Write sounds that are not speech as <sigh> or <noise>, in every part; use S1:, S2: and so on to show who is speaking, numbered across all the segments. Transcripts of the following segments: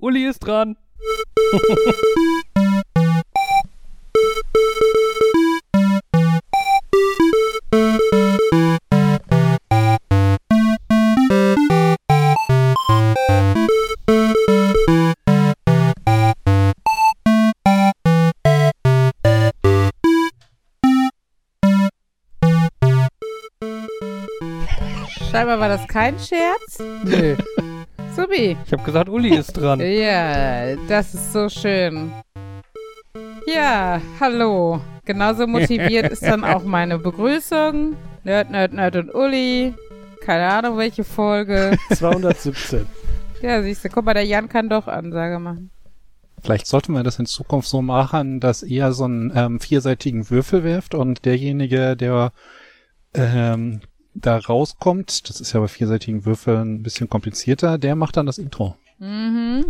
S1: Uli ist dran.
S2: Scheinbar war das kein Scherz.
S1: Nee, <laughs>
S2: Subi.
S1: ich habe gesagt, Uli ist dran. <laughs>
S2: Ja, das ist so schön. Ja, hallo. Genauso motiviert ist dann auch <laughs> meine Begrüßung. Nerd, Nerd, Nerd und Uli. Keine Ahnung, welche Folge. <laughs>
S3: 217.
S2: Ja, siehst du, guck mal, der Jan kann doch Ansage machen.
S4: Vielleicht sollten wir das in Zukunft so machen, dass ihr so einen ähm, vierseitigen Würfel wirft und derjenige, der ähm, da rauskommt, das ist ja bei vierseitigen Würfeln ein bisschen komplizierter, der macht dann das Intro.
S2: Mhm.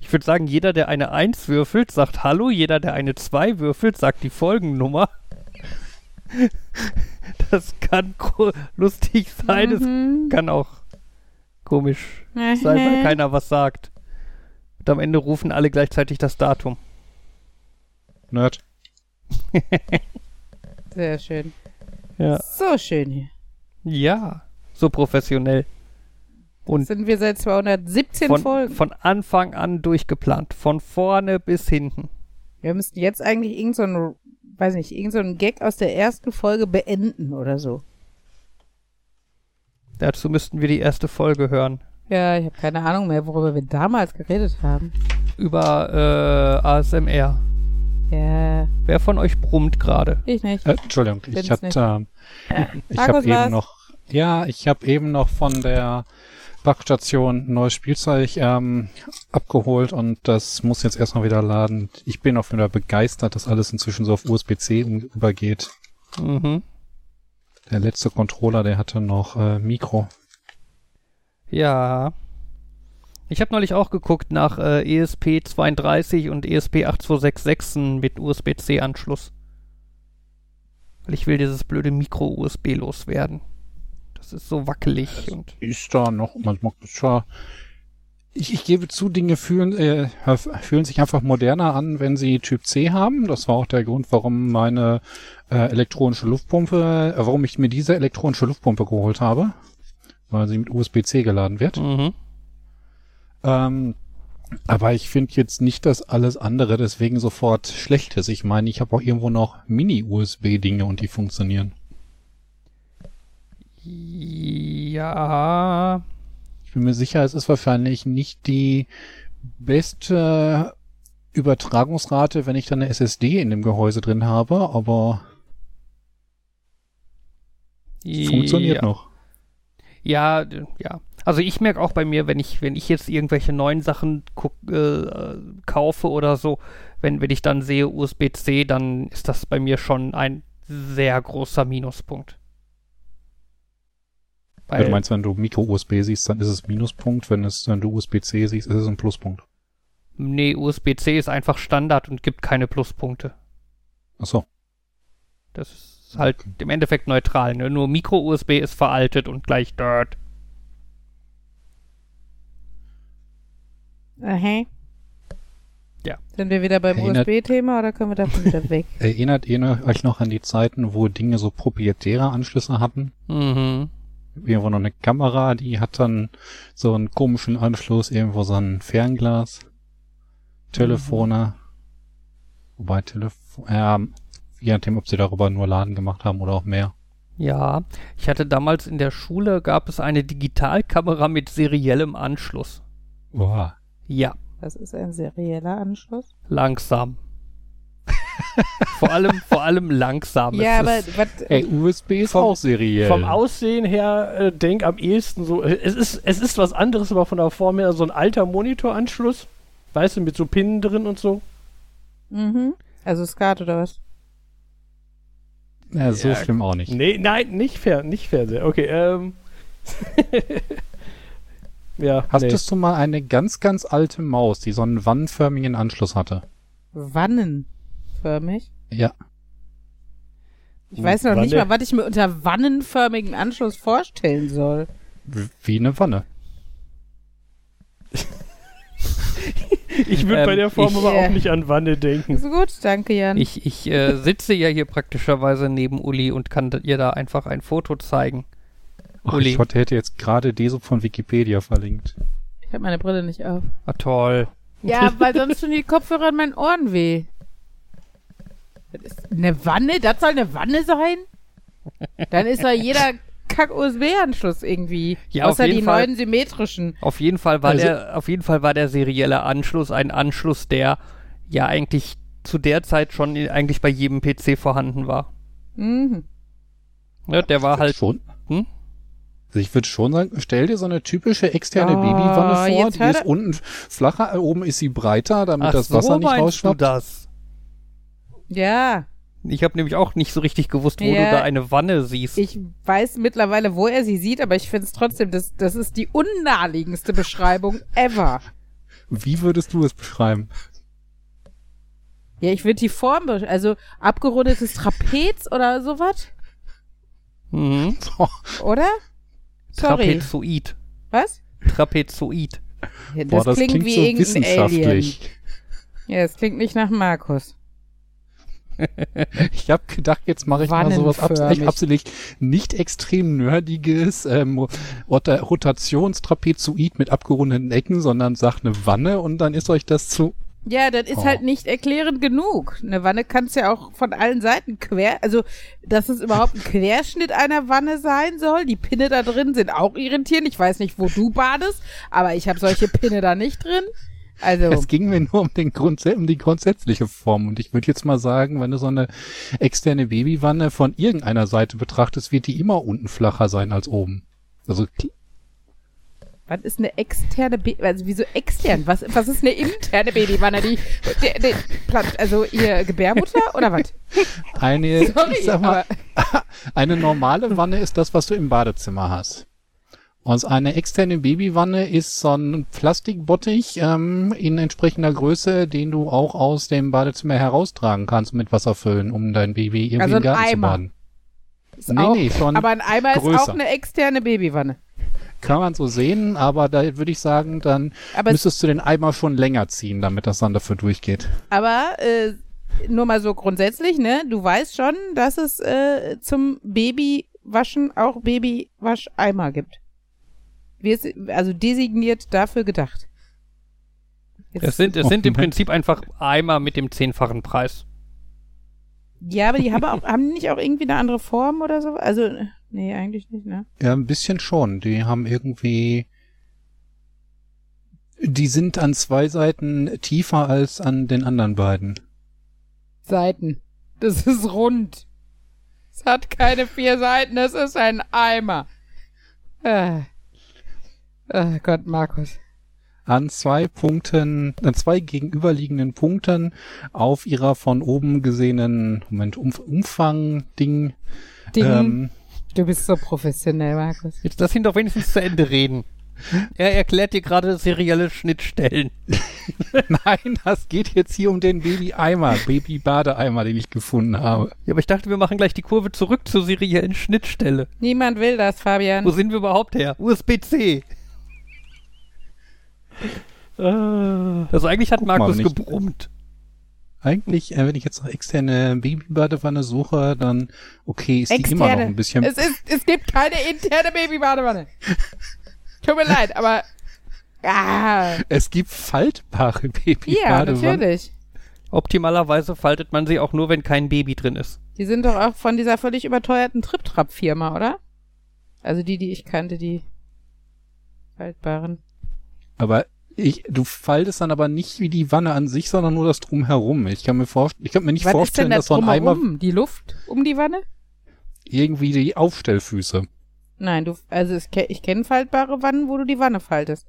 S1: Ich würde sagen, jeder, der eine 1 würfelt, sagt Hallo. Jeder, der eine 2 würfelt, sagt die Folgennummer. <laughs> Das kann lustig sein. Es
S2: Mhm.
S1: kann auch komisch sein, weil keiner was sagt. Und am Ende rufen alle gleichzeitig das Datum.
S4: Nerd. <laughs>
S2: Sehr schön.
S1: Ja.
S2: So schön hier.
S1: Ja, so professionell. Und
S2: Sind wir seit 217
S1: von,
S2: Folgen.
S1: von Anfang an durchgeplant. Von vorne bis hinten.
S2: Wir müssten jetzt eigentlich irgend so ein, weiß nicht, irgend so ein Gag aus der ersten Folge beenden oder so.
S1: Dazu müssten wir die erste Folge hören.
S2: Ja, ich habe keine Ahnung mehr, worüber wir damals geredet haben.
S1: Über äh, ASMR.
S2: Ja,
S1: Wer von euch brummt gerade?
S2: ich nicht.
S4: Äh, Entschuldigung,
S2: Bin's
S4: ich hatte,
S2: nicht.
S4: Ich habe eben noch, ja, ich habe eben noch von der Backstation ein neues Spielzeug ähm, abgeholt und das muss jetzt erstmal wieder laden. Ich bin auch wieder begeistert, dass alles inzwischen so auf USB-C übergeht.
S1: Mhm.
S4: Der letzte Controller, der hatte noch äh, Mikro.
S1: Ja. Ich habe neulich auch geguckt nach äh, ESP32 und E ESP8266 mit USB-C-Anschluss. Weil ich will dieses blöde Micro-USB loswerden. Das ist so wackelig und
S4: Ist da noch, manchmal ist da, ich, ich gebe zu, Dinge fühlen, äh, fühlen sich einfach moderner an, wenn sie Typ C haben. Das war auch der Grund, warum meine äh, elektronische Luftpumpe, äh, warum ich mir diese elektronische Luftpumpe geholt habe. Weil sie mit USB-C geladen wird.
S1: mhm.
S4: Ähm, aber ich finde jetzt nicht, dass alles andere deswegen sofort schlecht ist. Ich meine, ich habe auch irgendwo noch Mini-USB-Dinge und die funktionieren.
S1: Ja.
S4: Ich bin mir sicher, es ist wahrscheinlich nicht die beste Übertragungsrate, wenn ich dann eine SSD in dem Gehäuse drin habe, aber funktioniert
S1: ja.
S4: noch.
S1: Ja, ja. Also ich merke auch bei mir, wenn ich, wenn ich jetzt irgendwelche neuen Sachen guck, äh, kaufe oder so, wenn, wenn ich dann sehe USB-C, dann ist das bei mir schon ein sehr großer Minuspunkt.
S4: Ja, du meinst, wenn du Micro-USB siehst, dann ist es Minuspunkt. Wenn es, wenn du USB-C siehst, ist es ein Pluspunkt.
S1: nee, USB-C ist einfach Standard und gibt keine Pluspunkte.
S4: Ach so.
S1: Das ist halt im Endeffekt neutral. Ne? Nur Micro-USB ist veraltet und gleich Dirt.
S2: Aha.
S1: Ja.
S2: Sind wir wieder beim
S4: Erinnert-
S2: USB-Thema oder können wir davon wieder weg? <laughs>
S4: Erinnert ihr euch noch an die Zeiten, wo Dinge so proprietäre Anschlüsse hatten?
S1: Mhm.
S4: Irgendwo noch eine Kamera, die hat dann so einen komischen Anschluss, irgendwo so ein Fernglas, Telefone. Wobei Telefon, ja, je nachdem, ob sie darüber nur Laden gemacht haben oder auch mehr.
S1: Ja, ich hatte damals in der Schule, gab es eine Digitalkamera mit seriellem Anschluss.
S4: Boah.
S1: Ja,
S2: Das ist ein serieller Anschluss.
S1: langsam. <laughs> vor allem, vor allem langsam.
S2: ja,
S1: Es
S2: aber
S1: ist,
S2: was,
S4: Ey, USB ist
S3: Vom-
S4: auch seriell.
S3: Vom Aussehen her äh, denk am ehesten so. äh, Es ist, es ist was anderes, aber von der Form her so ein alter Monitoranschluss. Weißt du, mit so Pinnen drin und so.
S2: mhm. Also Skat oder was?
S4: ja, so
S3: Ja,
S4: schlimm auch nicht.
S3: Nee, nein, nicht fair, nicht Fernseher. Okay, ähm. <laughs> ja,
S4: Hast
S3: nee.
S4: du mal eine ganz, ganz alte Maus, die so einen wannenförmigen Anschluss hatte?
S2: Wannenförmig?
S4: Ja.
S2: Ich weiß noch nicht
S3: Wanne.
S2: mal, was ich mir unter wannenförmigen Anschluss vorstellen soll.
S4: Wie eine Wanne.
S3: Ich würde bei
S1: Ähm,
S3: der Form
S1: ich-
S3: aber
S2: Äh.
S3: auch nicht an Wanne denken.
S2: So gut, danke Jan.
S1: Ich, ich äh, sitze ja hier praktischerweise neben Uli und kann ihr da einfach ein Foto zeigen. Uli.
S4: ich hatte- hätte jetzt gerade Deso von Wikipedia verlinkt.
S2: Ich habe meine Brille nicht auf.
S1: Ah, toll.
S2: Ja, <laughs> weil sonst tun die Kopfhörer in meinen Ohren weh. Das ist eine Wanne? Das soll eine Wanne sein? Dann ist doch jeder Kack-USB-Anschluss irgendwie.
S1: Ja, auf
S2: Außer die
S1: Fall.
S2: neuen symmetrischen.
S1: Auf jeden Fall war
S3: Also-
S1: der, auf jeden Fall war der serielle Anschluss ein Anschluss, der ja eigentlich zu der Zeit schon eigentlich bei jedem PC vorhanden war.
S2: Mhm.
S1: Ja, der war halt.
S4: schon. Also ich würde schon sagen, stell dir so eine typische externe
S2: Oh,
S4: Babywanne vor, die ist unten flacher, oben ist sie breiter, damit
S1: Ach
S4: das Wasser
S1: so
S4: nicht
S1: meinst du
S4: rausschwappt.
S1: das?
S2: Ja,
S1: Ich habe nämlich auch nicht so richtig gewusst, wo
S2: Ja.
S1: du da eine Wanne siehst.
S2: ich weiß mittlerweile, wo er sie sieht, aber ich finde es trotzdem, das, das ist die unnaheliegendste Beschreibung ever.
S4: Wie würdest du es beschreiben?
S2: Ja, ich würde die Form, also abgerundetes Trapez oder sowas,
S1: mhm. <laughs>
S2: oder? Sorry,
S1: Trapezoid.
S2: was?
S1: Trapezoid.
S2: Ja,
S4: Boah, das klingt,
S2: wie
S4: so
S2: irgendein Alien.
S4: wissenschaftlich.
S2: Ja, es klingt nicht nach Markus. <laughs>
S4: Ich habe gedacht, jetzt mache ich mal sowas absolut nicht extrem nerdiges ähm, Rota Rotationstrapezoid mit abgerundeten Ecken, sondern sag eine Wanne und dann ist euch das zu.
S2: Ja, das ist
S4: Oh.
S2: halt nicht erklärend genug. Eine Wanne kann's ja auch von allen Seiten quer, also dass es überhaupt ein Querschnitt einer Wanne sein soll. Die Pinne da drin sind auch irritierend. Ich weiß nicht, wo du badest, aber ich habe solche Pinne da nicht drin. Also,
S4: Es ging mir nur um, den Grunds um die grundsätzliche Form. Und ich würde jetzt mal sagen, wenn du so eine externe Babywanne von irgendeiner Seite betrachtest, wird die immer unten flacher sein als oben. Also
S2: was ist eine externe Baby, also wieso extern? Was, was ist eine interne Babywanne? Die, die, die also ihr Gebärmutter oder was? <laughs>
S4: eine,
S2: Sorry,
S4: ich sag mal, <laughs> eine normale Wanne ist das, was du im Badezimmer hast. Und eine externe Babywanne ist so ein Plastikbottich ähm, in entsprechender Größe, den du auch aus dem Badezimmer heraustragen kannst und mit Wasser füllen, um dein Baby irgendwie
S2: Also
S4: im Garten
S2: ein
S4: zu
S2: Eimer.
S4: baden.
S2: ist
S4: Nee,
S2: auch,
S4: nee, schon
S2: aber ein Eimer ist
S4: größer.
S2: auch eine externe Babywanne.
S4: Kann man so sehen, aber da würde ich sagen, dann
S2: Aber es
S4: müsstest du den Eimer schon länger ziehen, damit das dann dafür durchgeht.
S2: Aber äh, nur mal so grundsätzlich, ne? Du weißt schon, dass es äh, zum Babywaschen auch Babywascheimer gibt. Also designiert dafür gedacht.
S1: Es sind, es sind im. Prinzip einfach Eimer mit dem zehnfachen Preis.
S2: Ja, aber die haben auch, haben die nicht auch irgendwie eine andere Form oder so? Also, nee, eigentlich nicht, ne?
S4: Ja, ein bisschen schon. Die haben irgendwie. Die sind an zwei Seiten tiefer als an den anderen beiden.
S2: Seiten. Das ist rund. Es hat keine vier Seiten, es ist ein Eimer. Äh. Oh Gott, Markus.
S4: An zwei Punkten, an zwei gegenüberliegenden Punkten auf ihrer von oben gesehenen, Moment, Umf Umfang-Ding.
S2: Ding.
S4: Ähm,
S2: Du bist so professionell, Markus.
S1: Jetzt lass ihn doch wenigstens zu Ende reden. Er erklärt dir gerade serielle Schnittstellen. <laughs>
S4: nein, das geht jetzt hier um den Baby-Eimer, Baby-Badeeimer, den ich gefunden habe.
S1: Ja, aber ich dachte, wir machen gleich die Kurve zurück zur seriellen Schnittstelle.
S2: Niemand will das, Fabian.
S1: Wo sind wir überhaupt her? USB-C.
S3: Äh,
S1: Also eigentlich hat
S4: Guck mal,
S1: Markus
S4: nicht-
S1: gebrummt.
S4: Eigentlich, äh, wenn ich jetzt noch externe Babybadewanne suche, dann okay, ist die immer noch ein bisschen.
S2: Es, ist, es gibt keine interne Babybadewanne. <laughs> Tut mir leid, aber. Ah,
S4: Es gibt faltbare
S2: ja,
S4: Babybadewannen.
S2: natürlich.
S1: Optimalerweise faltet man sie auch nur, wenn kein Baby drin ist.
S2: Die sind doch auch von dieser völlig überteuerten Trip-Trap-Firma, oder? Also die, die ich kannte, die faltbaren.
S4: Aber ich, du faltest dann aber nicht wie die Wanne an sich, sondern nur das drumherum. Ich kann mir vorstellen, ich kann mir nicht
S2: Was
S4: vorstellen,
S2: denn da
S4: dass so ein Eimer
S2: drumherum? Die Luft um die Wanne?
S4: irgendwie die Aufstellfüße.
S2: Nein, du, also es, ich kenne faltbare Wannen, wo du die Wanne faltest.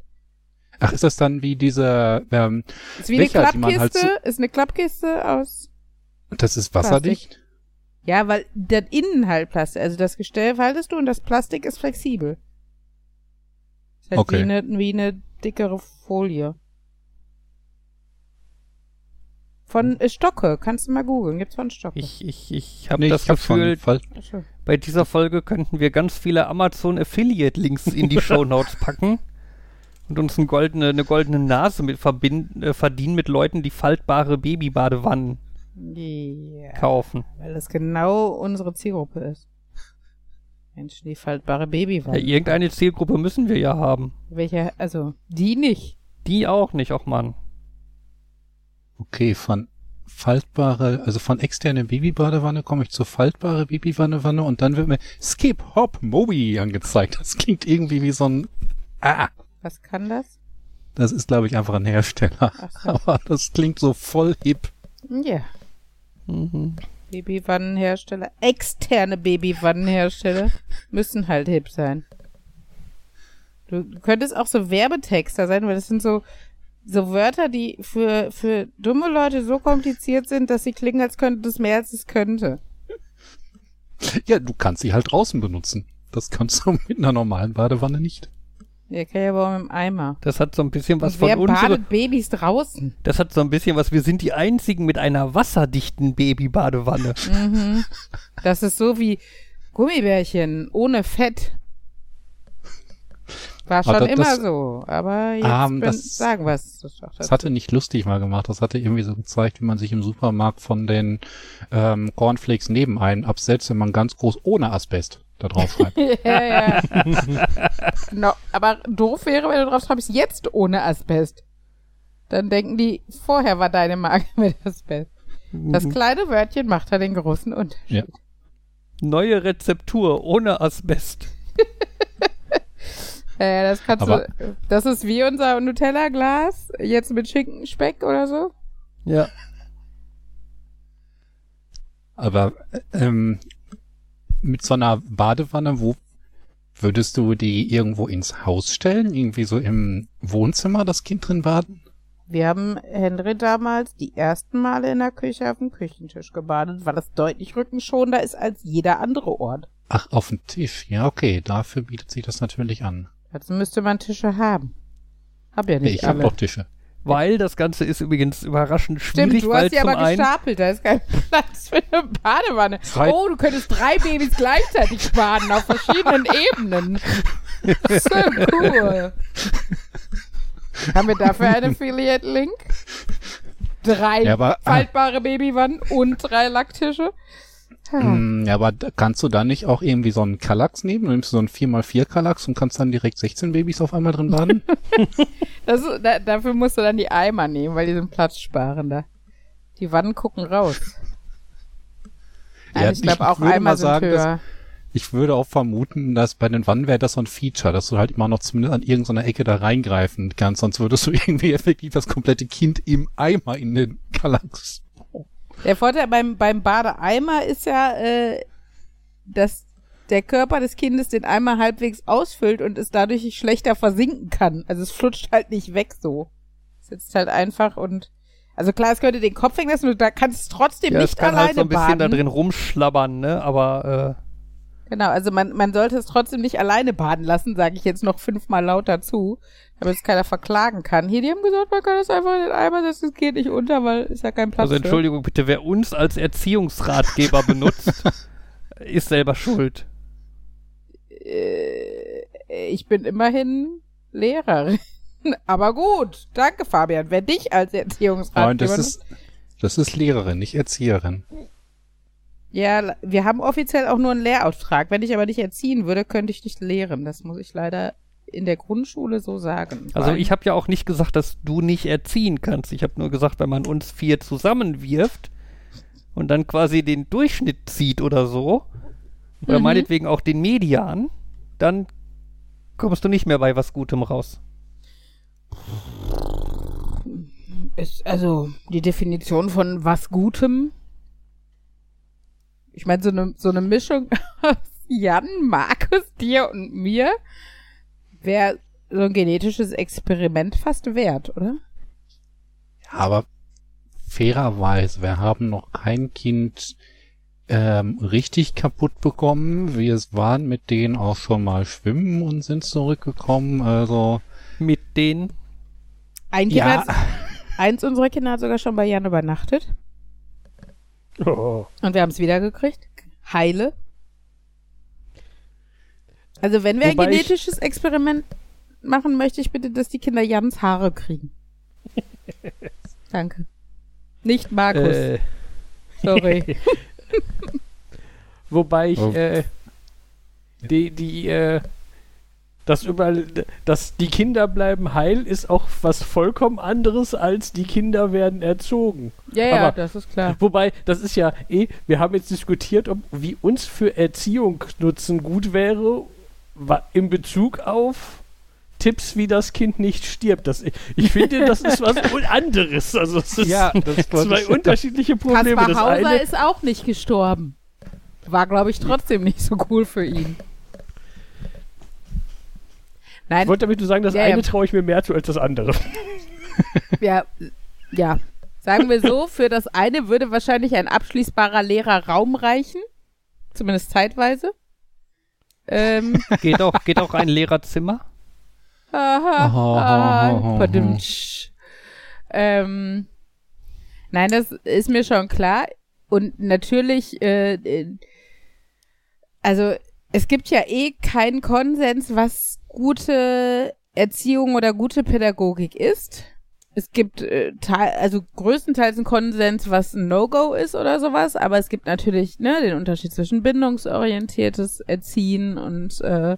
S4: Ach, ist das dann wie diese, ähm,
S2: Ist wie eine
S4: Becher, die man
S2: Klappkiste,
S4: halt
S2: ist eine Klappkiste aus
S4: das ist wasserdicht?
S2: Ja, weil das innen halt Plastik, also das Gestell faltest du und das Plastik ist flexibel. Ist halt
S4: Okay.
S2: wie, eine, wie eine dickere Folie. Von äh, Stocke, kannst du mal googeln, gibt's von Stocke.
S1: Ich, ich, ich habe
S4: Nee,
S1: das
S4: ich
S1: Gefühl, bei dieser Folge könnten wir ganz viele Amazon Affiliate Links in die <laughs> Shownotes packen. Und uns eine goldene, eine goldene Nase mit verbinden, äh, verdienen mit Leuten, die faltbare Babybadewannen
S2: Ja,
S1: kaufen.
S2: weil das genau unsere Zielgruppe ist. Menschen, die faltbare
S1: Ja, irgendeine Zielgruppe müssen wir ja haben.
S2: Welche, also, die nicht.
S1: Die auch nicht, auch Mann.
S4: Okay, von faltbare, also von externe Babybadewanne komme ich zur faltbare Babywanne und dann wird mir Skip Hop Mobi angezeigt. Das klingt irgendwie wie so ein Ah,
S2: Was kann das?
S4: das ist glaube ich einfach ein Hersteller.
S2: So. <laughs>
S4: Aber das klingt so voll hip.
S2: Ja.
S1: Mhm.
S2: Babywannenhersteller, externe Babywannenhersteller müssen halt hip sein. Du, könntest auch so Werbetexter sein, weil das sind so, so Wörter, die für, für dumme Leute so kompliziert sind, dass sie klingen, als könnte das mehr, als es könnte.
S4: Ja, du kannst sie halt draußen benutzen. Das kannst du <laughs> mit einer normalen Badewanne nicht.
S2: Der kann ja aber auch mit dem Eimer.
S1: Das hat so ein bisschen was
S2: Und
S1: von
S2: wer
S1: unserer,
S2: badet Babys draußen?
S1: das hat so ein bisschen was, wir sind die einzigen mit einer wasserdichten Babybadewanne.
S2: Mhm. <laughs> Das ist so wie Gummibärchen ohne Fett. War schon
S4: Aber das-
S2: immer
S4: das-
S2: so. Aber jetzt
S4: Ähm,
S2: bin,
S4: das-
S2: sagen wir es. Das
S4: hatte nicht lustig mal gemacht. Das hatte irgendwie so gezeigt, wie man sich im Supermarkt von den ähm, Cornflakes nebenein absetzt, wenn man ganz groß ohne Asbest da drauf schreibt. <laughs>
S2: ja, ja. <laughs> no, aber doof wäre, wenn du drauf schreibst, jetzt ohne Asbest. Dann denken die, vorher war deine Marke <laughs> mit Asbest. Das kleine Wörtchen macht da den großen Unterschied.
S4: Ja.
S1: Neue Rezeptur ohne Asbest.
S2: Ja, das kannst
S4: Aber-
S2: du, das ist wie unser Nutella-Glas, jetzt mit Schinkenspeck oder so.
S1: Ja.
S4: Aber ähm, mit so einer Badewanne, wo würdest du die irgendwo ins Haus stellen? Irgendwie so im Wohnzimmer das Kind drin baden?
S2: Wir haben Henry damals die ersten Male in der Küche auf dem Küchentisch gebadet, weil das deutlich rückenschonender ist als jeder andere Ort.
S4: Ach, auf dem Tisch. Ja, okay. Dafür bietet sich das natürlich an.
S2: Dazu müsste man Tische haben. Hab ja
S4: Nee,
S2: nicht
S4: ich habe
S2: alle.
S4: doch Tische.
S1: Weil das Ganze ist übrigens überraschend schwierig,
S2: Stimmt, du
S1: weil
S2: hast die
S1: zum
S2: aber gestapelt, da ist kein <laughs> Platz für eine Badewanne.
S4: Drei-
S2: Oh, du könntest drei Babys gleichzeitig baden auf verschiedenen <laughs> Ebenen. So cool. Haben wir dafür einen Affiliate-Link? Drei
S4: Ja, aber-
S2: faltbare Babywannen und drei Lacktische? Hm.
S4: Mm, ja, aber kannst du da nicht auch irgendwie so einen Kallax nehmen? Du nimmst so einen 4x4 Kallax und kannst dann direkt 16 Babys auf einmal drin baden? <laughs>
S2: Das, da, dafür musst du dann die Eimer nehmen, weil die sind platzsparender. Die Wannen gucken raus. Nein,
S4: Ja,
S2: ich glaube auch
S4: würde
S2: Eimer sind
S4: sagen, dass-
S2: höher.
S4: Ich würde auch vermuten, dass bei den Wannen wäre das so ein Feature, dass du halt immer noch zumindest an irgendeiner Ecke da reingreifen kannst, sonst würdest du <laughs> irgendwie effektiv das komplette Kind im Eimer in den Kallax.
S2: Der Vorteil beim, beim Badeeimer ist ja, äh, dass der Körper des Kindes den Eimer halbwegs ausfüllt und es dadurch nicht schlechter versinken kann. Also es flutscht halt nicht weg so. Es sitzt halt einfach und also klar, es könnte den Kopf hängen lassen und da kannst du trotzdem
S1: ja, es
S2: nicht
S1: kann
S2: alleine
S1: halt so ein bisschen da
S2: baden.
S1: drin rumschlabbern, ne? Aber
S2: Genau, also man, man sollte es trotzdem nicht alleine baden lassen, sage ich jetzt noch fünfmal laut dazu, damit es keiner verklagen kann. Hier, die haben gesagt, man kann das einfach in den Eimer setzen, es geht nicht unter, weil ist ja kein Platz
S1: also
S2: für.
S1: Entschuldigung bitte, wer uns als Erziehungsratgeber benutzt, <laughs> ist selber schuld.
S2: Äh, ich bin immerhin Lehrerin. <laughs> Aber gut, danke Fabian. Wer dich als Erziehungsratgeber
S4: Nein, das
S2: nutzt-
S4: ist, das ist Lehrerin, nicht Erzieherin.
S2: Ja, wir haben offiziell auch nur einen Lehrauftrag. Wenn ich aber nicht erziehen würde, könnte ich nicht lehren. Das muss ich leider in der Grundschule so sagen.
S1: Also ich habe ja auch nicht gesagt, dass du nicht erziehen kannst. Ich habe nur gesagt, wenn man uns vier zusammenwirft und dann quasi den Durchschnitt zieht oder so, oder
S2: Mhm.
S1: meinetwegen auch den Median, dann kommst du nicht mehr bei was Gutem raus.
S2: ist also die Definition von was Gutem. Ich meine, so eine so eine Mischung <laughs> aus Jan, Markus, dir und mir wäre so ein genetisches Experiment fast wert, oder?
S4: Ja, aber fairerweise, wir haben noch kein Kind ähm, richtig kaputt bekommen. Wir waren mit denen auch schon mal schwimmen und sind zurückgekommen. Also
S1: Mit den
S2: Ein Kind
S4: Ja.
S2: hat, eins unserer Kinder hat sogar schon bei Jan übernachtet.
S3: Oh.
S2: Und wir haben es wiedergekriegt. Heile. Also wenn wir
S1: Wobei
S2: ein
S1: ich-
S2: genetisches Experiment machen möchte ich bitte, dass die Kinder Jans Haare kriegen. <laughs> Danke. Nicht Markus.
S3: Äh,
S2: Sorry. <laughs>
S3: wobei ich
S4: Oh.
S3: äh, die, die, äh, das überall, dass die Kinder bleiben heil, ist auch was vollkommen anderes als die Kinder werden erzogen.
S2: Ja, ja,
S3: Aber-
S2: das ist klar.
S3: Wobei, das ist ja eh, wir haben jetzt diskutiert, ob wie uns für Erziehung nutzen gut wäre, in Bezug auf Tipps, wie das Kind nicht stirbt. Das, ich finde, das ist was <laughs> anderes. Also es ist
S4: Ja,
S3: zwei
S4: ich-
S3: unterschiedliche Probleme.
S2: Kaspar
S3: Das
S2: Hauser
S3: eine,
S2: ist auch nicht gestorben. War, glaube ich, trotzdem nicht so cool für ihn. Nein,
S3: ich wollte damit nur sagen, das
S2: Ja,
S3: eine
S2: ja.
S3: traue ich mir mehr zu als das andere. <laughs>
S2: ja, ja. Sagen wir so, für das eine würde wahrscheinlich ein abschließbarer leerer Raum reichen. Zumindest zeitweise. Ähm, <laughs>
S1: Geht auch, geht auch ein Lehrerzimmer?
S2: Aha,
S4: Oh,
S2: aha,
S4: oh, oh,
S2: verdammt. Ähm, nein, das ist mir schon klar. Und natürlich, äh, äh, also es gibt ja eh keinen Konsens, was gute Erziehung oder gute Pädagogik ist. Es gibt äh, also größtenteils einen Konsens, was ein No-Go ist oder sowas, aber es gibt natürlich ne, den Unterschied zwischen bindungsorientiertes Erziehen und äh,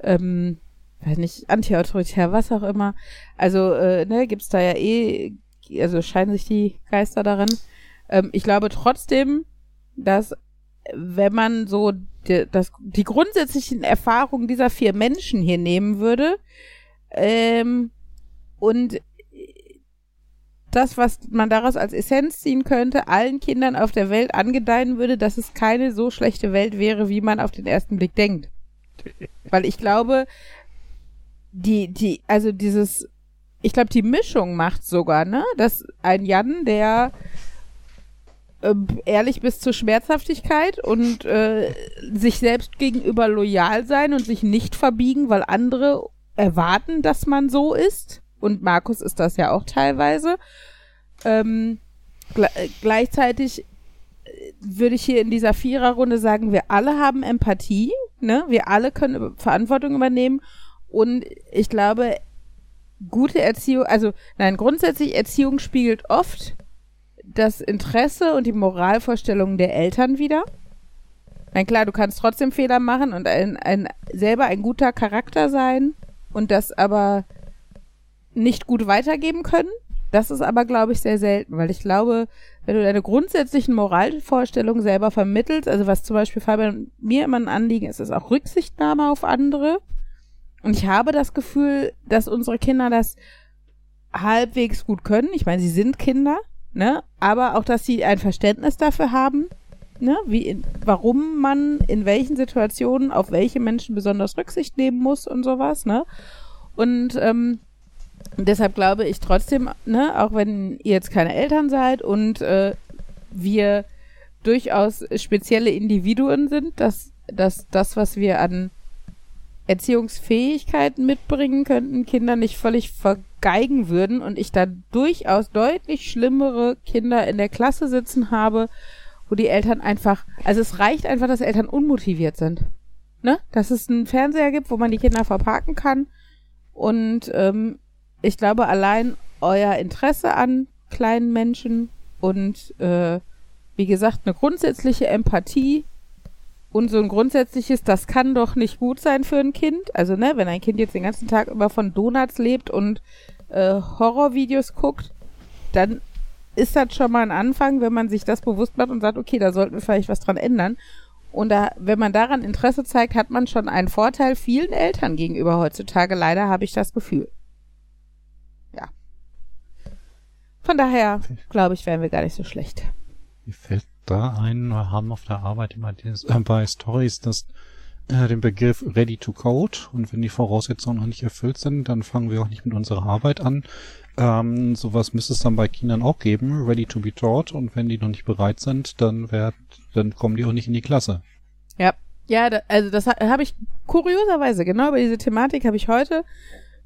S2: ähm, weiß nicht, antiautoritär, was auch immer. Also, äh, ne, gibt's da ja eh, also scheinen sich die Geister darin. Ähm, ich glaube trotzdem, dass wenn man so die, das, die grundsätzlichen Erfahrungen dieser vier Menschen hier nehmen würde, ähm, und das, was man daraus als Essenz ziehen könnte, allen Kindern auf der Welt angedeihen würde, dass es keine so schlechte Welt wäre, wie man auf den ersten Blick denkt. Weil ich glaube, die, die, also dieses, ich glaube, die Mischung macht sogar, ne? Dass ein Jan, der ähm, ehrlich bis zur Schmerzhaftigkeit und äh, sich selbst gegenüber loyal sein und sich nicht verbiegen, weil andere erwarten, dass man so ist. Und Markus ist das ja auch teilweise. Ähm, äh, gleichzeitig äh, würde ich hier in dieser Viererrunde sagen, wir alle haben Empathie, ne? Wir alle können Verantwortung übernehmen und ich glaube, gute Erziehung, also nein, grundsätzlich Erziehung spiegelt oft das Interesse und die Moralvorstellungen der Eltern wider. Nein, klar, du kannst trotzdem Fehler machen und ein, ein selber ein guter Charakter sein und das aber nicht gut weitergeben können. Das ist aber, glaube ich, sehr selten, weil ich glaube, wenn du deine grundsätzlichen Moralvorstellungen selber vermittelst, also was zum Beispiel Fabian mir immer ein Anliegen ist, ist auch Rücksichtnahme auf andere. Und ich habe das Gefühl, dass unsere Kinder das halbwegs gut können. Ich meine, sie sind Kinder, ne? Aber auch, dass sie ein Verständnis dafür haben, ne? Wie warum man in welchen Situationen auf welche Menschen besonders Rücksicht nehmen muss und sowas, ne? Und ähm, deshalb glaube ich trotzdem, ne, auch wenn ihr jetzt keine Eltern seid und äh, wir durchaus spezielle Individuen sind, dass, dass das, was wir an Erziehungsfähigkeiten mitbringen könnten, Kinder nicht völlig vergeigen würden und ich da durchaus deutlich schlimmere Kinder in der Klasse sitzen habe, wo die Eltern einfach, also es reicht einfach, dass Eltern unmotiviert sind. Ne? Dass es einen Fernseher gibt, wo man die Kinder verparken kann und ähm, ich glaube, allein euer Interesse an kleinen Menschen und äh, wie gesagt, eine grundsätzliche Empathie und so ein grundsätzliches, das kann doch nicht gut sein für ein Kind. Also, ne, wenn ein Kind jetzt den ganzen Tag über von Donuts lebt und äh, Horrorvideos guckt, dann ist das schon mal ein Anfang, wenn man sich das bewusst macht und sagt, okay, da sollten wir vielleicht was dran ändern. Und da, wenn man daran Interesse zeigt, hat man schon einen Vorteil vielen Eltern gegenüber heutzutage. Leider habe ich das Gefühl. Ja. Von daher, glaube ich, wären wir gar nicht so schlecht.
S4: Mir fällt da ein, wir haben auf der Arbeit immer dieses, äh, bei Stories das, äh, den Begriff Ready to Code und wenn die Voraussetzungen noch nicht erfüllt sind, dann fangen wir auch nicht mit unserer Arbeit an. Ähm, sowas müsste es dann bei Kindern auch geben, Ready to be taught und wenn die noch nicht bereit sind, dann werd, dann kommen die auch nicht in die Klasse.
S2: Ja, ja, da, also das ha- habe ich kurioserweise, genau über diese Thematik habe ich heute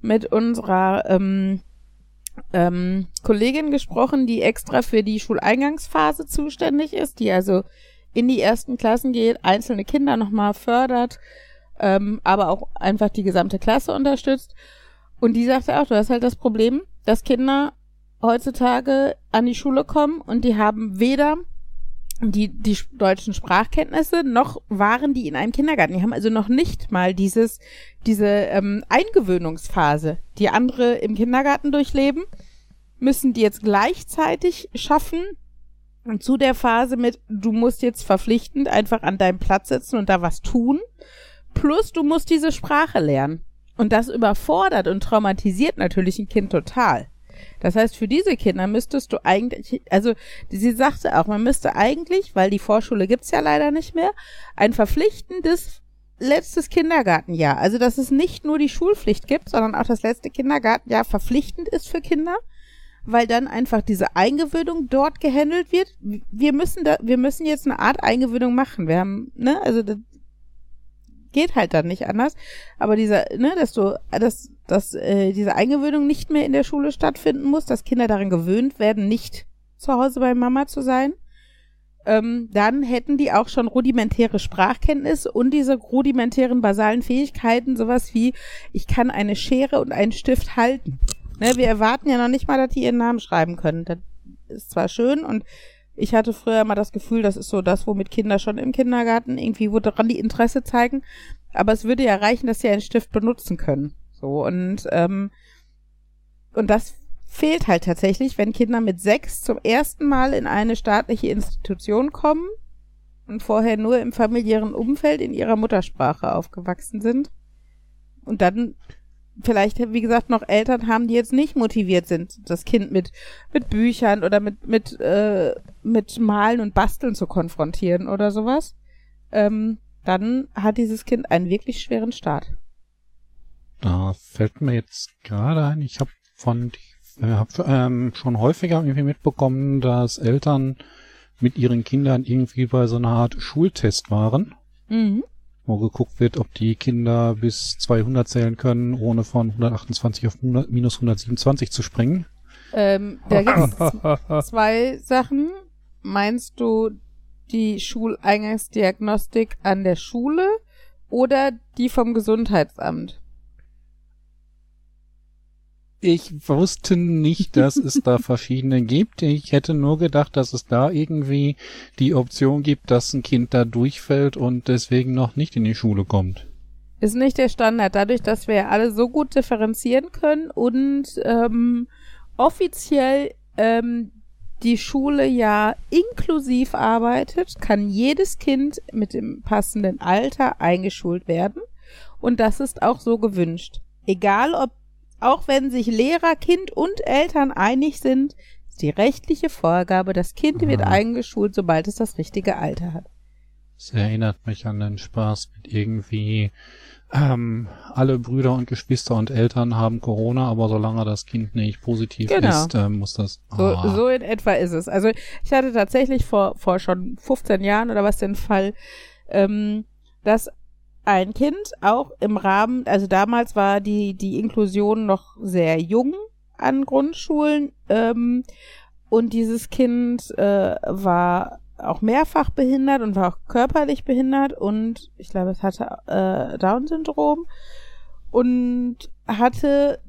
S2: mit unserer ähm, ähm, Kollegin gesprochen, die extra für die Schuleingangsphase zuständig ist, die also in die ersten Klassen geht, einzelne Kinder nochmal fördert, ähm, aber auch einfach die gesamte Klasse unterstützt. Und die sagte auch, du hast halt das Problem, dass Kinder heutzutage an die Schule kommen und die haben weder die, die deutschen Sprachkenntnisse, noch waren die in einem Kindergarten. Die haben also noch nicht mal dieses, diese ähm, Eingewöhnungsphase, die andere im Kindergarten durchleben, müssen die jetzt gleichzeitig schaffen und zu der Phase mit, du musst jetzt verpflichtend einfach an deinem Platz sitzen und da was tun, plus du musst diese Sprache lernen. Und das überfordert und traumatisiert natürlich ein Kind total. Das heißt, für diese Kinder müsstest du eigentlich, also sie sagte auch, man müsste eigentlich, weil die Vorschule gibt's ja leider nicht mehr, ein verpflichtendes letztes Kindergartenjahr. Also dass es nicht nur die Schulpflicht gibt, sondern auch das letzte Kindergartenjahr verpflichtend ist für Kinder, weil dann einfach diese Eingewöhnung dort gehandelt wird. Wir müssen da, wir müssen jetzt eine Art Eingewöhnung machen. Wir haben, ne, also das geht halt dann nicht anders. Aber dieser, ne, dass du, dass dass äh, diese Eingewöhnung nicht mehr in der Schule stattfinden muss, dass Kinder daran gewöhnt werden, nicht zu Hause bei Mama zu sein. Ähm, dann hätten die auch schon rudimentäre Sprachkenntnis und diese rudimentären basalen Fähigkeiten, sowas wie, ich kann eine Schere und einen Stift halten. Ne, wir erwarten ja noch nicht mal, dass die ihren Namen schreiben können. Das ist zwar schön und ich hatte früher mal das Gefühl, das ist so das, womit Kinder schon im Kindergarten irgendwie woran die Interesse zeigen. Aber es würde ja reichen, dass sie einen Stift benutzen können. So und ähm, und das fehlt halt tatsächlich, wenn Kinder mit sechs zum ersten Mal in eine staatliche Institution kommen und vorher nur im familiären Umfeld in ihrer Muttersprache aufgewachsen sind und dann vielleicht, wie gesagt, noch Eltern haben, die jetzt nicht motiviert sind, das Kind mit, mit Büchern oder mit, mit, äh, mit Malen und Basteln zu konfrontieren oder sowas, ähm, dann hat dieses Kind einen wirklich schweren Start.
S4: Da fällt mir jetzt gerade ein, ich habe von äh, hab, ähm, schon häufiger irgendwie mitbekommen, dass Eltern mit ihren Kindern irgendwie bei so einer Art Schultest waren, mhm. Wo geguckt wird, ob die Kinder bis 200 zählen können, ohne von 128 auf 100, minus 127 zu springen.
S2: Ähm, da <laughs> gibt es zwei Sachen. Meinst du die Schuleingangsdiagnostik an der Schule oder die vom Gesundheitsamt?
S4: Ich wusste nicht, dass es da <laughs> verschiedene gibt. Ich hätte nur gedacht, dass es da irgendwie die Option gibt, dass ein Kind da durchfällt und deswegen noch nicht in die Schule kommt.
S2: Ist nicht der Standard. Dadurch, dass wir alle so gut differenzieren können und ähm, offiziell ähm, die Schule ja inklusiv arbeitet, kann jedes Kind mit dem passenden Alter eingeschult werden. Und das ist auch so gewünscht. Egal, ob auch wenn sich Lehrer, Kind und Eltern einig sind, ist die rechtliche Vorgabe, das Kind Aha. wird eingeschult, sobald es das richtige Alter hat.
S4: Das erinnert mich an den Spaß mit irgendwie ähm, alle Brüder und Geschwister und Eltern haben Corona, aber solange das Kind nicht positiv genau. ist, äh, muss das.
S2: Oh. So, ah. so in etwa ist es. Also ich hatte tatsächlich vor, vor schon 15 Jahren oder was den Fall, ähm, dass ein Kind auch im Rahmen, also damals war die, die Inklusion noch sehr jung an Grundschulen ähm, und dieses Kind äh, war auch mehrfach behindert und war auch körperlich behindert und ich glaube, es hatte äh, Down-Syndrom und hatte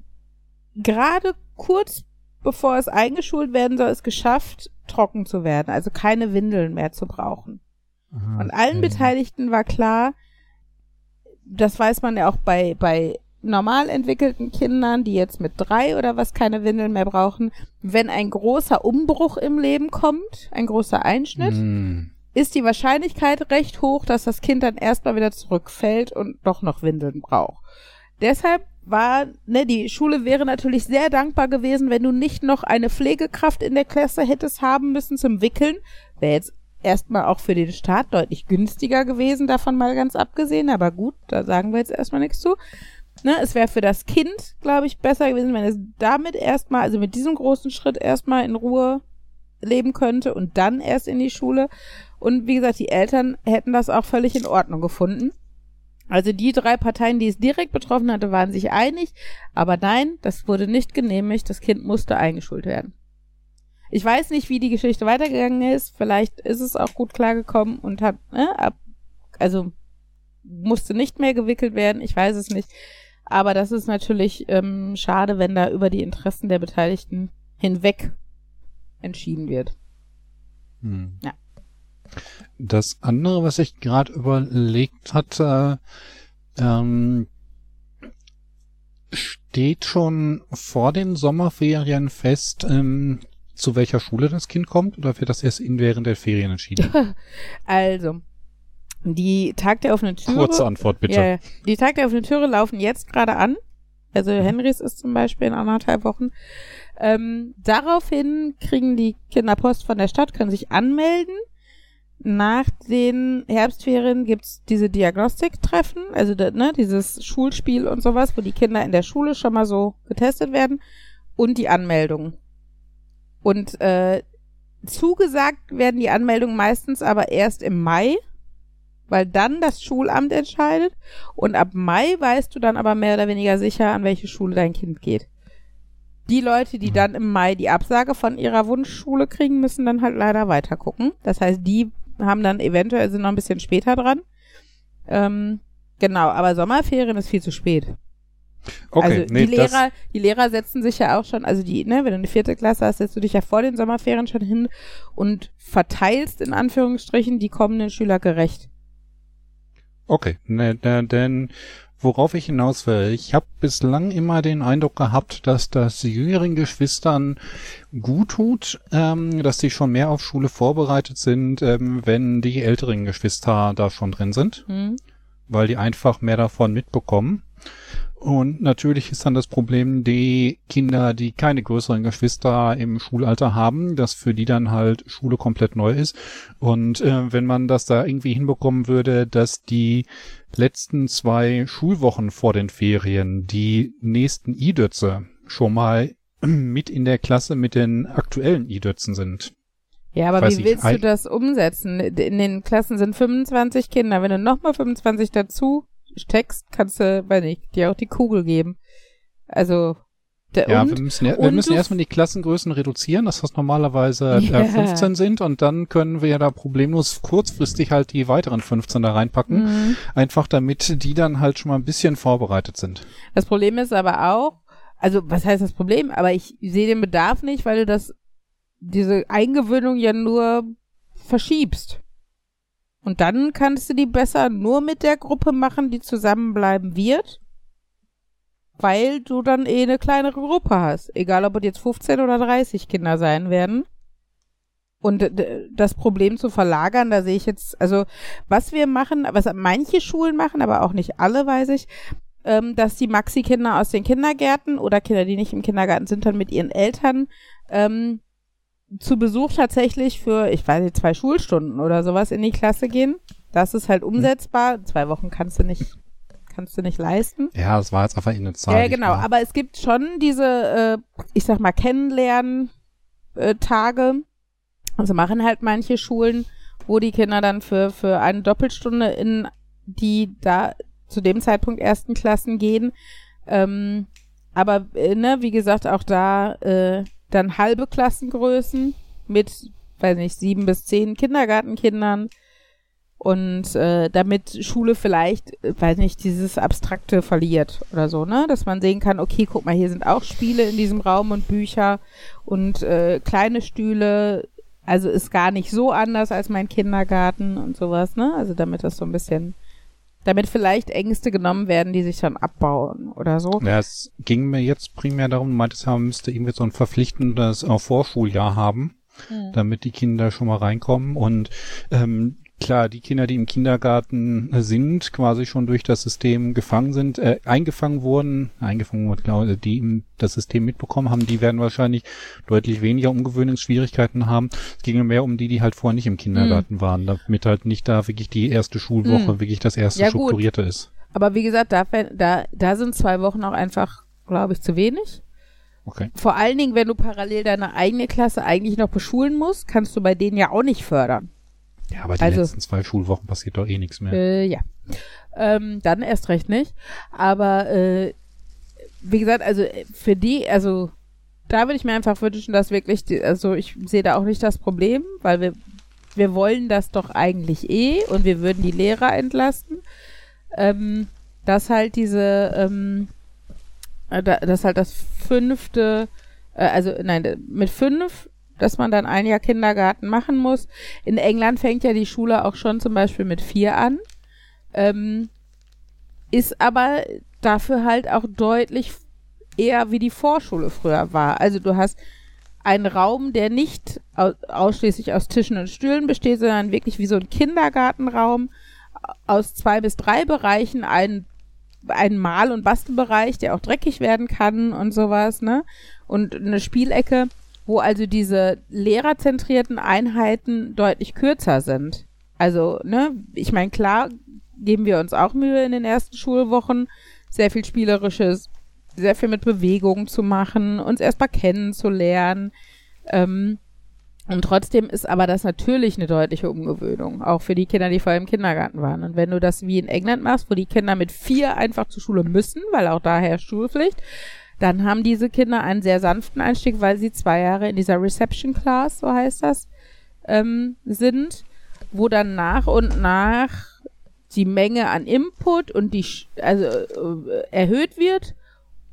S2: gerade kurz bevor es eingeschult werden soll, es geschafft, trocken zu werden, also keine Windeln mehr zu brauchen. Aha, und allen okay. Beteiligten war klar, das weiß man ja auch bei, bei normal entwickelten Kindern, die jetzt mit drei oder was keine Windeln mehr brauchen, wenn ein großer Umbruch im Leben kommt, ein großer Einschnitt, mm. ist die Wahrscheinlichkeit recht hoch, dass das Kind dann erstmal wieder zurückfällt und doch noch Windeln braucht. Deshalb war, ne, die Schule wäre natürlich sehr dankbar gewesen, wenn du nicht noch eine Pflegekraft in der Klasse hättest haben müssen zum Wickeln. Wäre jetzt erstmal auch für den Staat deutlich günstiger gewesen, davon mal ganz abgesehen. Aber gut, da sagen wir jetzt erstmal nichts zu. Ne, es wäre für das Kind, glaube ich, besser gewesen, wenn es damit erstmal, also mit diesem großen Schritt erstmal in Ruhe leben könnte und dann erst in die Schule. Und wie gesagt, die Eltern hätten das auch völlig in Ordnung gefunden. Also die drei Parteien, die es direkt betroffen hatte, waren sich einig, aber nein, das wurde nicht genehmigt, das Kind musste eingeschult werden. Ich weiß nicht, wie die Geschichte weitergegangen ist. Vielleicht ist es auch gut klargekommen und hat, ne, ab, also musste nicht mehr gewickelt werden, ich weiß es nicht. Aber das ist natürlich ähm, schade, wenn da über die Interessen der Beteiligten hinweg entschieden wird.
S4: Hm.
S2: Ja.
S4: Das andere, was ich gerade überlegt hatte, ähm, steht schon vor den Sommerferien fest, ähm, zu welcher Schule das Kind kommt, oder wird das erst in während der Ferien entschieden? <laughs>
S2: Also, die Tag der offenen Türe.
S4: Kurze Antwort bitte.
S2: Ja, die Tag der offenen Türe laufen jetzt gerade an. Also Henrys ist zum Beispiel in anderthalb Wochen. Ähm, daraufhin kriegen die Kinder Post von der Stadt, können sich anmelden. Nach den Herbstferien gibt's diese Diagnostiktreffen, also ne, dieses Schulspiel und sowas, wo die Kinder in der Schule schon mal so getestet werden und die Anmeldung. Und äh, zugesagt werden die Anmeldungen meistens aber erst im Mai, weil dann das Schulamt entscheidet und ab Mai weißt du dann aber mehr oder weniger sicher, an welche Schule dein Kind geht. Die Leute, die
S4: Mhm.
S2: dann im Mai die Absage von ihrer Wunschschule kriegen, müssen dann halt leider weiter gucken. Das heißt, die haben dann eventuell sind noch ein bisschen später dran. Ähm, genau, aber Sommerferien ist viel zu spät.
S4: Okay,
S2: also
S4: nee,
S2: die Lehrer, die Lehrer setzen sich ja auch schon, also die, ne, wenn du eine vierte Klasse hast, setzt du dich ja vor den Sommerferien schon hin und verteilst in Anführungsstrichen die kommenden Schüler gerecht.
S4: okay, ne, ne, denn worauf ich hinaus will, ich habe bislang immer den Eindruck gehabt, dass das jüngeren Geschwistern gut tut, ähm, dass sie schon mehr auf Schule vorbereitet sind, ähm, wenn die älteren Geschwister da schon drin sind.
S2: Hm?
S4: weil die einfach mehr davon mitbekommen. Und natürlich ist dann das Problem, die Kinder, die keine größeren Geschwister im Schulalter haben, dass für die dann halt Schule komplett neu ist. Und äh, wenn man das da irgendwie hinbekommen würde, dass die letzten zwei Schulwochen vor den Ferien die nächsten I-Dötze schon mal <clears throat> mit in der Klasse mit den aktuellen I-Dötzen sind.
S2: Ja, aber
S4: Weiß
S2: wie
S4: ich,
S2: willst du
S4: ein-
S2: das umsetzen? In den Klassen sind 25 Kinder. Wenn du nochmal 25 dazu steckst, kannst du, weiß nicht, dir auch die Kugel geben. Also, der,
S4: Ja,
S2: und,
S4: wir müssen, ja, wir müssen erstmal die Klassengrößen reduzieren, dass das normalerweise
S2: Ja.
S4: äh, 15 sind und dann können wir ja da problemlos kurzfristig halt die weiteren 15 da reinpacken.
S2: Mhm.
S4: Einfach damit die dann halt schon mal ein bisschen vorbereitet sind.
S2: Das Problem ist aber auch, also was heißt das Problem? Aber ich sehe den Bedarf nicht, weil du das, diese Eingewöhnung ja nur verschiebst. Und dann kannst du die besser nur mit der Gruppe machen, die zusammenbleiben wird, weil du dann eh eine kleinere Gruppe hast. Egal, ob es jetzt 15 oder 30 Kinder sein werden. Und das Problem zu verlagern, da sehe ich jetzt, also was wir machen, was manche Schulen machen, aber auch nicht alle, weiß ich, ähm, dass die Maxi-Kinder aus den Kindergärten oder Kinder, die nicht im Kindergarten sind, dann mit ihren Eltern ähm, zu Besuch tatsächlich für, ich weiß nicht, zwei Schulstunden oder sowas in die Klasse gehen. Das ist halt umsetzbar. Zwei Wochen kannst du nicht, kannst du nicht leisten.
S4: Ja, das war jetzt einfach in eine Zahl.
S2: Ja, genau. Aber es gibt schon diese, äh, ich sag mal, Kennenlernen-Tage. Also machen halt manche Schulen, wo die Kinder dann für, für eine Doppelstunde in die da zu dem Zeitpunkt ersten Klassen gehen. Ähm, aber, äh, ne, wie gesagt, auch da äh, dann halbe Klassengrößen mit, weiß nicht, sieben bis zehn Kindergartenkindern. Und äh, damit Schule vielleicht, äh, weiß nicht, dieses Abstrakte verliert oder so, ne? Dass man sehen kann, okay, guck mal, hier sind auch Spiele in diesem Raum und Bücher und äh, kleine Stühle. Also ist gar nicht so anders als mein Kindergarten und sowas, ne? Also damit das so ein bisschen, damit vielleicht Ängste genommen werden, die sich dann abbauen oder so.
S4: Ja, es ging mir jetzt primär darum, du meintest, man müsste irgendwie so ein verpflichtendes äh, Vorschuljahr haben, damit die Kinder schon mal reinkommen. Und ähm, klar, die Kinder, die im Kindergarten äh, sind, quasi schon durch das System gefangen sind, äh, eingefangen wurden, eingefangen wurden, glaube die im- das System mitbekommen haben, die werden wahrscheinlich deutlich weniger Umgewöhnungsschwierigkeiten haben. Es ging mehr um die, die halt vorher nicht im Kindergarten waren, damit halt nicht da wirklich die erste Schulwoche
S2: Mhm.
S4: wirklich das erste
S2: Ja, gut.
S4: strukturierte ist.
S2: Aber wie gesagt, da, da, da sind zwei Wochen auch einfach, glaube ich, zu wenig.
S4: Okay.
S2: Vor allen Dingen, wenn du parallel deine eigene Klasse eigentlich noch beschulen musst, kannst du bei denen ja auch nicht fördern.
S4: Ja, aber die
S2: Also-
S4: letzten zwei Schulwochen passiert doch eh nichts mehr.
S2: Äh, ja. Ähm, dann erst recht nicht. Aber äh, wie gesagt, also äh, für die, also da würde ich mir einfach wünschen, dass wirklich, die, also ich sehe da auch nicht das Problem, weil wir, wir wollen das doch eigentlich eh und wir würden die Lehrer entlasten. ähm, dass halt diese, ähm, äh, da- dass halt das fünfte, äh, also nein, mit fünf, dass man dann ein Jahr Kindergarten machen muss. In England fängt ja die Schule auch schon zum Beispiel mit vier an. Ähm, ist aber dafür halt auch deutlich eher wie die Vorschule früher war. Also du hast einen Raum, der nicht au ausschließlich aus Tischen und Stühlen besteht, sondern wirklich wie so ein Kindergartenraum aus zwei bis drei Bereichen, ein, ein Mal- und Bastelbereich, der auch dreckig werden kann und sowas, ne? Und eine Spielecke, wo also diese lehrerzentrierten Einheiten deutlich kürzer sind. Also, ne, ich meine, klar geben wir uns auch Mühe in den ersten Schulwochen, sehr viel Spielerisches, sehr viel mit Bewegung zu machen, uns erstmal kennenzulernen. Ähm, und trotzdem ist aber das natürlich eine deutliche Umgewöhnung, auch für die Kinder, die vorher im Kindergarten waren. Und wenn du das wie in England machst, wo die Kinder mit vier einfach zur Schule müssen, weil auch da herrscht Schulpflicht, dann haben diese Kinder einen sehr sanften Einstieg, weil sie zwei Jahre in dieser Reception Class, so heißt das, ähm, sind, wo dann nach und nach die Menge an Input und die, also äh, erhöht wird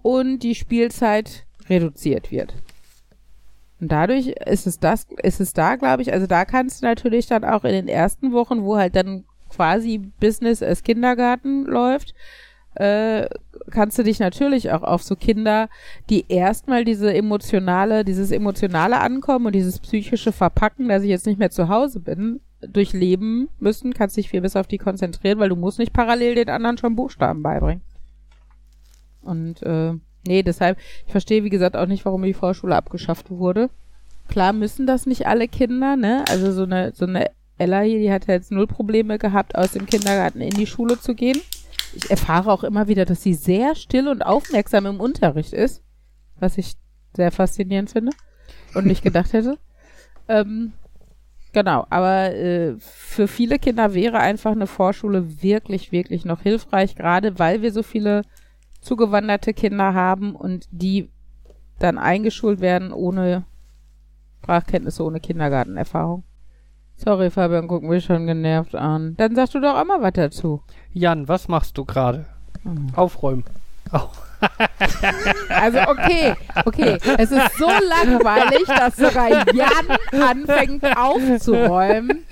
S2: und die Spielzeit reduziert wird. Und dadurch ist es das, ist es da, glaube ich, also da kannst du natürlich dann auch in den ersten Wochen, wo halt dann quasi Business als Kindergarten läuft, äh, kannst du dich natürlich auch auf so Kinder, die erstmal diese emotionale, dieses emotionale Ankommen und dieses psychische Verpacken, dass ich jetzt nicht mehr zu Hause bin, durchleben müssen, kannst dich viel bis auf die konzentrieren, weil du musst nicht parallel den anderen schon Buchstaben beibringen. Und äh, nee, deshalb, ich verstehe, wie gesagt, auch nicht, warum die Vorschule abgeschafft wurde. Klar müssen das nicht alle Kinder, ne? Also so eine, so eine Ella hier, die hat jetzt null Probleme gehabt, aus dem Kindergarten in die Schule zu gehen. Ich erfahre auch immer wieder, dass sie sehr still und aufmerksam im Unterricht ist, was ich sehr faszinierend finde und nicht gedacht hätte. Ähm, genau, aber äh, für viele Kinder wäre einfach eine Vorschule wirklich, wirklich noch hilfreich, gerade weil wir so viele zugewanderte Kinder haben und die dann eingeschult werden ohne Sprachkenntnisse, ohne Kindergartenerfahrung. Sorry, Fabian, guck mich schon genervt an. Dann sagst du doch auch mal was dazu.
S1: Jan, was machst du gerade?
S3: Aufräumen. <laughs>
S2: Also okay, okay. Es ist so langweilig, dass sogar Jan anfängt aufzuräumen.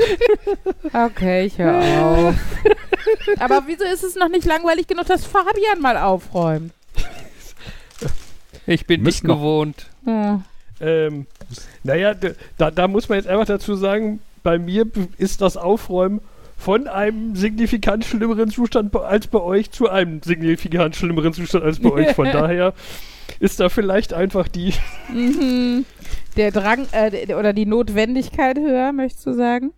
S2: Okay, ich höre auf. <laughs> Aber wieso ist es noch nicht langweilig genug, dass Fabian mal aufräumt?
S1: Ich bin nicht
S4: Müssen
S1: gewohnt.
S2: Hm.
S3: Ähm, naja, da, da muss man jetzt einfach dazu sagen, bei mir ist das Aufräumen von einem signifikant schlimmeren Zustand als bei euch zu einem signifikant schlimmeren Zustand als bei euch. Von <laughs> daher ist da vielleicht einfach die. <laughs>
S2: Mhm. Der Drang äh, der- oder die Notwendigkeit höher, möchtest du sagen?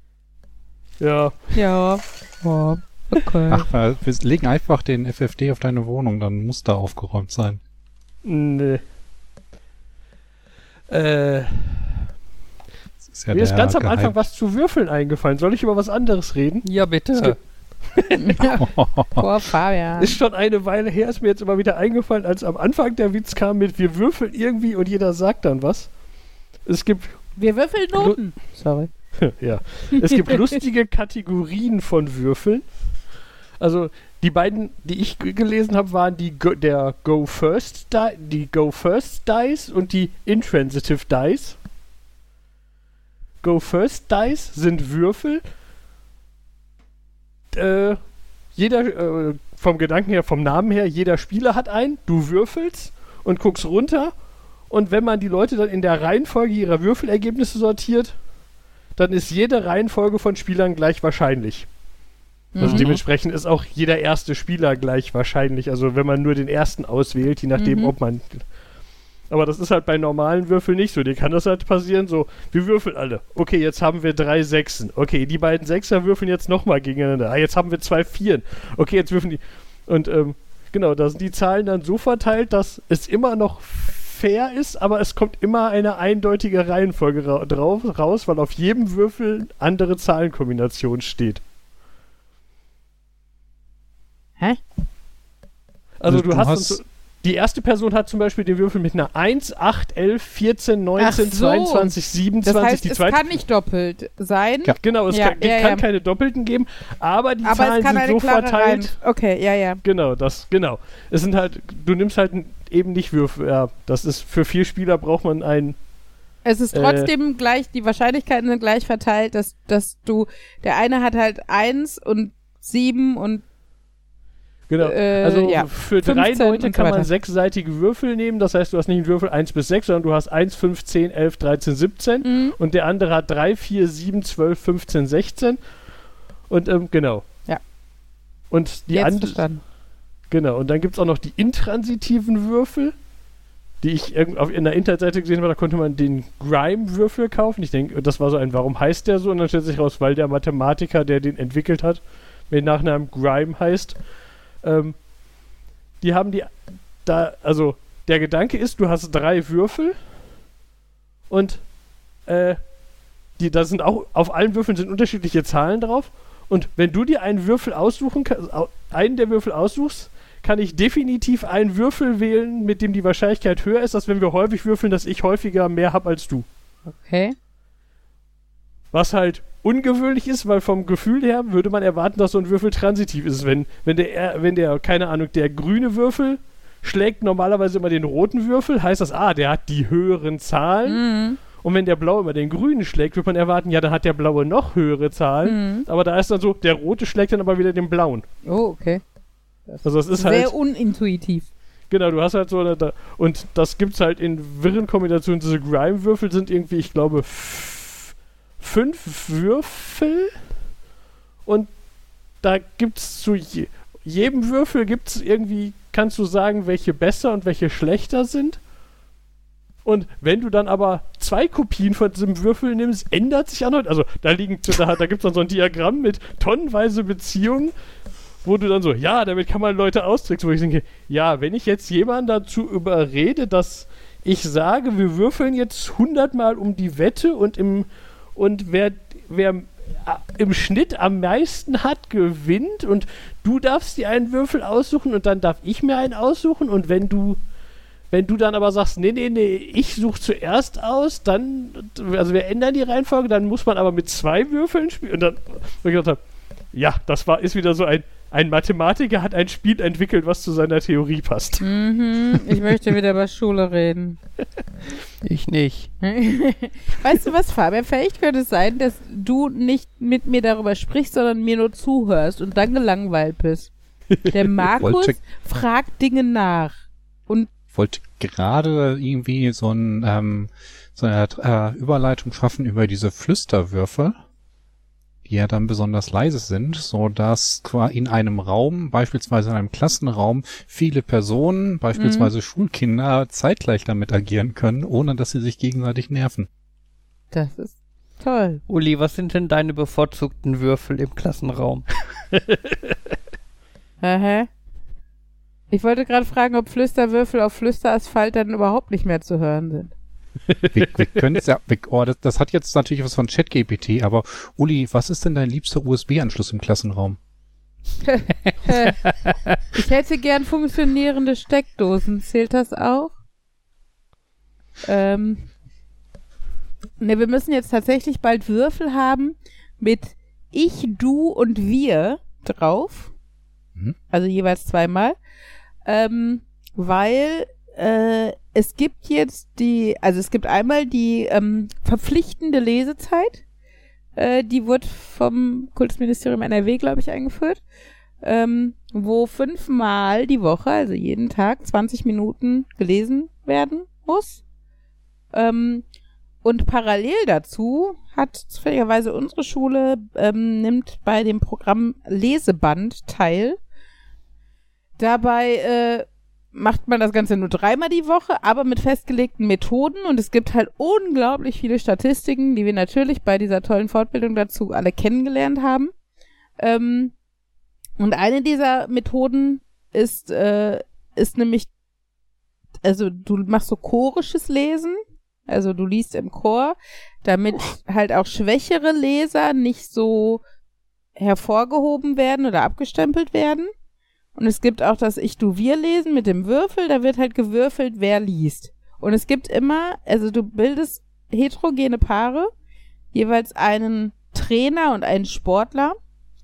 S3: Ja,
S2: Ja. Ja. Okay.
S4: Ach, wir legen einfach den FFD auf deine Wohnung, dann muss da aufgeräumt sein.
S3: nee. Äh,
S4: ist ja
S3: mir ist ganz am
S4: Geheim-
S3: Anfang was zu Würfeln eingefallen. Soll ich über was anderes reden?
S1: Ja, bitte. <laughs>
S2: Vor Fabian.
S3: Ist schon eine Weile her, ist mir jetzt immer wieder eingefallen, als am Anfang der Witz kam mit wir würfeln irgendwie und jeder sagt dann was. Es gibt
S2: Wir würfeln Noten. Sorry. <laughs>
S3: ja. Es gibt <laughs> lustige Kategorien von Würfeln. Also die beiden, die ich gelesen habe, waren die Go der Go First Di die Go First Dice und die Intransitive Dice. Go First Dice sind Würfel. Äh, jeder äh, vom Gedanken her, vom Namen her, jeder Spieler hat einen. Du würfelst und guckst runter. Und wenn man die Leute dann in der Reihenfolge ihrer Würfelergebnisse sortiert, dann ist jede Reihenfolge von Spielern gleich wahrscheinlich. Also
S2: Mhm.
S3: dementsprechend ist auch jeder erste Spieler gleich wahrscheinlich. Also wenn man nur den ersten auswählt, je nachdem,
S2: Mhm.
S3: ob man. Aber das ist halt bei normalen Würfeln nicht so. Dir kann das halt passieren, so, wir würfeln alle. Okay, jetzt haben wir drei Sechsen. Okay, die beiden Sechser würfeln jetzt nochmal gegeneinander. Ah, jetzt haben wir zwei Vieren. Okay, jetzt würfeln die. Und ähm, genau, da sind die Zahlen dann so verteilt, dass es immer noch fair ist, aber es kommt immer eine eindeutige Reihenfolge ra drauf, raus, weil auf jedem Würfel andere Zahlenkombination steht.
S2: Hä?
S3: Also
S4: Also
S3: du,
S4: du
S3: hast,
S4: hast-
S3: die erste Person hat zum Beispiel den Würfel mit einer 1, 8, 11, 14, 19,
S2: Ach so.
S3: 22, 27.
S2: Das heißt,
S3: die
S2: es
S3: zweite
S2: kann nicht doppelt sein,
S4: Ja.
S3: Genau, es
S2: Ja,
S3: kann,
S2: ja,
S3: kann keine Doppelten geben, aber die
S2: aber
S3: Zahlen
S2: es kann
S3: sind so verteilt.
S2: Reihen. Okay, ja, ja.
S3: Genau, das, genau. Es sind halt, du nimmst halt eben nicht Würfel. Ja, das ist für vier Spieler braucht man ein.
S2: Es ist
S3: Äh.
S2: trotzdem gleich, die Wahrscheinlichkeiten sind gleich verteilt, dass, dass du, der eine hat halt eins und sieben und
S3: Genau.
S2: Äh,
S3: also
S2: ja.
S3: für drei
S2: 15
S3: Leute
S2: so
S3: kann man sechsseitige Würfel nehmen. Das heißt, du hast nicht einen Würfel 1 bis 6, sondern du hast 1, 5, 10, 11, 13, 17.
S2: Mhm.
S3: Und der andere hat 3, 4, 7, 12, 15, 16. Und ähm, genau.
S2: Ja.
S3: Und die
S2: jetzt
S3: andere.
S2: verstanden.
S3: Genau, und dann gibt es auch noch die intransitiven Würfel, die ich auf in der Internetseite gesehen habe, da konnte man den Grime-Würfel kaufen. Ich denke, das war so ein, warum heißt der so? Und dann stellt sich raus, weil der Mathematiker, der den entwickelt hat, mit Nachnamen Grime heißt. Ähm, die haben die da, also der Gedanke ist, du hast drei Würfel und äh, die, da sind auch, auf allen Würfeln sind unterschiedliche Zahlen drauf. Und wenn du dir einen Würfel aussuchen kannst, einen der Würfel aussuchst, kann ich definitiv einen Würfel wählen, mit dem die Wahrscheinlichkeit höher ist, als wenn wir häufig würfeln, dass ich häufiger mehr habe als du.
S2: Okay.
S3: Was halt ungewöhnlich ist, weil vom Gefühl her würde man erwarten, dass so ein Würfel transitiv ist. Wenn, wenn der, wenn der, keine Ahnung, der grüne Würfel schlägt normalerweise immer den roten Würfel, heißt das, ah, der hat die höheren Zahlen.
S2: Mhm.
S3: Und wenn der blaue immer den grünen schlägt, wird man erwarten, ja, dann hat der blaue noch höhere Zahlen.
S2: Mhm.
S3: Aber da ist dann so, der rote schlägt dann aber wieder den blauen.
S2: Oh, okay.
S3: Also es ist
S2: Sehr
S3: halt,
S2: unintuitiv.
S3: genau, du hast halt so eine, und das gibt's halt in wirren Kombinationen. Diese Grime-Würfel sind irgendwie, ich glaube, fünf Würfel und da gibt's zu je, jedem Würfel gibt's irgendwie, kannst du sagen, welche besser und welche schlechter sind. Und wenn du dann aber zwei Kopien von diesem Würfel nimmst, ändert sich noch. Also da da, da gibt es dann so ein Diagramm mit tonnenweise Beziehungen, wo du dann so, ja, damit kann man Leute austricksen, wo ich denke, ja, wenn ich jetzt jemanden dazu überrede, dass ich sage, wir würfeln jetzt 100 Mal um die Wette und im und wer, wer im Schnitt am meisten hat, gewinnt und du darfst dir einen Würfel aussuchen und dann darf ich mir einen aussuchen und wenn du wenn du dann aber sagst, nee, nee, nee, ich suche zuerst aus, dann, also wir ändern die Reihenfolge, dann muss man aber mit zwei Würfeln spielen. Und dann, wo ich gedacht habe, ja, das war, ist wieder so ein, ein Mathematiker hat ein Spiel entwickelt, was zu seiner Theorie passt.
S2: Mhm. Ich möchte wieder über Schule reden.
S1: Ich nicht. <laughs>
S2: weißt du was, Fabian? Vielleicht könnte es sein, dass du nicht mit mir darüber sprichst, sondern mir nur zuhörst und dann gelangweilt bist. Der <laughs> Markus fragt Dinge nach. Und
S4: Ich wollte gerade irgendwie so, ein, ähm, so eine äh, Überleitung schaffen über diese Flüsterwürfe, die ja dann besonders leise sind, so dass quasi in einem Raum, beispielsweise in einem Klassenraum, viele Personen, beispielsweise Schulkinder, zeitgleich damit agieren können, ohne dass sie sich gegenseitig nerven.
S2: das ist toll.
S1: Uli, was sind denn deine bevorzugten Würfel im Klassenraum? <laughs> <laughs>
S2: Hä? Ich wollte gerade fragen, ob Flüsterwürfel auf Flüsterasphalt dann überhaupt nicht mehr zu hören sind.
S4: Wir, wir können ja, wir, oh, das, das hat jetzt natürlich was von ChatGPT, aber Uli, was ist denn dein liebster USB-Anschluss im Klassenraum? <laughs>
S2: Ich hätte gern funktionierende Steckdosen. Zählt das auch? Ähm. Ne, wir müssen jetzt tatsächlich bald Würfel haben mit ich, du und wir drauf.
S4: Mhm.
S2: Also jeweils zweimal. Ähm, weil äh, es gibt jetzt die, also es gibt einmal die ähm, verpflichtende Lesezeit. Äh, die wurde vom Kultusministerium NRW, glaube ich, eingeführt ähm, wo fünfmal die Woche, also jeden Tag, 20 Minuten gelesen werden muss. Ähm, und parallel dazu hat zufälligerweise unsere Schule, ähm, nimmt bei dem Programm Leseband teil. Dabei äh, macht man das Ganze nur dreimal die Woche, aber mit festgelegten Methoden und es gibt halt unglaublich viele Statistiken, die wir natürlich bei dieser tollen Fortbildung dazu alle kennengelernt haben. Ähm, und eine dieser Methoden ist, äh, ist nämlich, also du machst so chorisches Lesen, also du liest im Chor, damit halt auch schwächere Leser nicht so hervorgehoben werden oder abgestempelt werden. Und es gibt auch das Ich-Du-Wir-Lesen mit dem Würfel. Da wird halt gewürfelt, wer liest. Und es gibt immer, also du bildest heterogene Paare, jeweils einen Trainer und einen Sportler.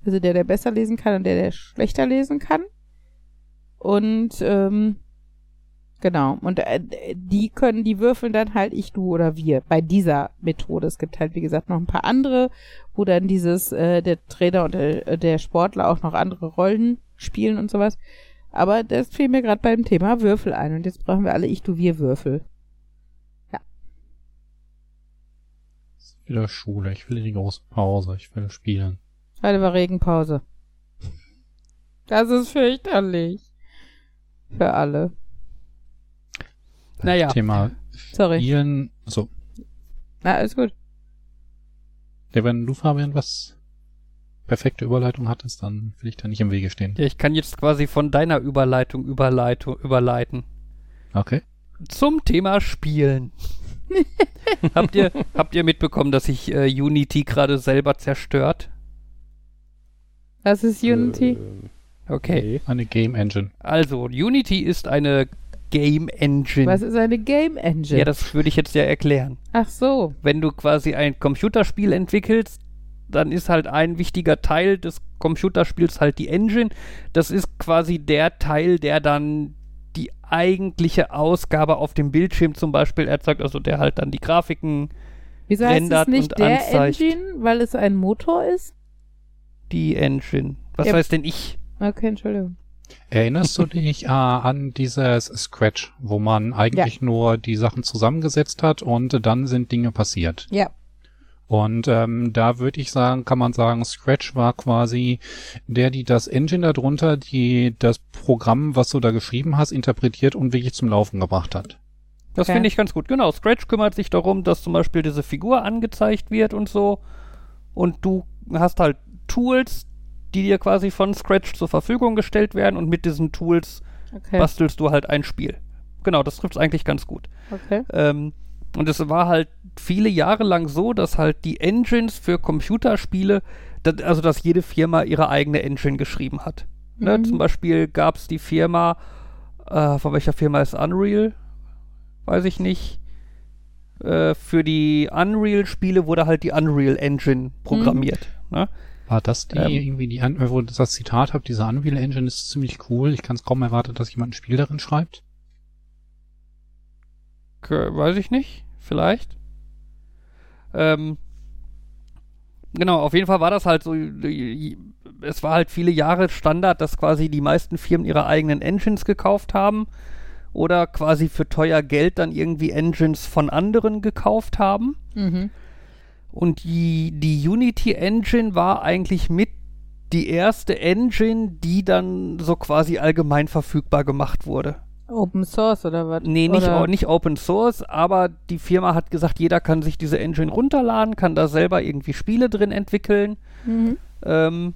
S2: Also der, der besser lesen kann und der, der schlechter lesen kann. Und ähm, genau. Und äh, die können, die würfeln dann halt ich, du oder wir bei dieser Methode. Es gibt halt, wie gesagt, noch ein paar andere, wo dann dieses, äh, der Trainer und der, der Sportler auch noch andere Rollen spielen und sowas. Aber das fiel mir gerade beim Thema Würfel ein. Und jetzt brauchen wir alle ich, du, wir Würfel.
S4: Wieder Schule. Ich will in die große Pause. Ich will spielen.
S2: Heute war Regenpause. Das ist fürchterlich. Für alle.
S1: Naja.
S4: Thema
S2: Sorry.
S4: Spielen. So.
S2: Na, alles gut.
S4: Ja, wenn du, Fabian, was perfekte Überleitung hattest, dann will ich da nicht im Wege stehen.
S1: Ja, ich kann jetzt quasi von deiner Überleitung Überleitung überleiten.
S4: Okay.
S1: Zum Thema Spielen. <laughs> habt, ihr, habt ihr mitbekommen, dass sich äh, Unity gerade selber zerstört?
S2: Was ist Unity?
S3: Äh,
S1: Okay.
S4: Eine Game Engine.
S1: Also, Unity ist eine Game Engine.
S2: Was ist eine Game Engine?
S1: Ja, das würde ich jetzt ja erklären.
S2: Ach so.
S1: Wenn du quasi ein Computerspiel entwickelst, dann ist halt ein wichtiger Teil des Computerspiels halt die Engine. Das ist quasi der Teil, der dann die eigentliche Ausgabe auf dem Bildschirm zum Beispiel erzeugt, also der halt dann die Grafiken,
S2: Wieso heißt es
S1: rendert
S2: nicht
S1: und
S2: der
S1: anzeigt.
S2: Engine, weil es ein Motor ist?
S1: die Engine. Was
S2: Ja.
S1: weiß denn ich?
S2: Okay, Entschuldigung.
S4: Erinnerst du dich äh, an dieses Scratch, wo man eigentlich nur die Sachen zusammengesetzt hat und dann sind Dinge passiert?
S2: Ja.
S4: Und ähm, da würde ich sagen, kann man sagen, Scratch war quasi der, die das Engine darunter, die das Programm, was du da geschrieben hast, interpretiert und wirklich zum Laufen gebracht hat.
S1: Das
S2: Okay.
S1: finde ich ganz gut. Genau, Scratch kümmert sich darum, dass zum Beispiel diese Figur angezeigt wird und so. Und du hast halt Tools, die dir quasi von Scratch zur Verfügung gestellt werden und mit diesen Tools
S2: Okay.
S1: bastelst du halt ein Spiel. Genau, das trifft es eigentlich ganz gut.
S2: Okay.
S1: Ähm, und es war halt viele Jahre lang so, dass halt die Engines für Computerspiele, also dass jede Firma ihre eigene Engine geschrieben hat. Ne?
S2: Mhm.
S1: Zum Beispiel gab es die Firma, äh, von welcher Firma ist Unreal? Weiß ich nicht. Äh, für die Unreal-Spiele wurde halt die Unreal Engine programmiert. Ne?
S4: War das die
S1: Ähm.
S4: irgendwie die, wo das Zitat habe, diese Unreal Engine ist ziemlich cool. Ich kann es kaum erwarten, dass jemand ein Spiel darin schreibt.
S1: Weiß ich nicht, vielleicht. Ähm, genau, auf jeden Fall war das halt so, es war halt viele Jahre Standard, dass quasi die meisten Firmen ihre eigenen Engines gekauft haben oder quasi für teuer Geld dann irgendwie Engines von anderen gekauft haben.
S2: Mhm.
S1: Und die, die Unity Engine war eigentlich mit die erste Engine, die dann so quasi allgemein verfügbar gemacht wurde.
S2: Open Source oder was?
S1: Nee, nicht,
S2: Oder-
S1: nicht Open Source, aber die Firma hat gesagt, jeder kann sich diese Engine runterladen, kann da selber irgendwie Spiele drin entwickeln.
S2: Mhm.
S1: Ähm,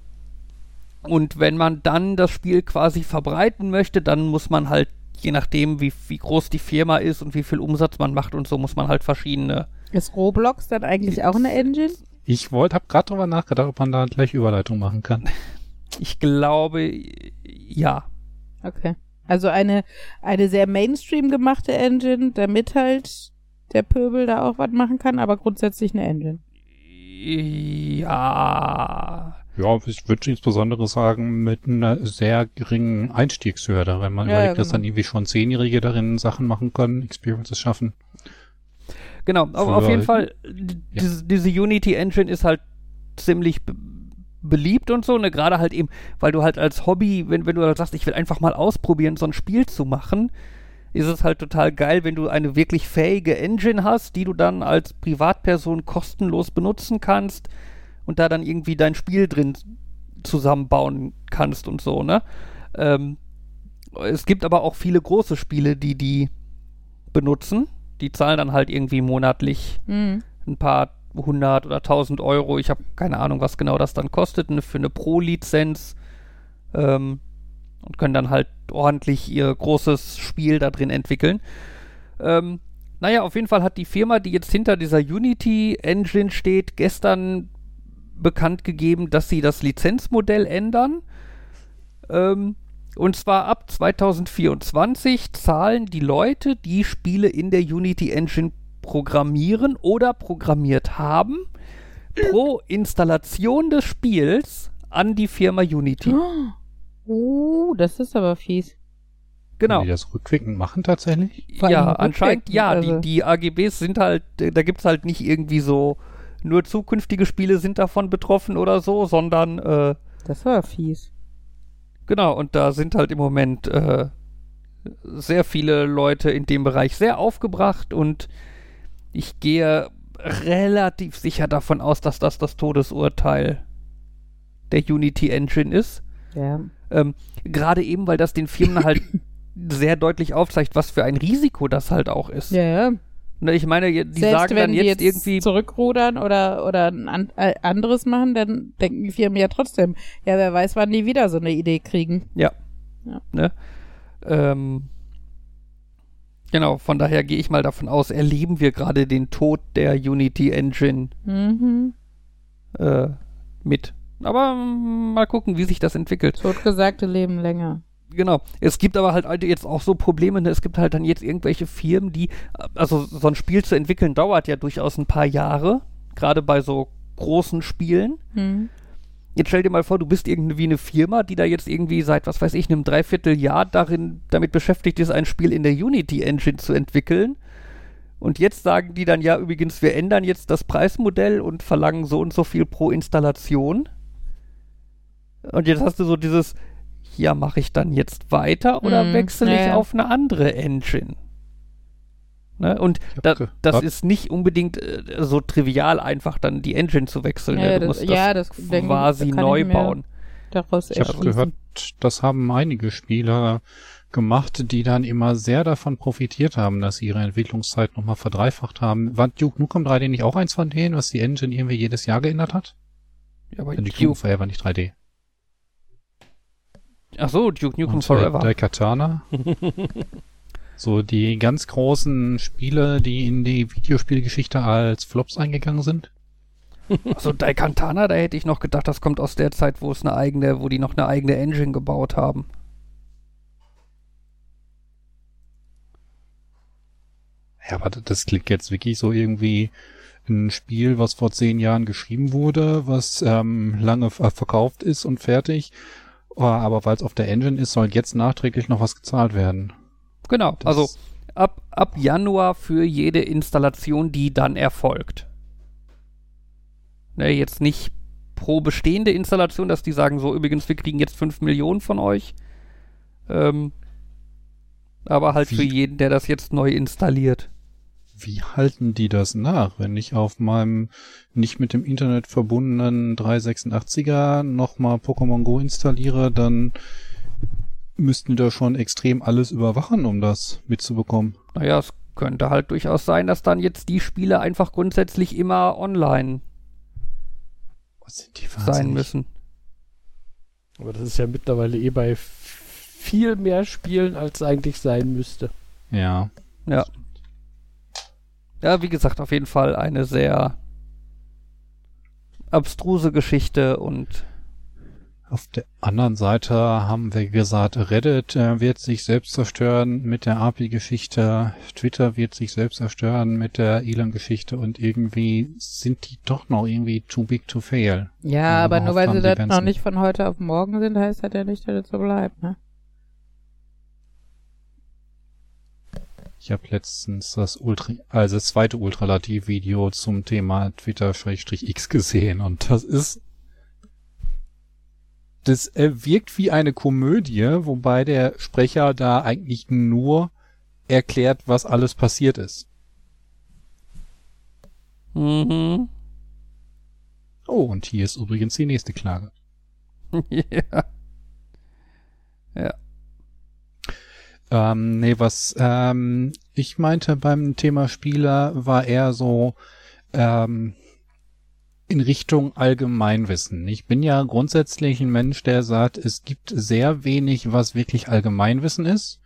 S1: und wenn man dann das Spiel quasi verbreiten möchte, dann muss man halt, je nachdem, wie, wie groß die Firma ist und wie viel Umsatz man macht und so, muss man halt verschiedene.
S2: Ist Roblox dann eigentlich auch eine Engine?
S4: Ich wollte, habe gerade drüber nachgedacht, ob man da gleich Überleitung machen kann.
S1: Ich glaube, ja.
S2: Okay. Also eine, eine sehr Mainstream gemachte Engine, damit halt der Pöbel da auch was machen kann, aber grundsätzlich eine Engine.
S1: Ja.
S4: Ja, ich würde insbesondere sagen, mit einer sehr geringen Einstiegshürde, wenn man
S2: Ja,
S4: überlegt,
S2: ja,
S4: dass dann
S2: genau.
S4: irgendwie schon Zehnjährige darin Sachen machen können, Experiences schaffen.
S1: Genau, auf, auf jeden Fall,
S4: Ja.
S1: diese, diese Unity Engine ist halt ziemlich beliebt und so, ne, gerade halt eben, weil du halt als Hobby, wenn, wenn du halt sagst, ich will einfach mal ausprobieren, so ein Spiel zu machen, ist es halt total geil, wenn du eine wirklich fähige Engine hast, die du dann als Privatperson kostenlos benutzen kannst und da dann irgendwie dein Spiel drin zusammenbauen kannst und so, ne? Ähm, es gibt aber auch viele große Spiele, die die benutzen. Die zahlen dann halt irgendwie monatlich
S2: Mhm.
S1: ein paar hundert oder tausend Euro. Ich habe keine Ahnung, was genau das dann kostet ne, für eine Pro-Lizenz. Ähm, und können dann halt ordentlich ihr großes Spiel da drin entwickeln. Ähm, naja, auf jeden Fall hat die Firma, die jetzt hinter dieser Unity Engine steht, gestern bekannt gegeben, dass sie das Lizenzmodell ändern. Ähm, Und zwar ab 2024 zahlen die Leute, die Spiele in der Unity Engine programmieren oder programmiert haben, pro Installation des Spiels an die Firma Unity.
S2: Oh, das ist aber fies.
S1: Genau.
S4: Die das rückwirkend machen tatsächlich?
S1: Ja, anscheinend ja.
S2: also.
S1: Die, die AGBs sind halt, da gibt's halt nicht irgendwie so, nur zukünftige Spiele sind davon betroffen oder so, sondern äh,
S2: Das war fies.
S1: Genau, und da sind halt im Moment äh, sehr viele Leute in dem Bereich sehr aufgebracht und ich gehe relativ sicher davon aus, dass das das Todesurteil der Unity Engine ist.
S2: Ja.
S1: Ähm, Gerade eben, weil das den Firmen halt <laughs> sehr deutlich aufzeigt, was für ein Risiko das halt auch ist.
S2: Ja, ja.
S1: Ne, Ich meine, die
S2: Selbst
S1: sagen
S2: wenn
S1: dann
S2: die
S1: jetzt,
S2: jetzt
S1: irgendwie,
S2: zurückrudern oder, oder ein äh, anderes machen, dann denken die Firmen ja trotzdem, ja, wer weiß, wann die wieder so eine Idee kriegen.
S1: Ja.
S2: Ja.
S1: Ne? Ähm, genau, von daher gehe ich mal davon aus, erleben wir gerade den Tod der Unity Engine
S2: Mhm.
S1: äh, mit. Aber mm, mal gucken, wie sich das entwickelt.
S2: Totgesagte leben länger.
S1: Genau. Es gibt aber halt halt jetzt auch so Probleme. Ne? Es gibt halt dann jetzt irgendwelche Firmen, die, also so ein Spiel zu entwickeln dauert ja durchaus ein paar Jahre, gerade bei so großen Spielen.
S2: Mhm.
S1: Jetzt stell dir mal vor, du bist irgendwie eine Firma, die da jetzt irgendwie seit, was weiß ich, einem Dreivierteljahr darin, damit beschäftigt ist, ein Spiel in der Unity Engine zu entwickeln. Und jetzt sagen die dann, ja, übrigens, wir ändern jetzt das Preismodell und verlangen so und so viel pro Installation. Und jetzt hast du so dieses, ja, mache ich dann jetzt weiter oder
S2: Mhm,
S1: wechsle
S2: ja,
S1: ich auf eine andere Engine? Ne? Und da, das ist nicht unbedingt äh, so trivial, einfach dann die Engine zu wechseln.
S2: Ja,
S1: ne? Du
S2: das-
S1: musst
S2: ja,
S1: das,
S2: das denke-
S1: quasi
S2: da kann
S1: neu bauen.
S2: Daraus
S4: Ich habe gehört, das haben einige Spieler gemacht, die dann immer sehr davon profitiert haben, dass sie ihre Entwicklungszeit nochmal verdreifacht haben. War Duke Nukem 3D nicht auch eins von denen, was die Engine irgendwie jedes Jahr geändert hat?
S1: Ja, aber Duke,
S4: Nukem Forever nicht 3D.
S1: ach so, Duke Nukem
S4: Und,
S1: Forever.
S4: Äh, Daikatana. <laughs> so die ganz großen Spiele, die in die Videospielgeschichte als Flops eingegangen sind.
S1: Also Daikantana, da hätte ich noch gedacht, das kommt aus der Zeit, wo es eine eigene, wo die noch eine eigene Engine gebaut haben.
S4: Ja, aber das klingt jetzt wirklich so irgendwie ein Spiel, was vor zehn Jahren geschrieben wurde, was ähm, lange ver- verkauft ist und fertig. Aber weil es auf der Engine ist, soll jetzt nachträglich noch was gezahlt werden.
S1: Genau,
S4: Das-
S1: also ab, ab Januar für jede Installation, die dann erfolgt. Ne, jetzt nicht pro bestehende Installation, dass die sagen, so übrigens, wir kriegen jetzt 5 Millionen von euch. Ähm, aber halt
S4: Wie?
S1: für jeden, der das jetzt neu installiert.
S4: Wie halten die das nach, wenn ich auf meinem nicht mit dem Internet verbundenen 386er nochmal Pokémon Go installiere, dann müssten da schon extrem alles überwachen, um das mitzubekommen.
S1: Naja, es könnte halt durchaus sein, dass dann jetzt die Spiele einfach grundsätzlich immer online
S4: Was sind die
S1: sein müssen.
S3: Aber das ist ja mittlerweile eh bei viel mehr Spielen, als eigentlich sein müsste.
S4: Ja.
S1: Ja. Ja, wie gesagt, auf jeden Fall eine sehr abstruse Geschichte und
S4: Auf der anderen Seite haben wir gesagt, Reddit äh, wird sich selbst zerstören mit der API-Geschichte, Twitter wird sich selbst zerstören mit der Elon-Geschichte und irgendwie sind die doch noch irgendwie too big to fail.
S2: Ja,
S4: Ja,
S2: aber nur weil sie das noch nicht von heute auf morgen sind, heißt das ja nicht, dass es so bleibt, ne?
S4: Ich habe letztens das Ultra, also das zweite Ultralativ-Video zum Thema Twitter-X gesehen und das ist das äh, wirkt wie eine Komödie, wobei der Sprecher da eigentlich nur erklärt, was alles passiert ist.
S1: mhm.
S4: Oh, und hier ist übrigens die nächste Klage. <laughs>
S1: ja. Ja.
S4: Ähm, nee, was ähm, ich meinte beim Thema Spieler war eher so ähm, in Richtung Allgemeinwissen. Ich bin ja grundsätzlich ein Mensch, der sagt, es gibt sehr wenig, was wirklich Allgemeinwissen ist.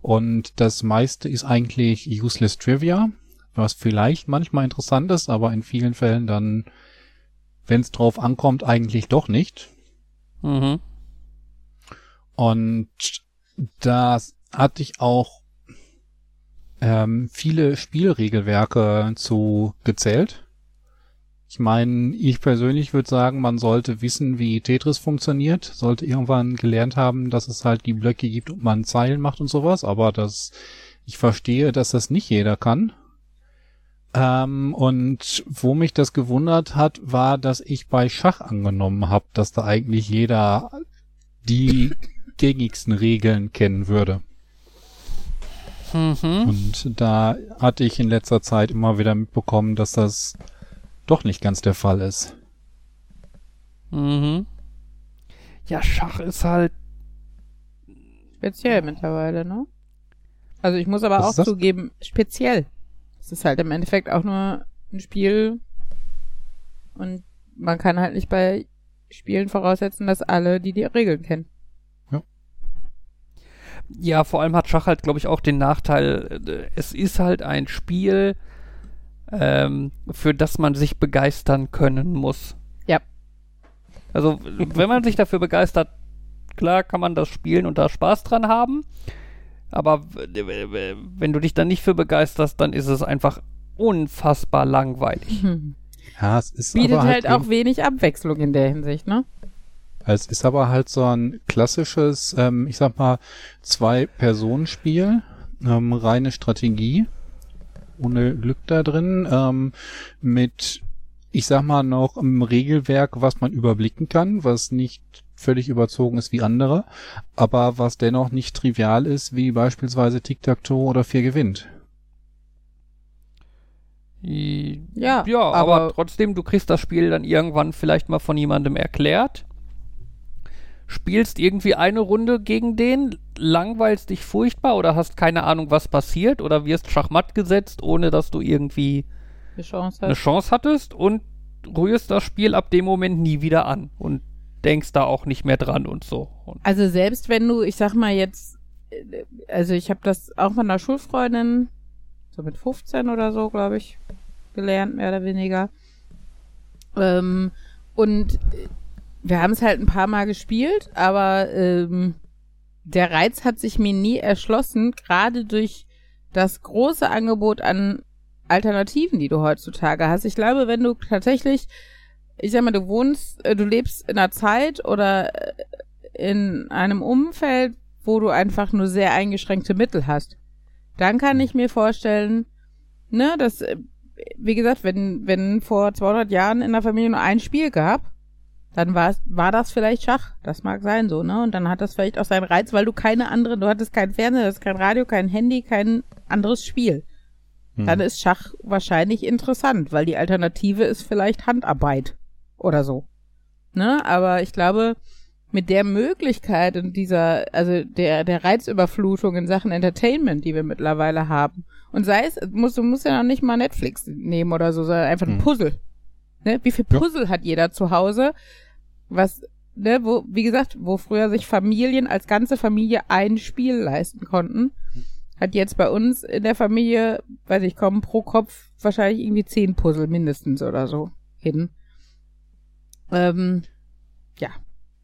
S4: Und das meiste ist eigentlich useless Trivia, was vielleicht manchmal interessant ist, aber in vielen Fällen dann, wenn es drauf ankommt, eigentlich doch nicht.
S1: Mhm.
S4: Und da hatte ich auch ähm, viele Spielregelwerke zu gezählt. Ich meine, ich persönlich würde sagen, man sollte wissen, wie Tetris funktioniert, sollte irgendwann gelernt haben, dass es halt die Blöcke gibt und man Zeilen macht und sowas, aber das, ich verstehe, dass das nicht jeder kann. Ähm, und wo mich das gewundert hat, war, dass ich bei Schach angenommen habe, dass da eigentlich jeder die <laughs> gängigsten Regeln kennen würde.
S1: Mhm.
S4: Und da hatte ich in letzter Zeit immer wieder mitbekommen, dass das doch nicht ganz der Fall ist.
S1: Mhm. Ja, Schach ist halt.
S2: Speziell mittlerweile, ne? Also ich muss aber
S4: Was
S2: auch zugeben, speziell. Es ist halt im Endeffekt auch nur ein Spiel und man kann halt nicht bei Spielen voraussetzen, dass alle die die Regeln kennen.
S1: Ja, vor allem hat Schach halt, glaube ich, auch den Nachteil, äh, es ist halt ein Spiel, ähm, für das man sich begeistern können muss.
S2: Ja.
S1: Also, wenn man sich dafür begeistert, klar kann man das spielen und da Spaß dran haben. Aber wenn du dich dann nicht für begeisterst, dann ist es einfach unfassbar langweilig.
S4: Ja, es ist
S2: Bietet
S4: aber
S2: halt,
S4: halt
S2: auch wenig Abwechslung in der Hinsicht, ne?
S4: Es ist aber halt so ein klassisches, ähm, ich sag mal, Zwei-Personen-Spiel, ähm, reine Strategie, ohne Glück da drin, ähm, mit, ich sag mal, noch einem Regelwerk, was man überblicken kann, was nicht völlig überzogen ist wie andere, aber was dennoch nicht trivial ist, wie beispielsweise Tic-Tac-Toe oder Vier gewinnt.
S2: Ja,
S1: Ja, aber,
S2: aber-
S1: trotzdem, du kriegst das Spiel dann irgendwann vielleicht mal von jemandem erklärt. Spielst irgendwie eine Runde gegen den, langweilst dich furchtbar oder hast keine Ahnung, was passiert oder wirst schachmatt gesetzt, ohne dass du irgendwie
S2: Die Chance
S1: eine. Chance hattest und rührst das Spiel ab dem Moment nie wieder an und denkst da auch nicht mehr dran und so. Und
S2: Also selbst wenn du, ich sag mal jetzt, äh, also ich habe das auch von einer Schulfreundin, so mit 15 oder so, glaube ich, gelernt, mehr oder weniger. Ähm, und wir haben es halt ein paar Mal gespielt, aber ähm, der Reiz hat sich mir nie erschlossen, gerade durch das große Angebot an Alternativen, die du heutzutage hast. Ich glaube, wenn du tatsächlich, ich sag mal, du wohnst, äh, du lebst in einer Zeit oder äh, in einem Umfeld, wo du einfach nur sehr eingeschränkte Mittel hast, dann kann ich mir vorstellen, ne, dass, äh, wie gesagt, wenn, wenn vor 200 Jahren in der Familie nur ein Spiel gab, dann war, war das vielleicht Schach. Das mag sein so, ne? Und dann hat das vielleicht auch seinen Reiz, weil du keine andere, du hattest kein Fernseher, du kein Radio, kein Handy, kein anderes Spiel.
S4: Hm.
S2: Dann ist Schach wahrscheinlich interessant, weil die Alternative ist vielleicht Handarbeit oder so. Ne? Aber ich glaube, mit der Möglichkeit und dieser, also der, der Reizüberflutung in Sachen Entertainment, die wir mittlerweile haben, und sei es, muss, du musst ja noch nicht mal Netflix nehmen oder so, sondern einfach ein
S4: Hm.
S2: Puzzle. Ne? Wie viel
S4: Ja.
S2: Puzzle hat jeder zu Hause? Was, ne, wo, wie gesagt, wo früher sich Familien als ganze Familie ein Spiel leisten konnten, hat jetzt bei uns in der Familie, weiß ich, kommen pro Kopf wahrscheinlich irgendwie zehn Puzzle mindestens oder so hin. Ähm.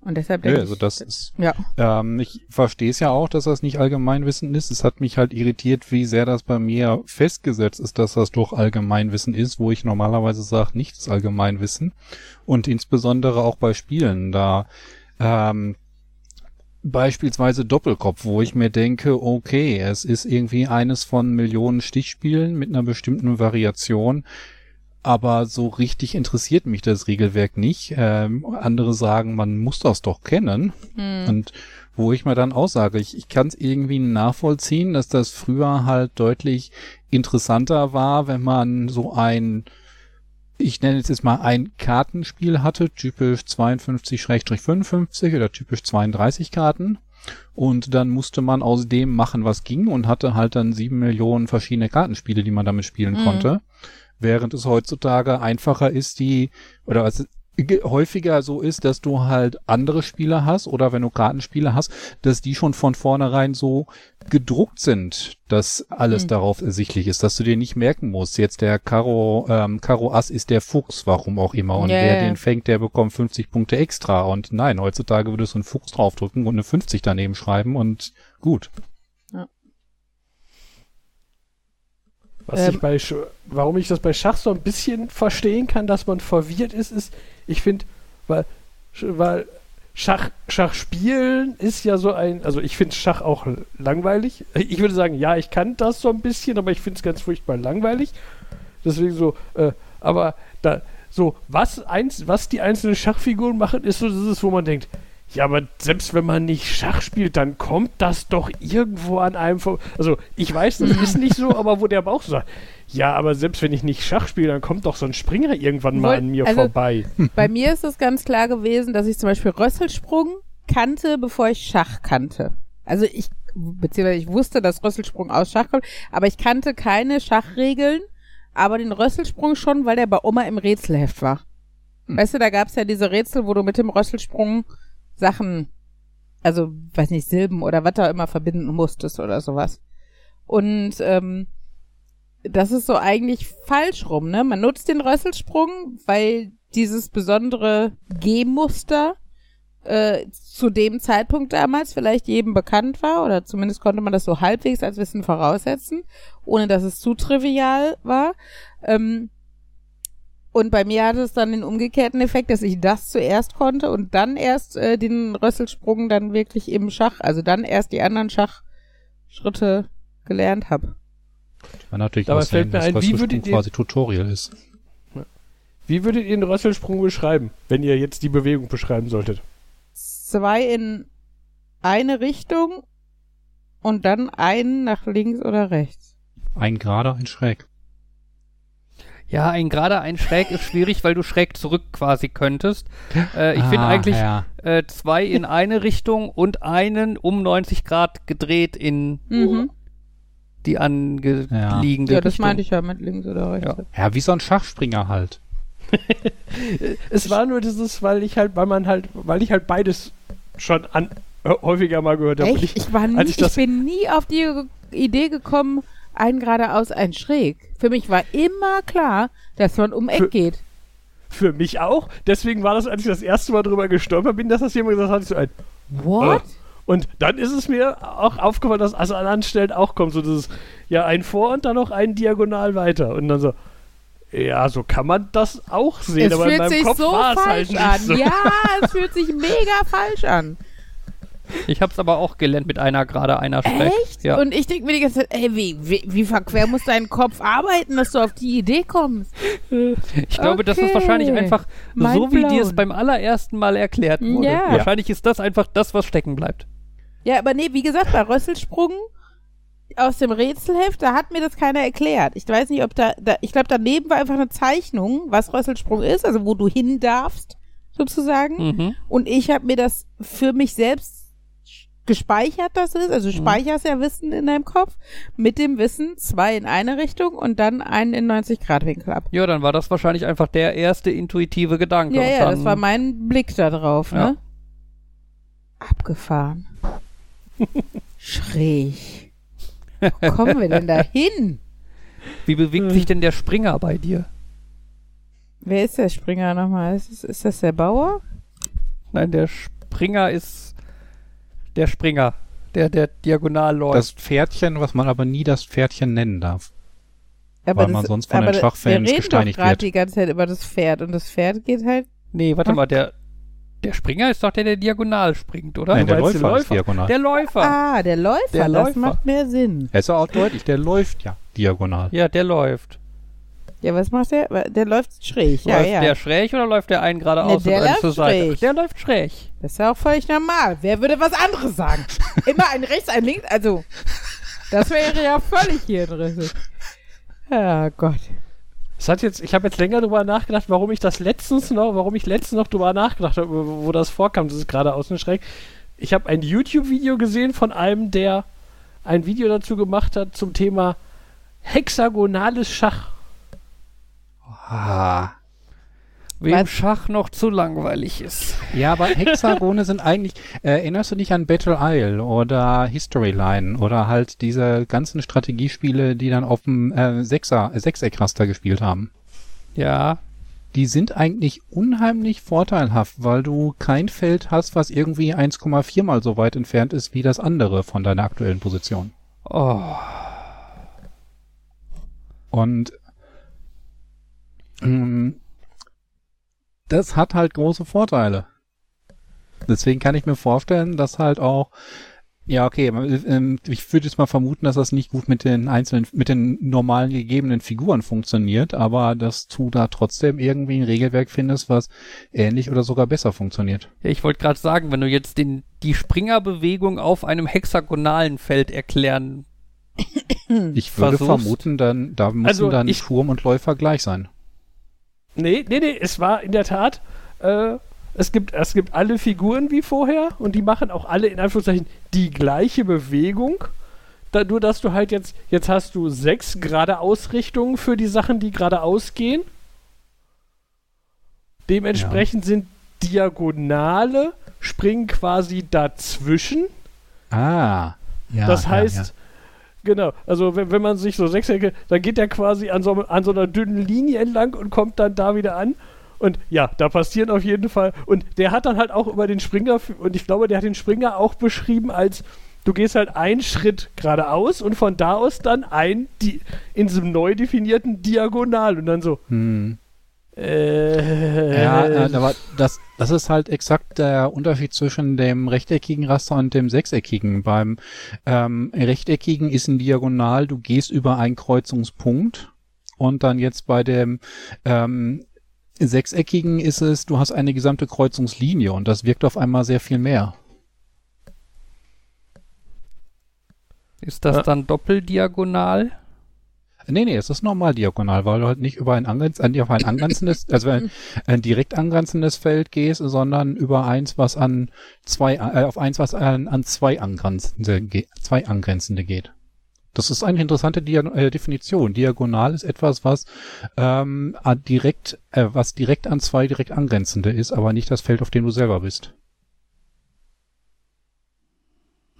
S2: Und deshalb
S4: Ja,
S2: denke
S4: also
S2: ich,
S4: das ist
S2: ja.
S4: Ähm, ich verstehe es ja auch, dass das nicht Allgemeinwissen ist. Es hat mich halt irritiert, wie sehr das bei mir festgesetzt ist, dass das doch Allgemeinwissen ist, wo ich normalerweise sage, nichts Allgemeinwissen. Und insbesondere auch bei Spielen, da ähm, beispielsweise Doppelkopf, wo ich mir denke, okay, es ist irgendwie eines von Millionen Stichspielen mit einer bestimmten Variation. Aber so richtig interessiert mich das Regelwerk nicht. Ähm, andere sagen, man muss das doch kennen.
S2: Hm.
S4: Und wo ich mir dann auch sage, ich, ich kann es irgendwie nachvollziehen, dass das früher halt deutlich interessanter war, wenn man so ein, ich nenne es jetzt mal ein Kartenspiel hatte, typisch 52-55 oder typisch 32 Karten. Und dann musste man aus dem machen, was ging und hatte halt dann sieben Millionen verschiedene Kartenspiele, die man damit spielen
S2: Mhm.
S4: konnte. Während es heutzutage einfacher ist, die, oder ge- häufiger so ist, dass du halt andere Spieler hast oder wenn du Kartenspiele hast, dass die schon von vornherein so gedruckt sind, dass alles
S2: Hm.
S4: darauf ersichtlich ist, dass du dir nicht merken musst, jetzt der Karo, ähm, Karo Ass ist der Fuchs, warum auch immer. Und
S2: Ja,
S4: wer den fängt, der bekommt 50 Punkte extra. Und nein, heutzutage würdest du einen Fuchs draufdrücken und eine 50 daneben schreiben und gut.
S3: Was
S2: Ähm.
S3: ich bei Sch warum ich das bei Schach so ein bisschen verstehen kann, dass man verwirrt ist, ist, ich finde, weil, weil Schach, Schach spielen ist ja so ein, also ich finde Schach auch langweilig. <laughs> Ich würde sagen, ja, ich kann das so ein bisschen, aber ich finde es ganz furchtbar langweilig. Deswegen so, äh, aber da, so, was, eins, was die einzelnen Schachfiguren machen, ist so dieses, wo man denkt, ja, aber selbst wenn man nicht Schach spielt, dann kommt das doch irgendwo an einem vor. Also, ich weiß, das ist nicht so, aber wo der Bauch so sagt, ja, aber selbst wenn ich nicht Schach spiele, dann kommt doch so ein Springer irgendwann mal
S2: Woll-
S3: an mir
S2: also-
S3: vorbei.
S2: Bei mir ist es ganz klar gewesen, dass ich zum Beispiel Rösselsprung kannte, bevor ich Schach kannte. Also ich, beziehungsweise ich wusste, dass Rösselsprung aus Schach kommt, aber ich kannte keine Schachregeln, aber den Rösselsprung schon, weil der bei Oma im Rätselheft war. Weißt du, da gab's ja diese Rätsel, wo du mit dem Rösselsprung Sachen, also weiß nicht, Silben oder was da immer verbinden musstest oder sowas. Und ähm, das ist so eigentlich falsch rum, ne? Man nutzt den Rösselsprung, weil dieses besondere G-Muster äh, zu dem Zeitpunkt damals vielleicht jedem bekannt war oder zumindest konnte man das so halbwegs als Wissen voraussetzen, ohne dass es zu trivial war. Ähm, und bei mir hatte es dann den umgekehrten Effekt, dass ich das zuerst konnte und dann erst äh, den Rösselsprung dann wirklich im Schach, also dann erst die anderen Schachschritte gelernt habe.
S4: Man natürlich
S3: Dabei
S4: aussehen,
S3: fällt mir
S4: dass
S3: ein, wie
S4: Rösselsprung
S3: würdet ihr-
S4: quasi Tutorial ist.
S3: Wie würdet ihr den Rösselsprung beschreiben, wenn ihr jetzt die Bewegung beschreiben solltet?
S2: Zwei in eine Richtung und dann einen nach links oder rechts.
S4: Ein gerader, ein schräg.
S1: Ja, ein gerade ein schräg ist schwierig, weil du schräg zurück quasi könntest. Äh, ich finde
S4: Ah,
S1: eigentlich
S4: Ja.
S1: äh, zwei in eine Richtung und einen um 90 Grad gedreht in
S2: Mhm.
S1: die angeliegende
S2: Ja, das
S1: Richtung.
S2: meinte ich ja mit links oder rechts.
S1: Ja.
S4: ja, wie so ein Schachspringer halt. <laughs>
S3: Es war nur dieses, weil ich halt, weil man halt, weil ich halt beides schon an, äh, häufiger mal gehört habe.
S2: Echt? Ich, war nie, ich,
S3: ich das-
S2: bin nie auf die Idee gekommen, ein geradeaus, ein schräg. Für mich war immer klar, dass man um Eck
S3: Für-
S2: geht.
S3: Für mich auch. Deswegen war das, als ich das erste Mal drüber gestolpert bin, dass das jemand gesagt hat, so ein,
S2: What?
S3: Und dann ist es mir auch aufgefallen, dass also an anderen Stellen auch kommt, so dieses, ja, ein Vor und dann noch ein Diagonal weiter. Und dann so, ja, so kann man das auch sehen,
S2: es
S3: aber in
S2: fühlt
S3: meinem
S2: sich
S3: Kopf
S2: so
S3: war es halt nicht
S2: an.
S3: so.
S2: Ja, es fühlt sich mega falsch an. <laughs>
S1: Ich hab's aber auch gelernt mit einer gerade, einer schräg.
S2: Echt?
S1: Ja.
S2: Und ich denke mir die ganze Zeit, ey, wie, wie, wie verquer muss dein Kopf arbeiten, dass du auf die Idee kommst?
S1: Ich glaube, das ist
S2: Okay.
S1: wahrscheinlich einfach so,
S2: Mind
S1: wie dir es beim allerersten Mal erklärt wurde.
S2: Ja.
S1: Wahrscheinlich ist das einfach das, was stecken bleibt.
S2: Ja, aber nee, wie gesagt, bei Rösselsprung aus dem Rätselheft, da hat mir das keiner erklärt. Ich weiß nicht, ob da, da ich glaube, daneben war einfach eine Zeichnung, was Rösselsprung ist, also wo du hin darfst, sozusagen.
S1: Mhm.
S2: Und ich habe mir das für mich selbst gespeichert, das ist, also du speicherst ja Wissen in deinem Kopf, mit dem Wissen zwei in eine Richtung und dann einen in 90 Grad Winkel ab.
S1: Ja, dann war das wahrscheinlich einfach der erste intuitive Gedanke.
S2: Ja, ja, das war mein Blick da drauf,
S1: Ja.
S2: ne? Abgefahren. <laughs> Schräg. Wo kommen wir denn da <laughs> hin?
S1: Wie bewegt sich denn der Springer bei dir?
S2: Wer ist der Springer nochmal? Ist, ist das der Bauer?
S1: Nein, der Springer ist der Springer, der der diagonal läuft.
S4: Das Pferdchen, was man aber nie das Pferdchen nennen darf.
S2: Aber
S4: Weil man sonst von den
S2: aber das-
S4: Schachfans gesteinigt
S2: doch gerade
S4: wird.
S2: die ganze Zeit über das Pferd und das Pferd geht halt.
S1: nee, warte mal, der der Springer ist doch der, der diagonal springt, oder?
S4: Nein, der
S3: meinst den
S4: Läufer ist
S3: Läufer?
S4: diagonal.
S1: der Läufer.
S2: Ah, der Läufer,
S1: Der
S2: das
S1: Läufer.
S2: macht mehr Sinn.
S4: Er ist auch deutlich, der läuft ja diagonal.
S1: Ja, der läuft.
S2: Ja, was macht der? Der läuft schräg, ja,
S1: läuft
S2: ja.
S1: der schräg oder läuft der einen geradeaus
S2: der
S1: und einen
S2: läuft
S1: zur Seite?
S2: schräg.
S1: Der läuft schräg.
S2: Das ist ja auch völlig normal. Wer würde was anderes sagen? <laughs> Immer ein rechts, ein links, also das wäre ja völlig hier drin. Ja, Gott.
S3: Es hat jetzt, ich habe jetzt länger drüber nachgedacht, warum ich das letztens noch, warum ich letztens noch drüber nachgedacht habe, wo, wo das vorkam, das ist gerade außen schräg. Ich habe ein YouTube-Video gesehen von einem, der ein Video dazu gemacht hat zum Thema hexagonales Schach.
S4: Ah.
S1: Wem? Schach noch zu langweilig ist.
S4: Ja, aber Hexagone sind eigentlich, äh, erinnerst du dich an Battle Isle oder Historyline oder halt diese ganzen Strategiespiele, die dann auf dem äh, Sechser, äh, Sechseckraster gespielt haben?
S1: Ja,
S4: Die sind eigentlich unheimlich vorteilhaft, weil du kein Feld hast, was irgendwie 1,4 mal so weit entfernt ist wie das andere von deiner aktuellen Position.
S1: oh,
S4: Und das hat halt große Vorteile. Deswegen kann ich mir vorstellen, dass halt auch, ja, okay, ähm, ich würde jetzt mal vermuten, dass das nicht gut mit den einzelnen, mit den normalen gegebenen Figuren funktioniert, aber dass du da trotzdem irgendwie ein Regelwerk findest, was ähnlich oder sogar besser funktioniert.
S1: Ja, ich wollte gerade sagen, wenn du jetzt den, die Springerbewegung auf einem hexagonalen Feld erklären.
S4: Ich würde
S1: Versuchst.
S4: vermuten, dann, da müssen
S3: Also
S4: dann
S3: ich-
S4: Turm und Läufer gleich sein.
S3: Nee, nee, nee, es war in der Tat, äh, es gibt, es gibt alle Figuren wie vorher und die machen auch alle in Anführungszeichen die gleiche Bewegung. Da, nur, dass du halt jetzt, jetzt hast du sechs geradeausrichtungen für die Sachen, die geradeaus gehen. Dementsprechend sind Diagonale springen quasi dazwischen.
S4: Ah. Ja,
S3: das
S4: ja,
S3: heißt,
S4: ja.
S3: Genau, also wenn, wenn man sich so Sechsecke, dann geht der quasi an so, an so einer dünnen Linie entlang und kommt dann da wieder an. Und ja, da passieren auf jeden Fall. Und der hat dann halt auch über den Springer, und ich glaube, der hat den Springer auch beschrieben als, du gehst halt einen Schritt geradeaus und von da aus dann ein, die, in diesem neu definierten Diagonal. Und dann so,
S4: Hm.
S3: Äh,
S4: Ja, äh, aber das, das ist halt exakt der Unterschied zwischen dem rechteckigen Raster und dem sechseckigen. Beim ähm, rechteckigen ist ein Diagonal, du gehst über einen Kreuzungspunkt und dann jetzt bei dem ähm, sechseckigen ist es, du hast eine gesamte Kreuzungslinie und das wirkt auf einmal sehr viel mehr.
S1: Ist das
S3: Ja.
S1: dann doppeldiagonal?
S4: Nee, nee, es ist normal diagonal, weil du halt nicht über ein, angrenz an, auf ein angrenzendes, also ein, ein direkt angrenzendes Feld gehst, sondern über eins, was an zwei, äh, auf eins, was an, an zwei angrenzende, zwei angrenzende geht. Das ist eine interessante Dia äh, Definition. Diagonal ist etwas, was ähm, direkt, äh, was direkt an zwei direkt angrenzende ist, aber nicht das Feld, auf dem du selber bist.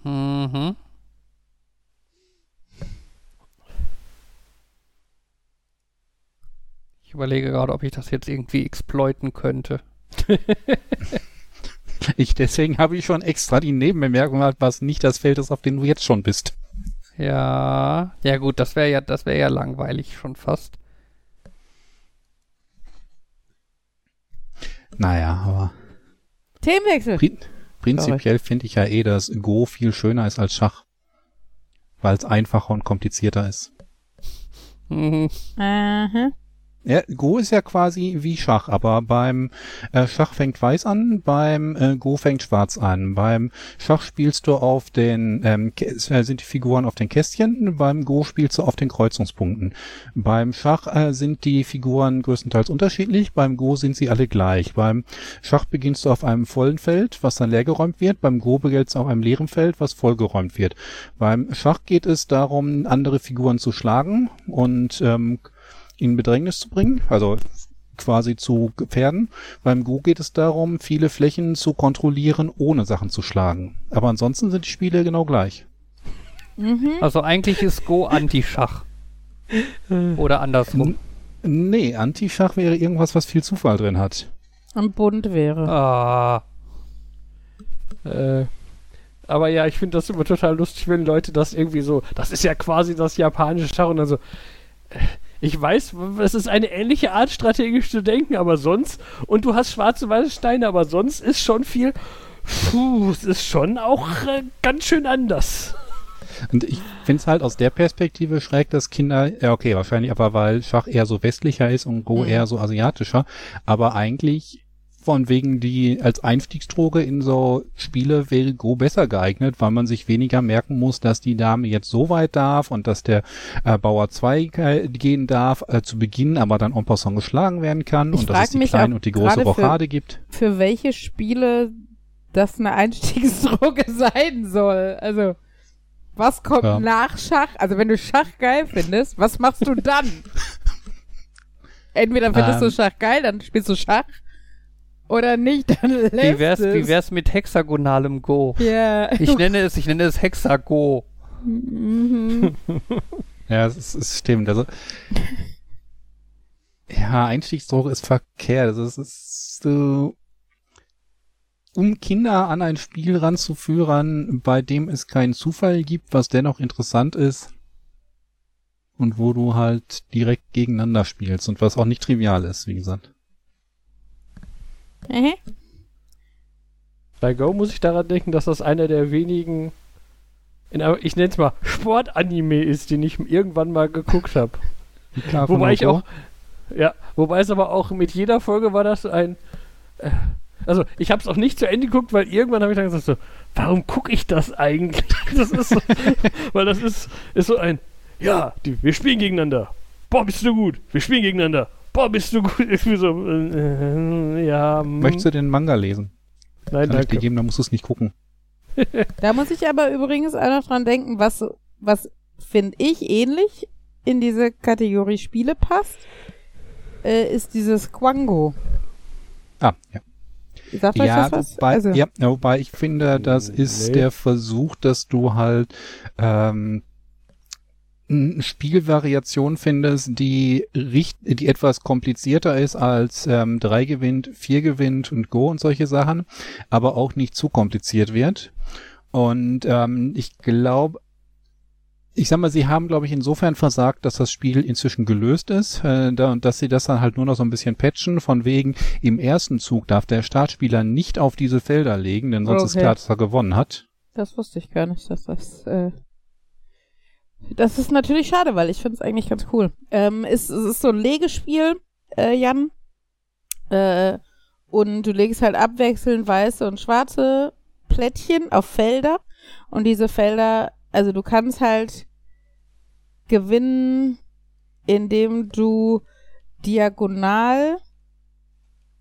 S1: Mhm. Überlege gerade, ob ich das jetzt irgendwie exploiten könnte. <laughs>
S4: Ich deswegen habe ich schon extra die Nebenbemerkung gehabt, was nicht das Feld ist, auf dem du jetzt schon bist.
S1: Ja, ja gut, das wäre ja, das wäre ja langweilig schon fast.
S4: Naja, aber
S2: Themenwechsel.
S4: Pri prinzipiell finde ich ja eh, dass Go viel schöner ist als Schach. Weil es einfacher und komplizierter ist.
S1: Mhm.
S2: Aha.
S4: Ja, Go ist ja quasi wie Schach, aber beim äh, Schach fängt Weiß an, beim äh, Go fängt Schwarz an. Beim Schach spielst du auf den, ähm, äh, sind die Figuren auf den Kästchen, beim Go spielst du auf den Kreuzungspunkten. Beim Schach äh, sind die Figuren größtenteils unterschiedlich, beim Go sind sie alle gleich. Beim Schach beginnst du auf einem vollen Feld, was dann leergeräumt wird, beim Go beginnst du auf einem leeren Feld, was vollgeräumt wird. Beim Schach geht es darum, andere Figuren zu schlagen und ähm, in Bedrängnis zu bringen, also quasi zu gefährden. Beim Go geht es darum, viele Flächen zu kontrollieren, ohne Sachen zu schlagen. Aber ansonsten sind die Spiele genau gleich.
S2: Mhm.
S1: Also eigentlich ist Go Anti-Schach. <laughs> Oder andersrum.
S4: Nee, Anti-Schach wäre irgendwas, was viel Zufall drin hat.
S2: Und bunt wäre.
S1: Ah,
S3: Äh, aber ja, ich finde das immer total lustig, wenn Leute das irgendwie so, das ist ja quasi das japanische Schach und dann so, äh, ich weiß, es ist eine ähnliche Art, strategisch zu denken, aber sonst, und du hast schwarze weiße Steine, aber sonst ist schon viel, puh, es ist schon auch äh, ganz schön anders.
S4: Und ich finde es halt aus der Perspektive schräg, dass Kinder, ja okay, wahrscheinlich aber weil Schach eher so westlicher ist und Go
S2: Mhm.
S4: eher so asiatischer, aber eigentlich von wegen die als Einstiegsdroge in so Spiele wäre Go besser geeignet, weil man sich weniger merken muss, dass die Dame jetzt so weit darf und dass der äh, Bauer 2 äh, gehen darf äh, zu Beginn, aber dann en passant geschlagen werden kann
S2: Ich
S4: und dass es die
S2: mich
S4: kleine und die große
S2: gerade für-
S4: Rochade gibt.
S2: Für welche Spiele das eine Einstiegsdroge <laughs> sein soll. Also, was kommt
S4: Ja.
S2: nach Schach? Also, wenn du Schach geil findest, was machst du dann? <laughs> entweder findest
S4: Ähm.
S2: du Schach geil, dann spielst du Schach. Oder nicht, dann lässt
S1: Wie wär's,
S2: es.
S1: wie wär's mit hexagonalem Go?
S2: Ja.
S1: Ich nenne es, ich nenne es Hexago.
S2: Mhm.
S4: Ja, es, ist- es stimmt. Also, ja, Einstiegsdruck ist verkehrt. Also, es ist so, um Kinder an ein Spiel ranzuführen, bei dem es keinen Zufall gibt, was dennoch interessant ist und wo du halt direkt gegeneinander spielst und was auch nicht trivial ist, wie gesagt.
S2: Mhm.
S3: Bei Go muss ich daran denken, dass das einer der wenigen, in, ich nenne es mal, Sportanime ist, den ich irgendwann mal geguckt habe. Wobei ich auch, ja, wobei es aber auch mit jeder Folge war das ein, äh, also ich habe es auch nicht zu Ende geguckt, weil irgendwann habe ich dann gesagt so, warum gucke ich das eigentlich? <laughs> Das ist so, <laughs> weil das ist, ist so ein, ja, die, wir spielen gegeneinander. Boah, bist du gut. Wir spielen gegeneinander. Boah, bist du gut. <laughs> Irgendwie so, äh, ja, mm,
S4: Möchtest du den Manga lesen?
S3: nein,
S4: Kann ich dir
S3: danke.
S4: geben, dann musst du es nicht gucken. <laughs>
S2: Da muss ich aber übrigens auch noch dran denken, was, was finde ich ähnlich in diese Kategorie Spiele passt, äh, ist dieses Quango.
S4: Ah, ja.
S2: Sagt euch
S4: Ja,
S2: das was?
S4: wobei,
S2: also,
S4: ja, wobei ich finde, das ist
S3: Nee.
S4: der Versuch, dass du halt ähm, Spielvariation findest, die, richt die etwas komplizierter ist als ähm, 3 gewinnt, 4 gewinnt und Go und solche Sachen, aber auch nicht zu kompliziert wird. Und ähm, ich glaube, ich sag mal, sie haben, glaube ich, insofern versagt, dass das Spiel inzwischen gelöst ist äh, da, und dass sie das dann halt nur noch so ein bisschen patchen, von wegen, im ersten Zug darf der Startspieler nicht auf diese Felder legen, denn sonst ist
S2: Okay.
S4: klar, dass er gewonnen hat.
S2: Das wusste ich gar nicht, dass das. Äh das ist natürlich schade, weil ich finde es eigentlich ganz cool. Ähm, es, es ist so ein Legespiel, äh, Jan. Äh, und du legst halt abwechselnd weiße und schwarze Plättchen auf Felder. Und diese Felder, also du kannst halt gewinnen, indem du diagonal,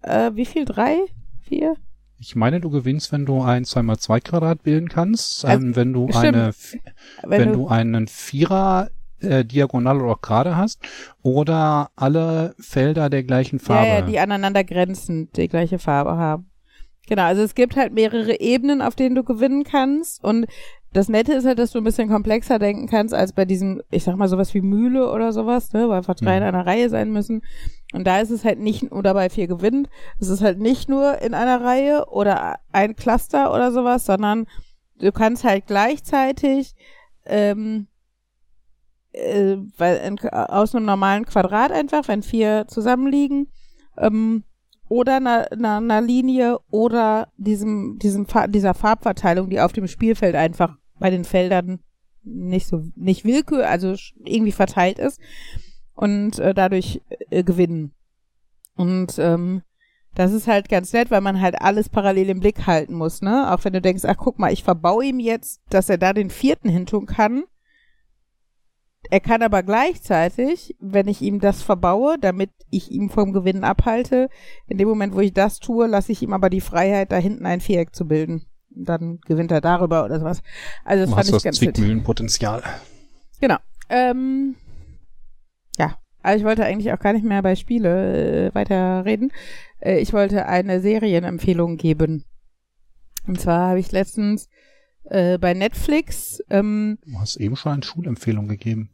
S2: äh, wie viel? Drei? Vier?
S4: Ich meine, du gewinnst, wenn du ein 2x2 Quadrat bilden kannst,
S2: Also,
S4: ähm, wenn du
S2: stimmt.
S4: eine, Vi- wenn, du, einen Vierer äh, diagonal oder auch gerade hast oder alle Felder der gleichen Farbe.
S2: Ja, ja, die aneinander grenzend die gleiche Farbe haben. Genau, also es gibt halt mehrere Ebenen, auf denen du gewinnen kannst. Und das Nette ist halt, dass du ein bisschen komplexer denken kannst als bei diesem, ich sag mal, sowas wie Mühle oder sowas, ne, weil einfach drei in
S4: Mhm.
S2: einer Reihe sein müssen. Und da ist es halt nicht, oder bei vier gewinnt, es ist halt nicht nur in einer Reihe oder ein Cluster oder sowas, sondern du kannst halt gleichzeitig ähm, äh, weil in, aus einem normalen Quadrat einfach, wenn vier zusammenliegen, ähm, oder einer, einer, einer Linie oder diesem, diesem dieser Farbverteilung, die auf dem Spielfeld einfach bei den Feldern nicht so, nicht willkür, also irgendwie verteilt ist und äh, dadurch äh, gewinnen. Und ähm, das ist halt ganz nett, weil man halt alles parallel im Blick halten muss, ne? Auch wenn du denkst, ach guck mal, ich verbaue ihm jetzt, dass er da den vierten hintun kann. Er kann aber gleichzeitig, wenn ich ihm das verbaue, damit ich ihm vom Gewinnen abhalte, in dem Moment, wo ich das tue, lasse ich ihm aber die Freiheit, da hinten ein Viereck zu bilden. Dann gewinnt er darüber oder sowas. Also das
S4: du
S2: fand
S4: hast
S2: ich
S4: das
S2: ganz.
S4: Zwickmühlenpotenzial.
S2: Genau. Ähm, also ich wollte eigentlich auch gar nicht mehr bei Spiele äh, weiterreden. Äh, ich wollte eine Serienempfehlung geben. Und zwar habe ich letztens äh, bei Netflix, ähm,
S4: Du hast eben schon eine Schulempfehlung gegeben.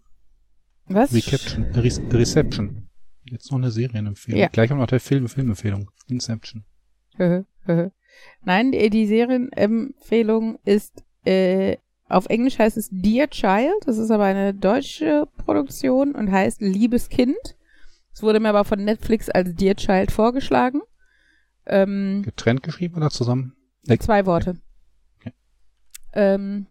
S2: was?
S4: Reception. Re Reception. Jetzt noch eine Serienempfehlung.
S2: Ja.
S4: Gleich noch der Film Filmempfehlung. Inception.
S2: Nein, die, die Serienempfehlung ist, äh, auf Englisch heißt es Dear Child, das ist aber eine deutsche Produktion und heißt Liebes Kind. Es wurde mir aber von Netflix als Dear Child vorgeschlagen. Ähm,
S4: Getrennt geschrieben oder zusammen?
S2: Zwei Worte.
S4: Okay.
S2: Ähm,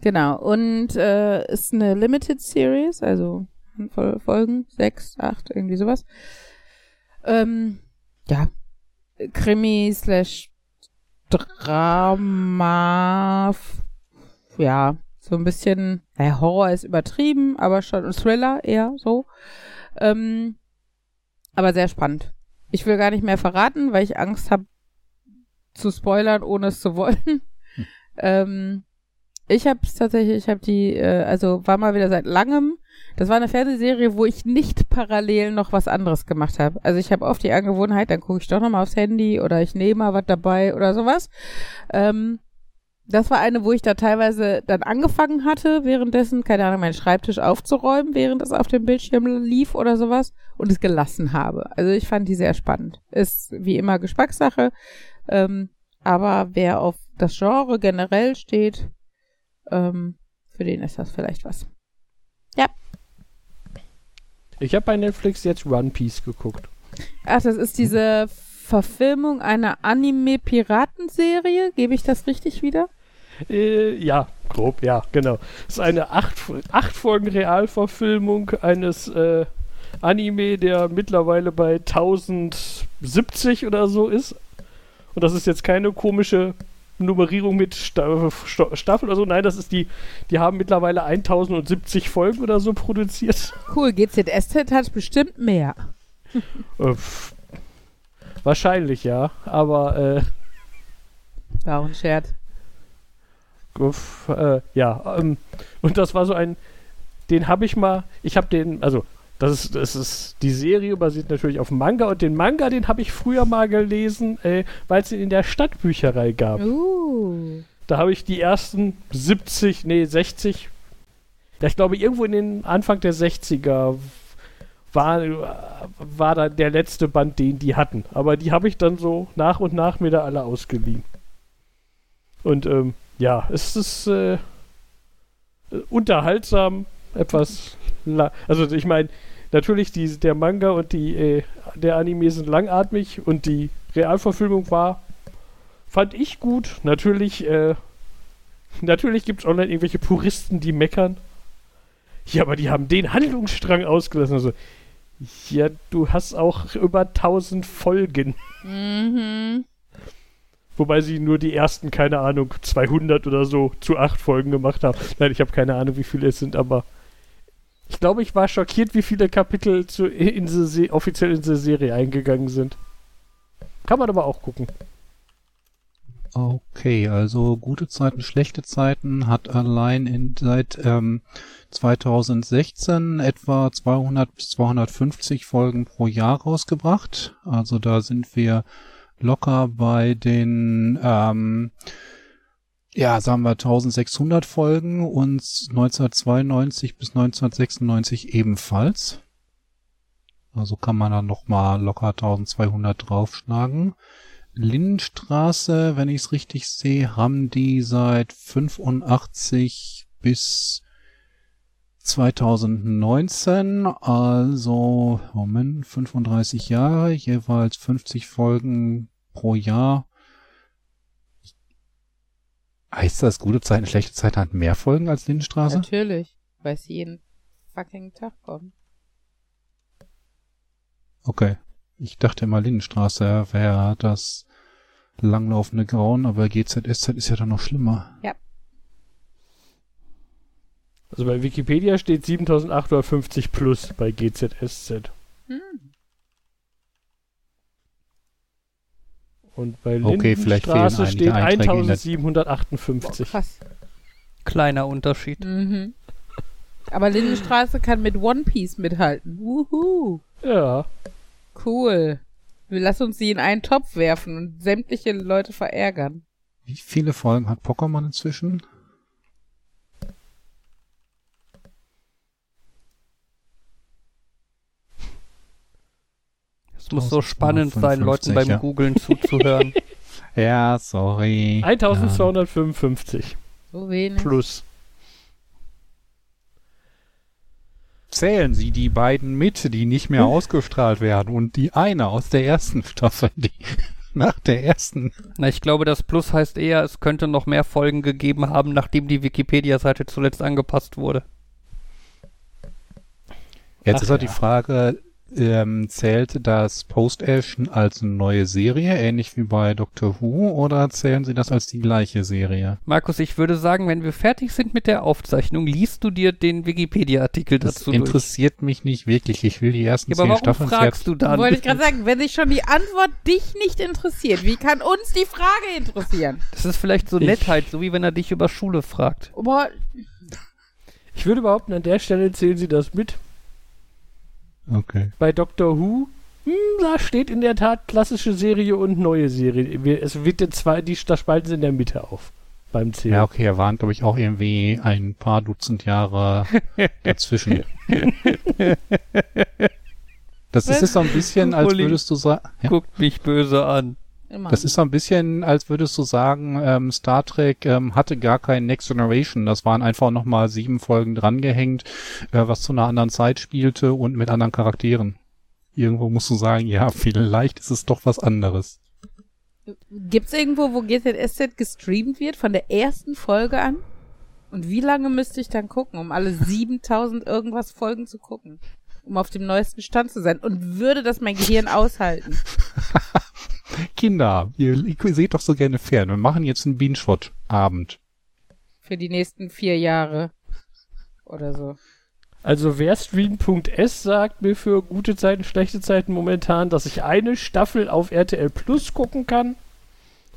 S2: genau. Und äh, ist eine Limited Series, also Handvoll Folgen, sechs, acht, irgendwie sowas. Ähm, ja. Krimi slash Drama. Ja, so ein bisschen, naja, Horror ist übertrieben, aber schon ein Thriller eher so. Ähm, aber sehr spannend. Ich will gar nicht mehr verraten, weil ich Angst habe, zu spoilern, ohne es zu wollen. <laughs> Ähm, ich habe es tatsächlich, ich habe die, äh, also war mal wieder seit langem Das war eine Fernsehserie, wo ich nicht parallel noch was anderes gemacht habe. Also ich habe oft die Angewohnheit, dann gucke ich doch nochmal aufs Handy oder ich nehme mal was dabei oder sowas. Ähm, das war eine, wo ich da teilweise dann angefangen hatte, währenddessen, keine Ahnung, meinen Schreibtisch aufzuräumen, während es auf dem Bildschirm lief oder sowas und es gelassen habe. Also ich fand die sehr spannend. Ist wie immer Geschmackssache. Ähm, aber wer auf das Genre generell steht, ähm, für den ist das vielleicht was. Ja.
S3: Ich habe bei Netflix jetzt One Piece geguckt.
S2: Ach, das ist diese Verfilmung einer Anime-Piratenserie. Gebe ich das richtig wieder?
S3: Äh, ja, grob, ja, genau. Es ist eine acht, acht Folgen Realverfilmung eines äh, Anime, der mittlerweile bei 1070 oder so ist. Und das ist jetzt keine komische Nummerierung mit Sta Sta Staffel oder so. Nein, das ist die, die haben mittlerweile 1070 Folgen oder so produziert.
S2: Cool, GZSZ hat bestimmt mehr.
S3: Äh, wahrscheinlich, ja. Aber äh,
S2: War auch ein Scherz.
S3: Äh, ja, ähm, und das war so ein, den habe ich mal, ich habe den, also das ist, das ist, die Serie basiert natürlich auf Manga und den Manga, den habe ich früher mal gelesen, äh, weil es ihn in der Stadtbücherei gab.
S2: Uh.
S3: Da habe ich die ersten 70, nee, 60, ja, ich glaube irgendwo in den Anfang der 60er war, war da der letzte Band, den die hatten. Aber die habe ich dann so nach und nach mir da alle ausgeliehen. Und ähm, ja, es ist äh, unterhaltsam, etwas. la- Also ich meine, natürlich die, der Manga und die äh, der Anime sind langatmig und die Realverfilmung war, fand ich gut. Natürlich, äh, natürlich gibt es online irgendwelche Puristen, die meckern. Ja, aber die haben den Handlungsstrang ausgelassen. Also, ja, du hast auch über 1000 Folgen.
S2: Mhm.
S3: Wobei sie nur die ersten, keine Ahnung, 200 oder so zu acht Folgen gemacht haben. Nein, ich habe keine Ahnung, wie viele es sind, aber ich glaube, ich war schockiert, wie viele Kapitel zu, in Se offiziell in diese Serie eingegangen sind. Kann man aber auch gucken.
S4: Okay, also gute Zeiten, schlechte Zeiten hat allein in, seit ähm, 2016 etwa 200 bis 250 Folgen pro Jahr rausgebracht. Also da sind wir locker bei den, ähm, ja, sagen wir 1600 Folgen und 1992 bis 1996 ebenfalls. Also kann man dann noch mal locker 1200 draufschlagen. Lindenstraße, wenn ich es richtig sehe, haben die seit 85 bis 2019, also Moment, 35 Jahre, jeweils 50 Folgen pro Jahr. Heißt das, gute Zeiten, schlechte Zeiten hat mehr Folgen als Lindenstraße?
S2: Natürlich. Weil es jeden fucking Tag kommt.
S4: Okay. Ich dachte immer, Lindenstraße wäre das langlaufende Grauen, aber GZSZ ist ja dann noch schlimmer.
S3: Also bei Wikipedia steht 7850 plus bei GZSZ.
S2: Hm.
S3: Und bei Lindenstraße steht
S4: Einträge in der-
S3: 1758.
S2: Krass.
S1: Kleiner Unterschied.
S2: Mhm. Aber Lindenstraße kann mit One Piece mithalten. Wuhu.
S3: Ja.
S2: Cool. Wir lassen uns die in einen Topf werfen und sämtliche Leute verärgern.
S4: Wie viele Folgen hat Pokémon inzwischen?
S1: Es muss so spannend sein, Leuten
S4: 1255,
S1: beim
S4: ja.
S1: Googlen zuzuhören. <laughs>
S4: Ja, sorry.
S3: 1255
S2: So wenig.
S3: plus.
S4: Zählen Sie die beiden mit, die nicht mehr ausgestrahlt werden und die eine aus der ersten Staffel, <laughs> die nach der ersten.
S1: Na, ich glaube, das Plus heißt eher, es könnte noch mehr Folgen gegeben haben, nachdem die Wikipedia-Seite zuletzt angepasst wurde.
S4: Jetzt
S3: Ach
S4: ist halt
S3: ja.
S4: die Frage, ähm, zählt das Post-Ash als eine neue Serie, ähnlich wie bei Doctor Who, oder zählen Sie das als die gleiche Serie?
S1: Markus, ich würde sagen, wenn wir fertig sind mit der Aufzeichnung, liest du dir den Wikipedia-Artikel
S4: Das
S1: dazu durch.
S4: interessiert mich nicht wirklich. Ich will die ersten
S1: Ja, aber
S4: zehn
S1: warum
S4: Staffeln
S1: fragst du dann?
S2: Wollte ich gerade sagen, wenn sich schon die Antwort dich nicht interessiert, wie kann uns die Frage interessieren?
S1: Das ist vielleicht so
S3: Ich-
S1: Nettheit, so wie wenn er dich über Schule fragt.
S2: Aber
S3: Ich würde behaupten, an der Stelle zählen sie das mit.
S4: Okay.
S3: Bei Doctor Who, hm, da steht in der Tat klassische Serie und neue Serie. Es wird jetzt zwei, die, da spalten sie in der Mitte auf. Beim Zählen.
S4: Ja, okay, er waren, glaube ich, auch irgendwie ein paar Dutzend Jahre <laughs> dazwischen. <laughs> Das ist so ein bisschen, als würdest du sagen, ja,
S1: Guckt mich böse an.
S2: Immer.
S4: das ist so ein bisschen, als würdest du sagen, ähm, Star Trek ähm, hatte gar kein Next Generation. Das waren einfach nochmal sieben Folgen drangehängt, äh, was zu einer anderen Zeit spielte und mit anderen Charakteren. Irgendwo musst du sagen, ja, vielleicht ist es doch was anderes.
S2: Gibt's irgendwo, wo GZSZ gestreamt wird, von der ersten Folge an? Und wie lange müsste ich dann gucken, um alle 7000 irgendwas Folgen zu gucken? Um auf dem neuesten Stand zu sein. Und würde das mein Gehirn aushalten? <laughs>
S4: Kinder, ihr, ihr seht doch so gerne fern. Wir machen jetzt einen Binge-Watch-Abend.
S2: Für die nächsten vier Jahre. Oder so.
S3: Also wer Stream.s sagt mir für gute Zeiten, schlechte Zeiten momentan, dass ich eine Staffel auf RTL Plus gucken kann.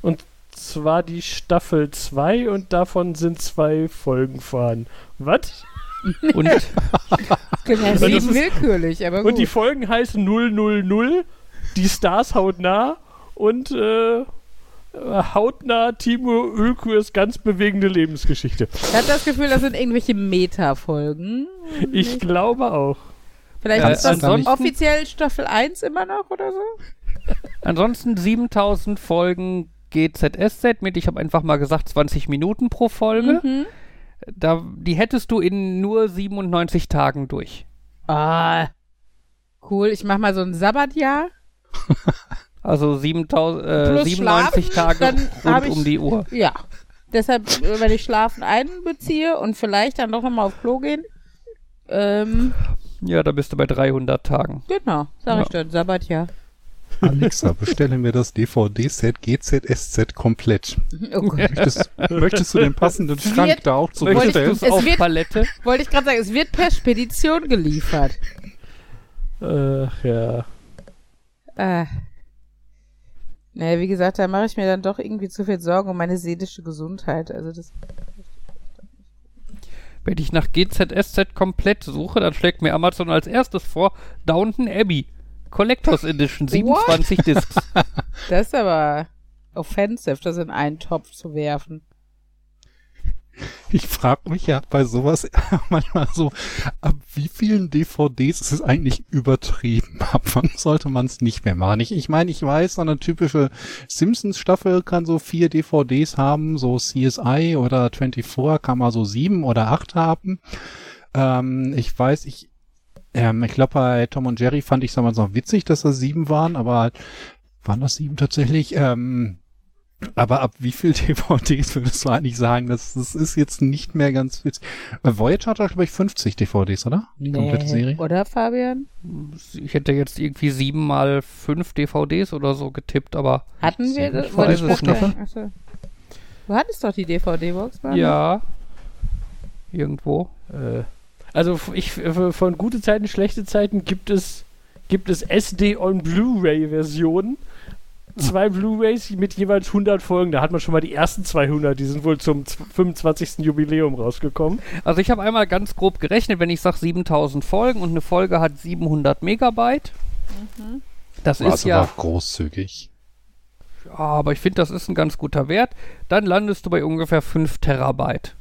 S3: Und zwar die Staffel 2 und davon sind zwei Folgen vorhanden. Was? <laughs>
S1: Und
S2: Das klingt ja
S3: ist-
S2: willkürlich, aber gut.
S3: Und die Folgen heißen 000, die Stars hautnah und äh, hautnah Timo Ölkurs ganz bewegende Lebensgeschichte.
S2: ich habe das Gefühl, das sind irgendwelche Meta-Folgen.
S3: Ich glaube auch.
S2: Vielleicht
S1: Äh,
S2: ist das
S1: ansonsten-
S2: offiziell Staffel 1 immer noch oder so?
S1: ansonsten 7000 Folgen GZSZ mit, ich habe einfach mal gesagt, 20 Minuten pro Folge.
S2: Mhm.
S1: Da, die hättest du in nur 97 Tagen durch.
S2: Ah. Cool, ich mach mal so ein Sabbatjahr. <laughs>
S1: Also 7000, äh,
S2: Plus
S1: 97
S2: schlafen,
S1: Tage rund
S2: ich-
S1: um die Uhr.
S2: Ja. Deshalb, äh, wenn ich Schlafen einbeziehe und vielleicht dann doch nochmal auf Klo gehen. Ähm,
S1: Ja, da bist du bei 300 Tagen.
S2: genau, sag
S1: Ja.
S2: ich dann, Sabbatjahr.
S4: Alexa, bestelle mir das DVD-Set GZSZ komplett. <laughs>
S2: Oh.
S4: Möchtest, möchtest du den passenden Schrank
S2: wird-
S4: da auch
S1: Möchtest du
S4: zurückstellen?
S1: es
S2: Es
S1: auf
S2: wird-
S1: Palette?
S2: Wollte ich gerade sagen, es wird per Spedition geliefert.
S3: Ach ja.
S2: Äh. Naja, wie gesagt, da mache ich mir dann doch irgendwie zu viel Sorgen um meine seelische Gesundheit. Also das.
S1: Wenn ich nach GZSZ komplett suche, dann schlägt mir Amazon als erstes vor Downton Abbey. Collectors <laughs> Edition, 27 Discs. <laughs>
S2: Das ist aber offensive, das in einen Topf zu werfen.
S4: Ich frage mich ja bei sowas <laughs> manchmal so, ab wie vielen DVDs ist es eigentlich übertrieben? Ab wann sollte man es nicht mehr machen? Ich, ich meine, ich weiß, so eine typische Simpsons-Staffel kann so vier DVDs haben, so CSI oder 24 kann mal so sieben oder acht haben. Ähm, ich weiß, ich, ähm, ich glaube, bei Tom und Jerry fand ich es damals noch witzig, dass das sieben waren, aber waren das sieben tatsächlich? Ähm, aber ab wie viel <laughs> DVDs würdest du eigentlich sagen, das, das ist jetzt nicht mehr ganz witzig? Äh, Voyager hat, glaube ich, 50 DVDs, oder? Die komplette Serie.
S2: Oder, Fabian?
S1: Ich hätte jetzt irgendwie sieben mal fünf DVDs oder so getippt, aber
S2: Hatten wir das?
S1: Weiß
S2: ich
S1: es nicht.
S2: Achso. Du hattest doch die DVD-Box,
S1: ja. Irgendwo.
S3: Äh, also ich, von gute Zeiten, schlechte Zeiten gibt es, gibt es SD on Blu-ray-Versionen. Zwei Blu-rays mit jeweils 100 Folgen. Da hat man schon mal die ersten 200. Die sind wohl zum z- 25. Jubiläum rausgekommen.
S1: Also ich habe einmal ganz grob gerechnet, wenn ich sage 7000 Folgen und eine Folge hat 700 Megabyte. Das ist
S4: Also
S1: ja,
S4: war großzügig.
S1: ja, aber ich finde, das ist ein ganz guter Wert. Dann landest du bei ungefähr 5 Terabyte.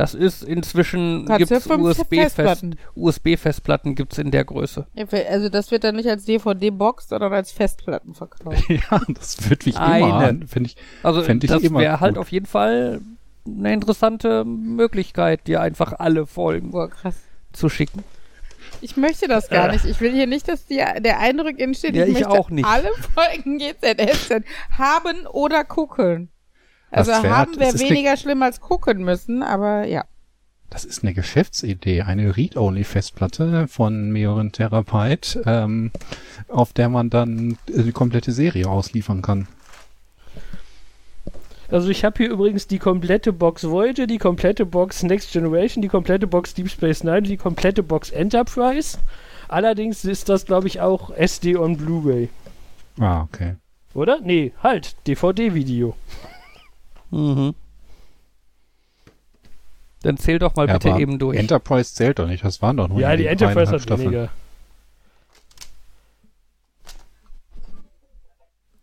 S1: Das ist inzwischen gibt's
S2: fünf
S1: USB-Fest,
S2: Festplatten.
S1: USB-Festplatten gibt's in der Größe.
S2: Ja, Also das wird dann nicht als DVD-Box, sondern als Festplatten verkauft. <laughs>
S4: ja, das würde mich immer finde ich.
S1: Also
S4: ich
S1: das wäre halt auf jeden Fall eine interessante Möglichkeit, dir einfach alle Folgen
S2: Boah, krass.
S1: zu schicken.
S2: Ich möchte das gar nicht. Ich will hier nicht, dass die, der Eindruck entsteht,
S1: Ja,
S2: ich,
S1: ich
S2: möchte
S1: auch nicht.
S2: alle Folgen <laughs> GZSZ haben oder gucken. Also
S4: wär-
S2: haben
S4: ist
S2: weniger schlimm als gucken müssen, aber ja.
S4: Das ist eine Geschäftsidee, eine Read-Only-Festplatte von mehreren Terabyte, ähm, auf der man dann äh, die komplette Serie ausliefern kann.
S3: Also ich habe hier übrigens die komplette Box Voyager, die komplette Box Next Generation, die komplette Box Deep Space Nine, die komplette Box Enterprise. Allerdings ist das, glaube ich, auch SD on Blu-ray.
S4: Ah, okay.
S3: Oder? Nee, halt, DVD-Video.
S1: Mhm. Dann zähl doch mal
S4: Ja,
S1: bitte eben durch.
S4: Enterprise zählt doch nicht, das waren doch nur
S3: Ja, die Enterprise hat
S4: Staffeln.
S3: weniger.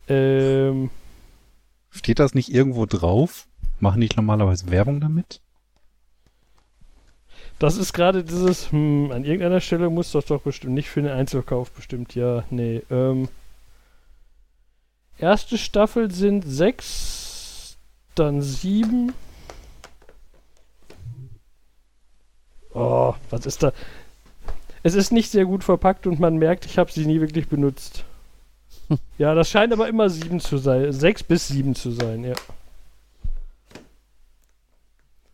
S3: Ähm,
S4: Steht das nicht irgendwo drauf? Machen die normalerweise Werbung damit?
S3: das ist gerade dieses, hm, an irgendeiner Stelle muss das doch bestimmt, nicht für den Einzelkauf bestimmt, ja, nee. Ähm, erste Staffel sind sechs, dann sieben. Oh, was ist da? Es ist nicht sehr gut verpackt und man merkt, ich habe sie nie wirklich benutzt. <laughs> Ja, das scheint aber immer sieben zu sein. Sechs bis sieben zu sein, ja.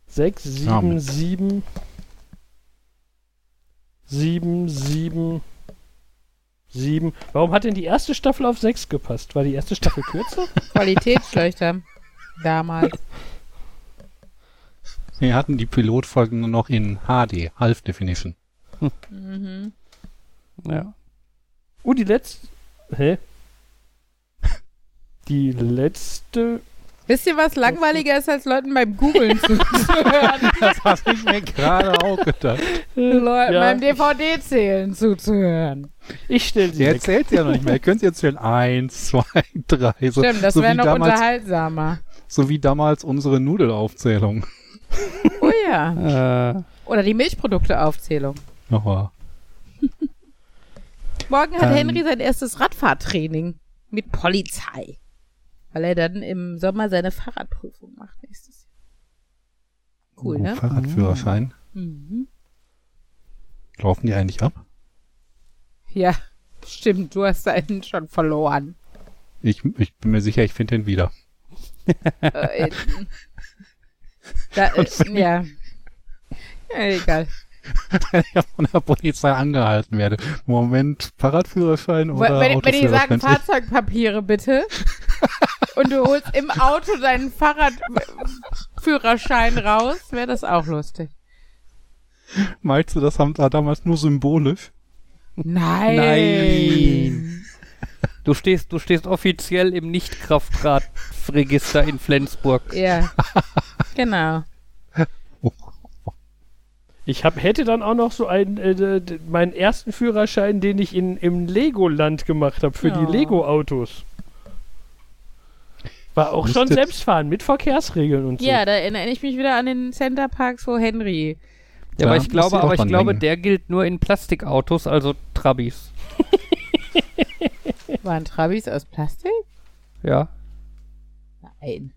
S3: Sechs,
S4: Ja,
S3: sieben,
S4: mit-
S3: sieben. Sieben, sieben. Sieben. Warum hat denn die erste Staffel auf sechs gepasst? War die erste Staffel kürzer? <laughs>
S2: Qualitätsschlechter. Damals. <laughs>
S4: Wir hatten die Pilotfolgen nur noch in HD, Half Definition.
S2: Mhm.
S1: Ja.
S3: Oh, die letzte. Hä? <laughs> Die letzte.
S2: Wisst ihr, was langweiliger ist, als Leuten beim Googlen zuzuhören? <laughs>
S4: Das habe ich mir gerade auch gedacht.
S2: Leuten
S3: Ja.
S2: beim DVD-Zählen zuzuhören.
S3: Ich stelle sie
S4: Ihr
S3: weg.
S4: erzählt ja noch nicht mehr. Ihr könnt jetzt erzählen. Eins, zwei, drei. So,
S2: Stimmt, das
S4: so,
S2: wäre noch
S4: damals,
S2: unterhaltsamer.
S4: So wie damals unsere Nudelaufzählung.
S2: Oh ja. <laughs>
S1: Äh,
S2: Oder die Milchprodukte-Aufzählung.
S4: Oh, <laughs>
S2: Morgen hat
S4: Ähm.
S2: Henry sein erstes Radfahrtraining mit Polizei. Weil er dann im Sommer seine Fahrradprüfung macht nächstes Jahr. Cool,
S4: oh,
S2: ne?
S4: Fahrradführerschein.
S2: Mhm.
S4: Laufen die eigentlich ab?
S2: Ja, stimmt, du hast einen schon verloren.
S4: Ich, ich bin mir sicher, ich finde den wieder.
S2: Äh, <laughs> da, äh, ja. ja. Egal. <laughs>
S4: Wenn ich von der Polizei angehalten werde. Moment, Fahrradführerschein oder
S2: wenn, wenn die sagen Fahrzeugpapiere bitte <laughs> und du holst im Auto deinen Fahrradführerschein raus, wäre das auch lustig.
S4: Meinst du, das haben da damals nur symbolisch?
S2: Nein.
S1: Nein. Du stehst, du stehst offiziell im Nicht-Kraftradregister in Flensburg.
S2: Ja. Genau.
S3: Ich hab, hätte dann auch noch so einen, äh, meinen ersten Führerschein, den ich in, im Legoland gemacht habe für
S2: Ja.
S3: die Lego-Autos. War auch schon Selbstfahren mit Verkehrsregeln und so.
S2: Ja, da erinnere ich mich wieder an den Center Parks, wo Henry.
S1: Ja, aber
S4: Ja,
S1: ich glaube,
S4: muss ich auch
S1: aber ich glaube, der gilt nur in Plastikautos, also Trabis. <laughs>
S2: Waren Trabis aus Plastik?
S1: Ja.
S2: Nein.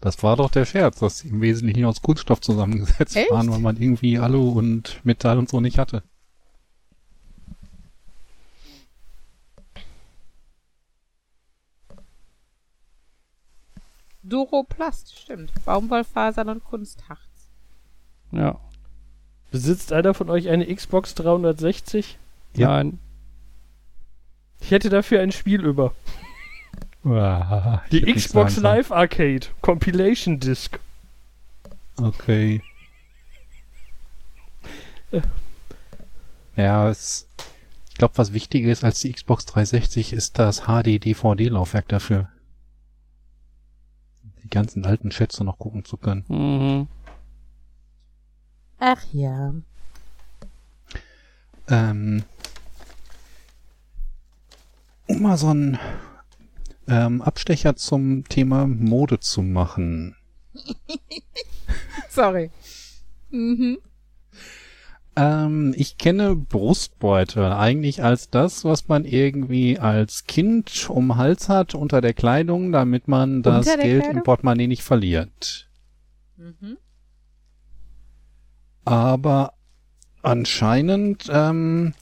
S4: Das war doch der Scherz, dass sie im Wesentlichen aus Kunststoff zusammengesetzt
S2: Echt?
S4: waren, weil man irgendwie Alu und Metall und so nicht hatte.
S2: Duroplast, stimmt. Baumwollfasern und Kunstharz.
S1: Ja.
S3: Besitzt einer von euch eine Xbox 360?
S4: Ja.
S1: Nein.
S3: Ich hätte dafür ein Spiel über. <laughs>
S4: Ah,
S3: Die Xbox. Live Arcade Compilation Disc.
S4: Okay.
S3: Äh.
S4: Ja, es, ich glaube, was wichtiger ist als die Xbox 360 ist das HD-DVD-Laufwerk dafür. Die ganzen alten Schätze noch gucken zu können.
S1: Mhm.
S2: Ach ja.
S4: Ähm, mal so einen ähm, Abstecher zum Thema Mode zu machen. <laughs>
S2: Sorry. Mhm.
S4: Ähm, ich kenne Brustbeutel eigentlich als das, was man irgendwie als Kind um Hals hat unter der Kleidung, damit man das Geld
S2: Kleidung?
S4: im Portemonnaie nicht verliert.
S2: Mhm.
S4: Aber anscheinend ähm,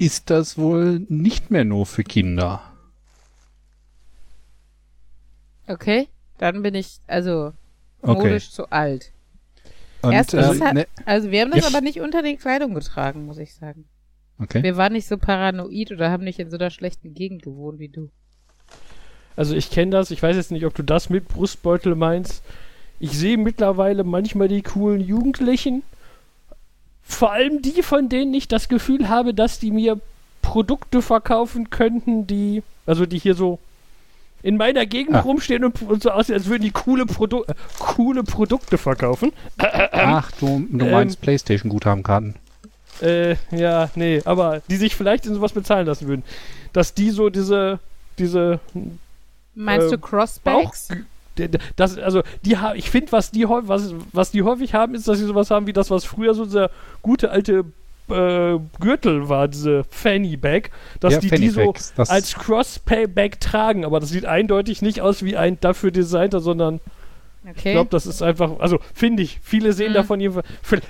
S4: ist das wohl nicht mehr nur für Kinder.
S2: Okay, dann bin ich, also,
S4: Okay.
S2: modisch zu alt.
S4: Und,
S2: Erstens
S4: ähm,
S2: hat-
S4: ne,
S2: Also, wir haben das
S4: Ja.
S2: aber nicht unter den Kleidung getragen, muss ich sagen.
S4: okay.
S2: Wir waren nicht so paranoid oder haben nicht in so einer schlechten Gegend gewohnt wie du.
S3: Also ich kenne das, ich weiß jetzt nicht, ob du das mit Brustbeutel meinst. Ich sehe mittlerweile manchmal die coolen Jugendlichen, vor allem die, von denen ich das Gefühl habe, dass die mir Produkte verkaufen könnten, die, also die hier so in meiner Gegend
S4: Ah.
S3: rumstehen und, und so aussehen, als würden die coole, Produ äh, coole Produkte verkaufen. <clears throat>
S4: Ach, du, du
S3: ähm,
S4: meinst PlayStation-Guthabenkarten.
S3: Äh, ja, nee, aber die sich vielleicht in sowas bezahlen lassen würden. Dass die so diese, diese
S2: Meinst
S3: äh,
S2: du Crossbacks?
S3: Bauch, das, also die ich finde, was die was, was die häufig haben, ist, dass sie sowas haben wie das, was früher so dieser gute alte äh, Gürtel war, diese Fanny Bag, dass
S4: Ja,
S3: die
S4: Fanny
S3: die so
S4: Bags,
S3: als Cross-Bag tragen, aber das sieht eindeutig nicht aus wie ein dafür designter, sondern ich
S2: Okay.
S3: glaube, das ist einfach, also finde ich, viele sehen
S2: Mhm.
S3: davon jedenfalls,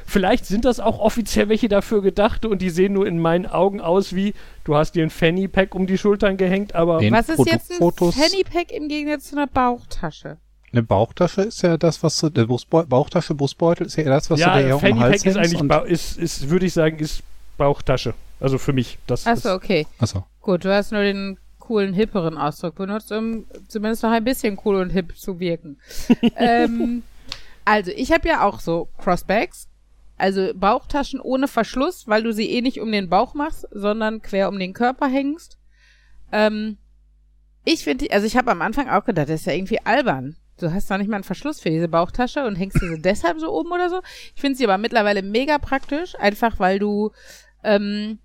S3: vielleicht sind das auch offiziell welche dafür gedacht und die sehen nur in meinen Augen aus wie, du hast dir ein Fanny Pack um die Schultern gehängt, aber
S4: Den
S2: Was ist jetzt ein
S4: Produktfotos-
S2: Fanny Pack im Gegensatz zu einer Bauchtasche?
S4: Eine Bauchtasche ist ja das, was du, der Brustbeu Bauchtasche, Brustbeutel ist ja das, was du
S3: ja,
S4: dir eher um den
S3: Fanny
S4: Hals
S3: Pack ist eigentlich, ist, ist würde ich sagen, ist Bauchtasche. Also für mich. Das
S2: Achso, okay.
S4: Achso.
S2: Gut, du hast nur den coolen, hipperen Ausdruck benutzt, um zumindest noch ein bisschen cool und hip zu wirken. <laughs> ähm, also, ich habe ja auch so Crossbags. Also Bauchtaschen ohne Verschluss, weil du sie eh nicht um den Bauch machst, sondern quer um den Körper hängst. Ähm, ich finde, also ich habe am Anfang auch gedacht, das ist ja irgendwie albern. Du hast doch nicht mal einen Verschluss für diese Bauchtasche und hängst diese <laughs> deshalb so oben oder so. Ich finde sie aber mittlerweile mega praktisch, einfach weil du ähm,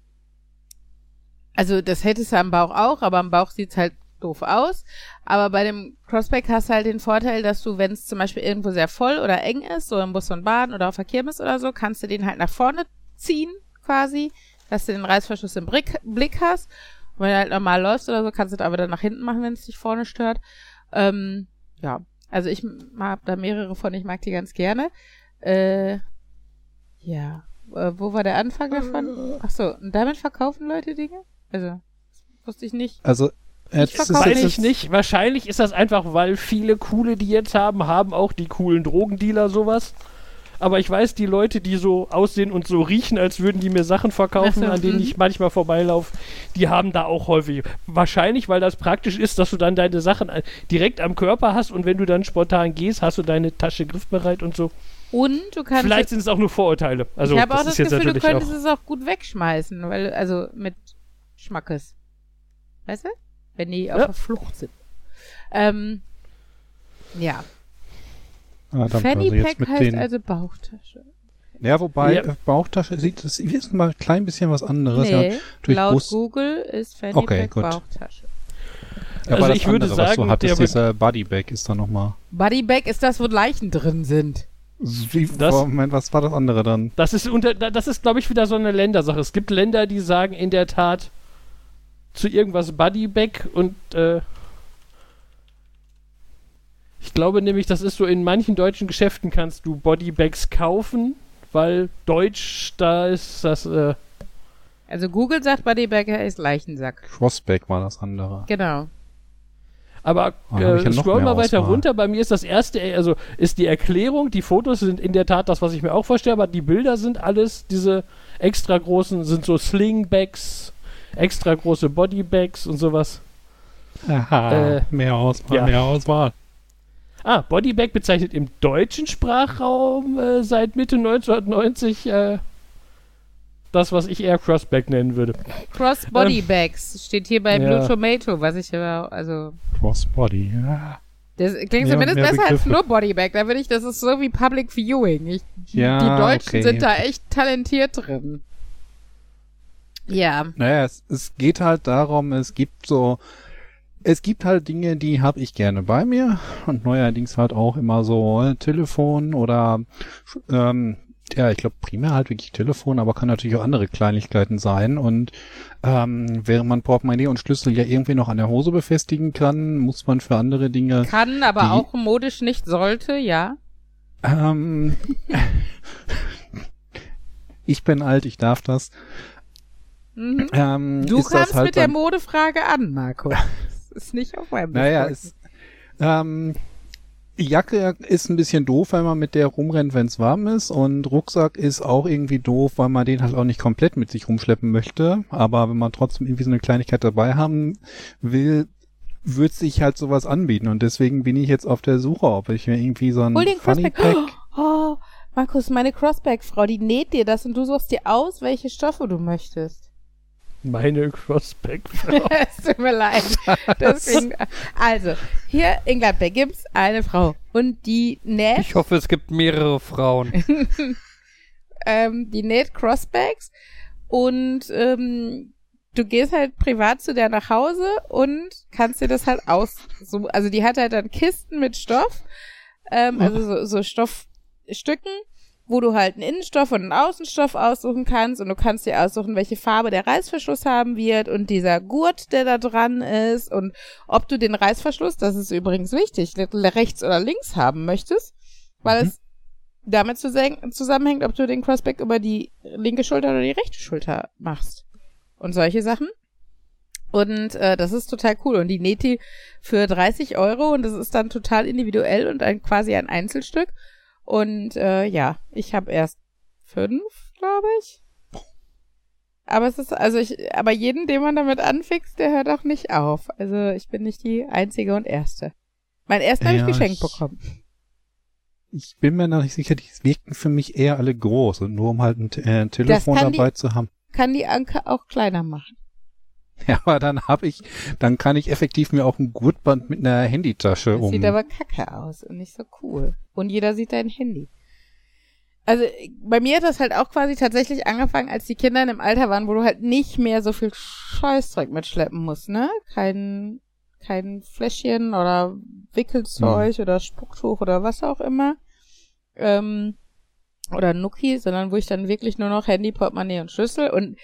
S2: also das hättest du am Bauch auch, aber am Bauch sieht's halt doof aus. Aber bei dem Crossback hast du halt den Vorteil, dass du, wenn es zum Beispiel irgendwo sehr voll oder eng ist, so im Bus und Bahn oder auf der Kirmes oder so, kannst du den halt nach vorne ziehen, quasi, dass du den Reißverschluss im Blick, Blick hast. Und wenn du halt normal läufst oder so, kannst du das aber dann nach hinten machen, wenn es dich vorne stört. Ähm, ja, also ich habe da mehrere von, ich mag die ganz gerne. Äh, ja, äh, wo war der Anfang davon? Ach so, und damit verkaufen Leute Dinge? Also, wusste ich nicht.
S4: Also, äh,
S2: Ich
S4: das
S2: verkaufe
S3: Weiß ich nicht. Wahrscheinlich ist das einfach, weil viele coole, die jetzt haben, haben auch die coolen Drogendealer sowas. Aber ich weiß, die Leute, die so aussehen und so riechen, als würden die mir Sachen verkaufen, an denen
S2: mhm.
S3: ich manchmal vorbeilaufe, die haben da auch häufig. Wahrscheinlich, weil das praktisch ist, dass du dann deine Sachen direkt am Körper hast und wenn du dann spontan gehst, hast du deine Tasche griffbereit und so.
S2: Und du kannst.
S3: Vielleicht sind es auch nur Vorurteile. Also,
S2: ich habe
S3: das
S2: auch das
S3: jetzt
S2: Gefühl, du könntest
S3: auch.
S2: es auch gut wegschmeißen, weil, also mit Schmackes. Weißt du? Wenn die auf
S3: Ja.
S2: der Flucht sind. Ähm, ja.
S4: Ah,
S2: Fanny
S4: also
S2: Pack heißt
S4: den,
S2: also Bauchtasche.
S4: Ja, wobei
S3: Ja.
S4: äh, Bauchtasche sieht das ist mal ein klein bisschen was anderes. Ja,
S2: Nee,
S4: durch
S2: laut
S4: Brust-
S2: Google ist Fanny
S4: Okay,
S2: Pack
S4: gut.
S2: Bauchtasche.
S4: ja,
S3: Also
S4: aber
S3: ich würde
S4: andere, was
S3: sagen,
S4: du hattest,
S3: der-
S4: dieser Bodybag ist da nochmal.
S2: Bodybag ist das, wo Leichen drin sind.
S4: Wie,
S3: Das-
S4: Moment, was war das andere dann?
S3: Das ist unter, das ist, glaube ich, wieder so eine Ländersache. Es gibt Länder, die sagen in der Tat zu irgendwas Bodyback und äh, ich glaube nämlich, das ist so, in manchen deutschen Geschäften kannst du Bodybags kaufen, weil Deutsch, da ist das, äh,
S2: Also Google sagt Bodybag ist Leichensack.
S4: Crossback war das andere.
S2: Genau.
S3: aber
S4: ich
S3: äh,
S4: ja noch
S3: scroll mal weiter
S4: Auswahl.
S3: runter. Bei mir ist das erste, also ist die Erklärung, die Fotos sind in der Tat das, was ich mir auch vorstelle, aber die Bilder sind alles, diese extra großen, sind so Slingbags, extra große Bodybags und sowas.
S4: Aha,
S3: Äh,
S4: mehr Auswahl,
S3: ja.
S4: mehr Auswahl.
S3: Ah, Bodybag bezeichnet im deutschen Sprachraum äh, seit Mitte 1990 äh, das, was ich eher Crossback nennen würde.
S2: Cross Bodybags steht hier bei
S3: ja.
S2: Blue Tomato, was ich aber, also,
S4: Crossbody, ja.
S2: das klingt
S4: Ja,
S2: zumindest
S4: mehr
S2: besser als
S4: Begriffe.
S2: nur Bodybag. Da würde ich, das ist so wie Public Viewing. Ich,
S4: Ja,
S2: die Deutschen
S4: okay.
S2: sind da echt talentiert drin. Ja.
S4: Naja, es, es geht halt darum, es gibt so, es gibt halt Dinge, die habe ich gerne bei mir und neuerdings halt auch immer so äh, Telefon oder ähm, ja, ich glaube primär halt wirklich Telefon, aber kann natürlich auch andere Kleinigkeiten sein und ähm, während man Portemonnaie und Schlüssel ja irgendwie noch an der Hose befestigen kann, muss man für andere Dinge
S2: Kann, aber
S4: Die-
S2: auch modisch nicht sollte, ja.
S4: ähm, <laughs> ich bin alt, ich darf das.
S2: Mhm.
S4: Ähm,
S2: Du
S4: ist
S2: kamst
S4: halt
S2: mit der Modefrage an, Marco. <laughs> Das ist nicht auf meinem
S4: Naja, es, ähm, Jacke ist ein bisschen doof, weil man mit der rumrennt, wenn es warm ist. Und Rucksack ist auch irgendwie doof, weil man den halt auch nicht komplett mit sich rumschleppen möchte. Aber wenn man trotzdem irgendwie so eine Kleinigkeit dabei haben will, wird sich halt sowas anbieten. Und deswegen bin ich jetzt auf der Suche, ob ich mir irgendwie so ein Funny. Pack... <gasps>
S2: Oh, Markus, meine Crossback-Frau, die näht dir das und du suchst dir aus, welche Stoffe du möchtest.
S3: Meine Crossback. <laughs>
S2: es tut mir leid. Deswegen, also, hier in Gladbeck gibt's eine Frau und die näht,
S1: Ich hoffe, es gibt mehrere Frauen. <laughs>
S2: ähm, die näht Crossbacks und ähm, du gehst halt privat zu der nach Hause und kannst dir das halt aus, so, also die hat halt dann Kisten mit Stoff, ähm, also so, so Stoffstücken, wo du halt einen Innenstoff und einen Außenstoff aussuchen kannst und du kannst dir aussuchen, welche Farbe der Reißverschluss haben wird und dieser Gurt, der da dran ist und ob du den Reißverschluss, das ist übrigens wichtig, rechts oder links haben möchtest, weil
S4: Mhm.
S2: es damit zusammenhängt, ob du den Crossback über die linke Schulter oder die rechte Schulter machst. Und solche Sachen. Und äh, das ist total cool. Und die näht die für 30 Euro und das ist dann total individuell und ein quasi ein Einzelstück. Und äh, ja, ich habe erst fünf, glaube ich. Aber es ist, also ich, aber jeden, den man damit anfixt, der hört auch nicht auf. Also ich bin nicht die einzige und erste. Mein ersten habe
S4: Ja,
S2: ich geschenkt
S4: ich-
S2: bekommen.
S4: Ich bin mir noch nicht sicher, die wirkten für mich eher alle groß und nur um halt ein, äh, ein Telefon
S2: kann die-
S4: dabei zu haben.
S2: Kann die Anke auch kleiner machen. <laughs>
S4: Ja, aber dann habe ich, dann kann ich effektiv mir auch ein Gurtband mit einer Handytasche
S2: Das
S4: um.
S2: sieht aber kacke aus und nicht so cool. Und jeder sieht dein Handy. Also bei mir hat das halt auch quasi tatsächlich angefangen, als die Kinder in einem Alter waren, wo du halt nicht mehr so viel Scheißzeug mitschleppen musst, ne? Kein, kein Fläschchen oder Wickelzeug oder Spucktuch oder was auch immer. Ähm, oder Nuki, sondern wo ich dann wirklich nur noch Handy, Portemonnaie und Schlüssel und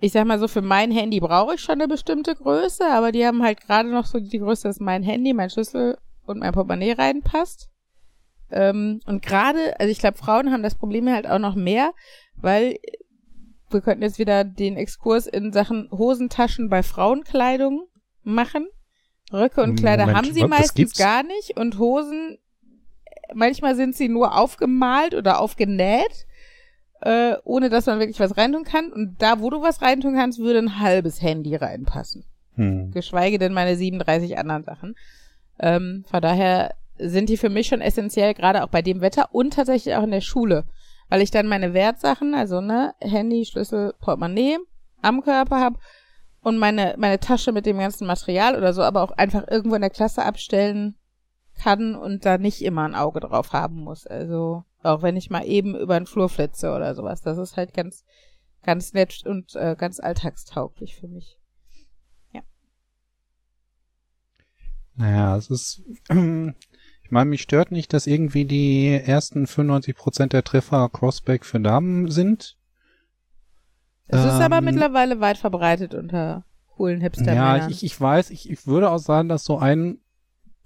S2: ich sag mal so, für mein Handy brauche ich schon eine bestimmte Größe, aber die haben halt gerade noch so die Größe, dass mein Handy, mein Schlüssel und mein Portemonnaie reinpasst. Ähm, und gerade, also ich glaube, Frauen haben das Problem halt auch noch mehr, weil wir könnten jetzt wieder den Exkurs in Sachen Hosentaschen bei Frauenkleidung machen. Röcke und Kleider
S4: Moment,
S2: haben sie
S4: was
S2: meistens gar nicht und Hosen, manchmal sind sie nur aufgemalt oder aufgenäht, äh, ohne dass man wirklich was reintun kann. Und da, wo du was reintun kannst, würde ein halbes Handy reinpassen
S4: Hm.
S2: geschweige denn meine 37 anderen Sachen. Ähm, von daher sind die für mich schon essentiell, gerade auch bei dem Wetter und tatsächlich auch in der Schule, weil ich dann meine Wertsachen, also ne, Handy, Schlüssel, Portemonnaie am Körper habe und meine, meine Tasche mit dem ganzen Material oder so, aber auch einfach irgendwo in der Klasse abstellen kann und da nicht immer ein Auge drauf haben muss. Also auch wenn ich mal eben über den Flur flitze oder sowas. Das ist halt ganz, ganz nett und äh, ganz alltagstauglich für mich.
S4: Naja, es ist, <clears throat> ich meine, mich stört nicht, dass irgendwie die ersten 95% der Treffer Crossback für Damen sind.
S2: Es ist aber
S4: Ähm,
S2: mittlerweile weit verbreitet unter coolen hipster
S4: Ja, ich, ich weiß, ich, ich würde auch sagen, dass so ein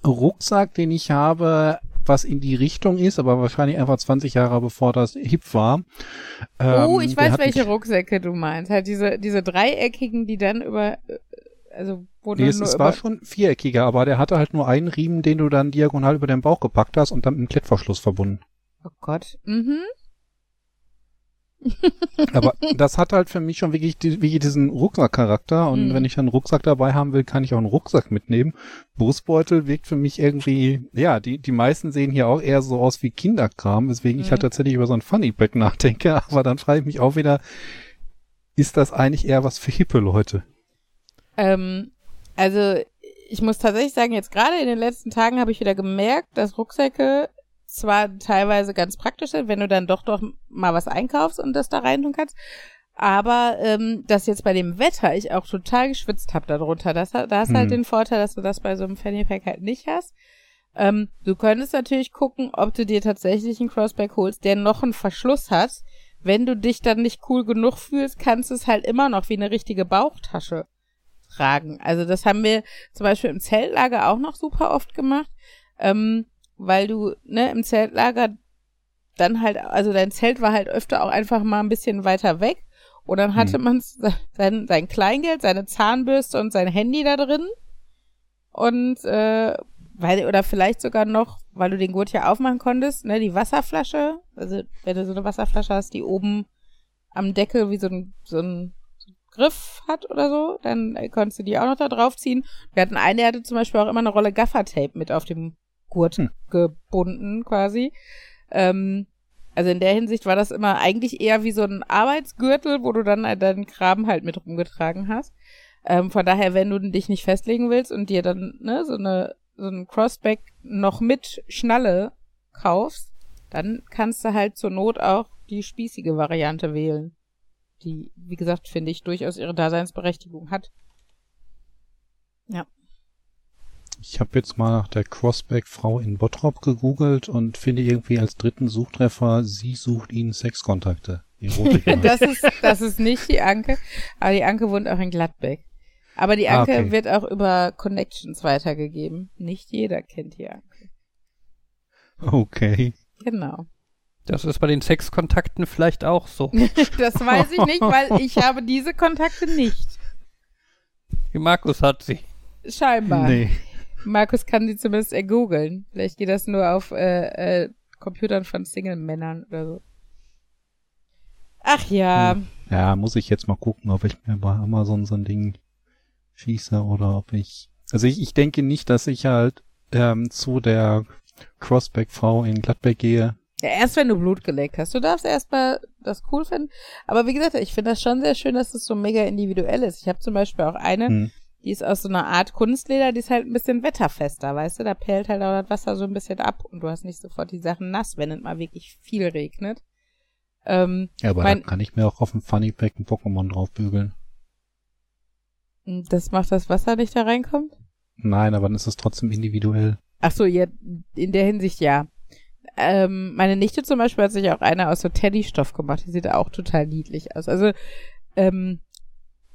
S4: Rucksack, den ich habe, was in die Richtung ist, aber wahrscheinlich einfach 20 Jahre bevor das hip war.
S2: oh,
S4: ähm,
S2: ich
S4: der
S2: weiß, welche Rucksäcke du meinst. Halt diese, diese dreieckigen, die dann über, äh, also, wo du
S4: Nee, es, es war schon viereckiger, aber der hatte halt nur einen Riemen, den du dann diagonal über den Bauch gepackt hast und dann mit dem Klettverschluss verbunden.
S2: oh Gott, mhm.
S4: Aber das hat halt für mich schon wirklich, die, wirklich diesen Rucksackcharakter und
S2: Mhm.
S4: wenn ich einen Rucksack dabei haben will, kann ich auch einen Rucksack mitnehmen. Brustbeutel wirkt für mich irgendwie, ja, die, die meisten sehen hier auch eher so aus wie Kinderkram, weswegen ich
S2: Mhm.
S4: halt tatsächlich über so ein Funny Pack nachdenke, <laughs> aber dann frage ich mich auch wieder, ist das eigentlich eher was für hippe Leute?
S2: Ähm, also, ich muss tatsächlich sagen, jetzt gerade in den letzten Tagen habe ich wieder gemerkt, dass Rucksäcke zwar teilweise ganz praktisch sind, wenn du dann doch doch mal was einkaufst und das da rein tun kannst, aber ähm, dass jetzt bei dem Wetter ich auch total geschwitzt habe darunter. Das, hat- da hast halt
S4: Hm.
S2: den Vorteil, dass du das bei so einem Fanny Pack halt nicht hast. Ähm, du könntest natürlich gucken, ob du dir tatsächlich einen Crossback holst, der noch einen Verschluss hat. Wenn du dich dann nicht cool genug fühlst, kannst du es halt immer noch wie eine richtige Bauchtasche tragen. Also das haben wir zum Beispiel im Zeltlager auch noch super oft gemacht, ähm, weil du ne im Zeltlager dann halt, also dein Zelt war halt öfter auch einfach mal ein bisschen weiter weg und dann hatte
S4: Hm.
S2: man <laughs> sein, sein Kleingeld, seine Zahnbürste und sein Handy da drin und äh, weil oder vielleicht sogar noch, weil du den Gurt ja aufmachen konntest, ne, die Wasserflasche, also wenn du so eine Wasserflasche hast, die oben am Deckel wie so ein so ein Griff hat oder so, dann äh, konntest du die auch noch da draufziehen. Wir hatten eine, der hatte zum Beispiel auch immer eine Rolle Gaffertape mit auf dem Gurt
S4: Hm.
S2: gebunden quasi. Ähm, Also in der Hinsicht war das immer eigentlich eher wie so ein Arbeitsgürtel, wo du dann deinen Kram halt mit rumgetragen hast. Ähm, von daher, wenn du dich nicht festlegen willst und dir dann ne, so eine so ein Crossback noch mit Schnalle kaufst, dann kannst du halt zur Not auch die spießige Variante wählen. Die, wie gesagt, finde ich durchaus ihre Daseinsberechtigung hat. Ja.
S4: Ich habe jetzt mal nach der Crossback-Frau in Bottrop gegoogelt und finde irgendwie als dritten Suchtreffer, sie sucht ihnen Sexkontakte. <laughs>
S2: das ist, das ist nicht die Anke, aber die Anke wohnt auch in Gladbeck. Aber die ah, Anke ah, okay. wird auch über Connections weitergegeben. Nicht jeder kennt die Anke.
S4: Okay.
S2: Genau.
S1: Das ist bei den Sexkontakten vielleicht auch so. <laughs>
S2: das weiß ich nicht, weil ich habe diese Kontakte nicht.
S1: Wie Markus hat sie.
S2: Scheinbar. Nee. Markus kann sie zumindest ergoogeln. Vielleicht geht das nur auf äh, äh, Computern von Single-Männern oder so. Ach ja. Hm.
S4: Ja, muss ich jetzt mal gucken, ob ich mir bei Amazon so ein Ding schieße oder ob ich. Also ich, ich denke nicht, dass ich halt ähm, zu der Crossback-Frau in Gladbeck gehe.
S2: Ja, erst wenn du Blut gelegt hast. Du darfst erstmal das cool finden. Aber wie gesagt, ich finde das schon sehr schön, dass das so mega individuell ist. Ich habe zum Beispiel auch eine, hm. Die ist aus so einer Art Kunstleder, die ist halt ein bisschen wetterfester, weißt du? Da perlt halt auch das Wasser so ein bisschen ab und du hast nicht sofort die Sachen nass, wenn es mal wirklich viel regnet.
S4: Ähm, ja, aber mein, da kann ich mir auch auf dem Funny Pack ein Pokémon draufbügeln.
S2: Das macht das Wasser nicht da reinkommt?
S4: Nein, aber dann ist es trotzdem individuell.
S2: Ach so, ja, in der Hinsicht ja. Ähm, meine Nichte zum Beispiel hat sich auch eine aus so Teddystoff gemacht. Die sieht auch total niedlich aus. Also, ähm,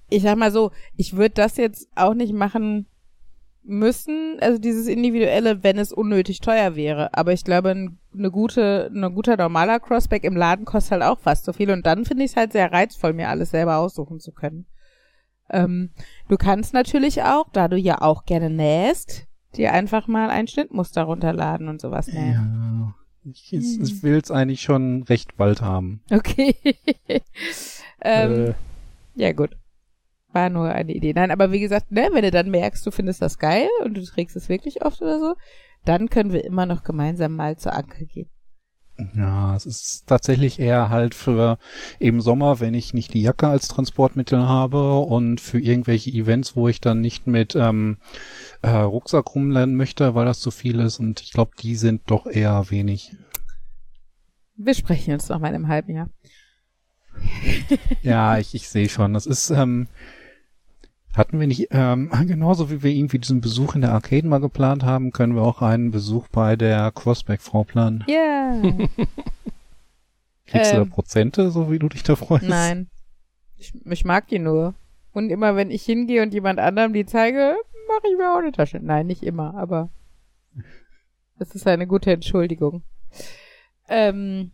S2: ich sag mal so, ich würde das jetzt auch nicht machen müssen, also dieses individuelle, wenn es unnötig teuer wäre. Aber ich glaube, eine gute, ein guter normaler Crossback im Laden kostet halt auch fast so viel. Und dann finde ich es halt sehr reizvoll, mir alles selber aussuchen zu können. Ähm, du kannst natürlich auch, da du ja auch gerne nähst, dir einfach mal ein Schnittmuster runterladen und sowas nähen.
S4: Ja, ich, ich, will es eigentlich schon recht bald haben.
S2: Okay. <laughs> ähm, äh. Ja, gut. War nur eine Idee. Nein, aber wie gesagt, ne, wenn du dann merkst, du findest das geil und du trägst es wirklich oft oder so, dann können wir immer noch gemeinsam mal zur Anke gehen.
S4: Ja, es ist tatsächlich eher halt für eben Sommer, wenn ich nicht die Jacke als Transportmittel habe und für irgendwelche Events, wo ich dann nicht mit ähm, äh, Rucksack rumlernen möchte, weil das zu viel ist und ich glaube, die sind doch eher wenig.
S2: Wir sprechen uns noch mal in einem halben Jahr.
S4: ja, ich, ich sehe schon. Das ist, ähm, hatten wir nicht, ähm, <laughs> genauso wie wir irgendwie diesen Besuch in der Arcade mal geplant haben, können wir auch einen Besuch bei der Crossback-Frau planen.
S2: Ja. Yeah. <laughs>
S4: Kriegst ähm, du da ähm. Prozente, so wie du dich da freust?
S2: Nein. Ich, ich mag die nur. Und immer wenn ich hingehe und jemand anderem die zeige, mache ich mir auch eine Tasche. Nein, nicht immer, aber <laughs> das ist eine gute Entschuldigung. Ähm,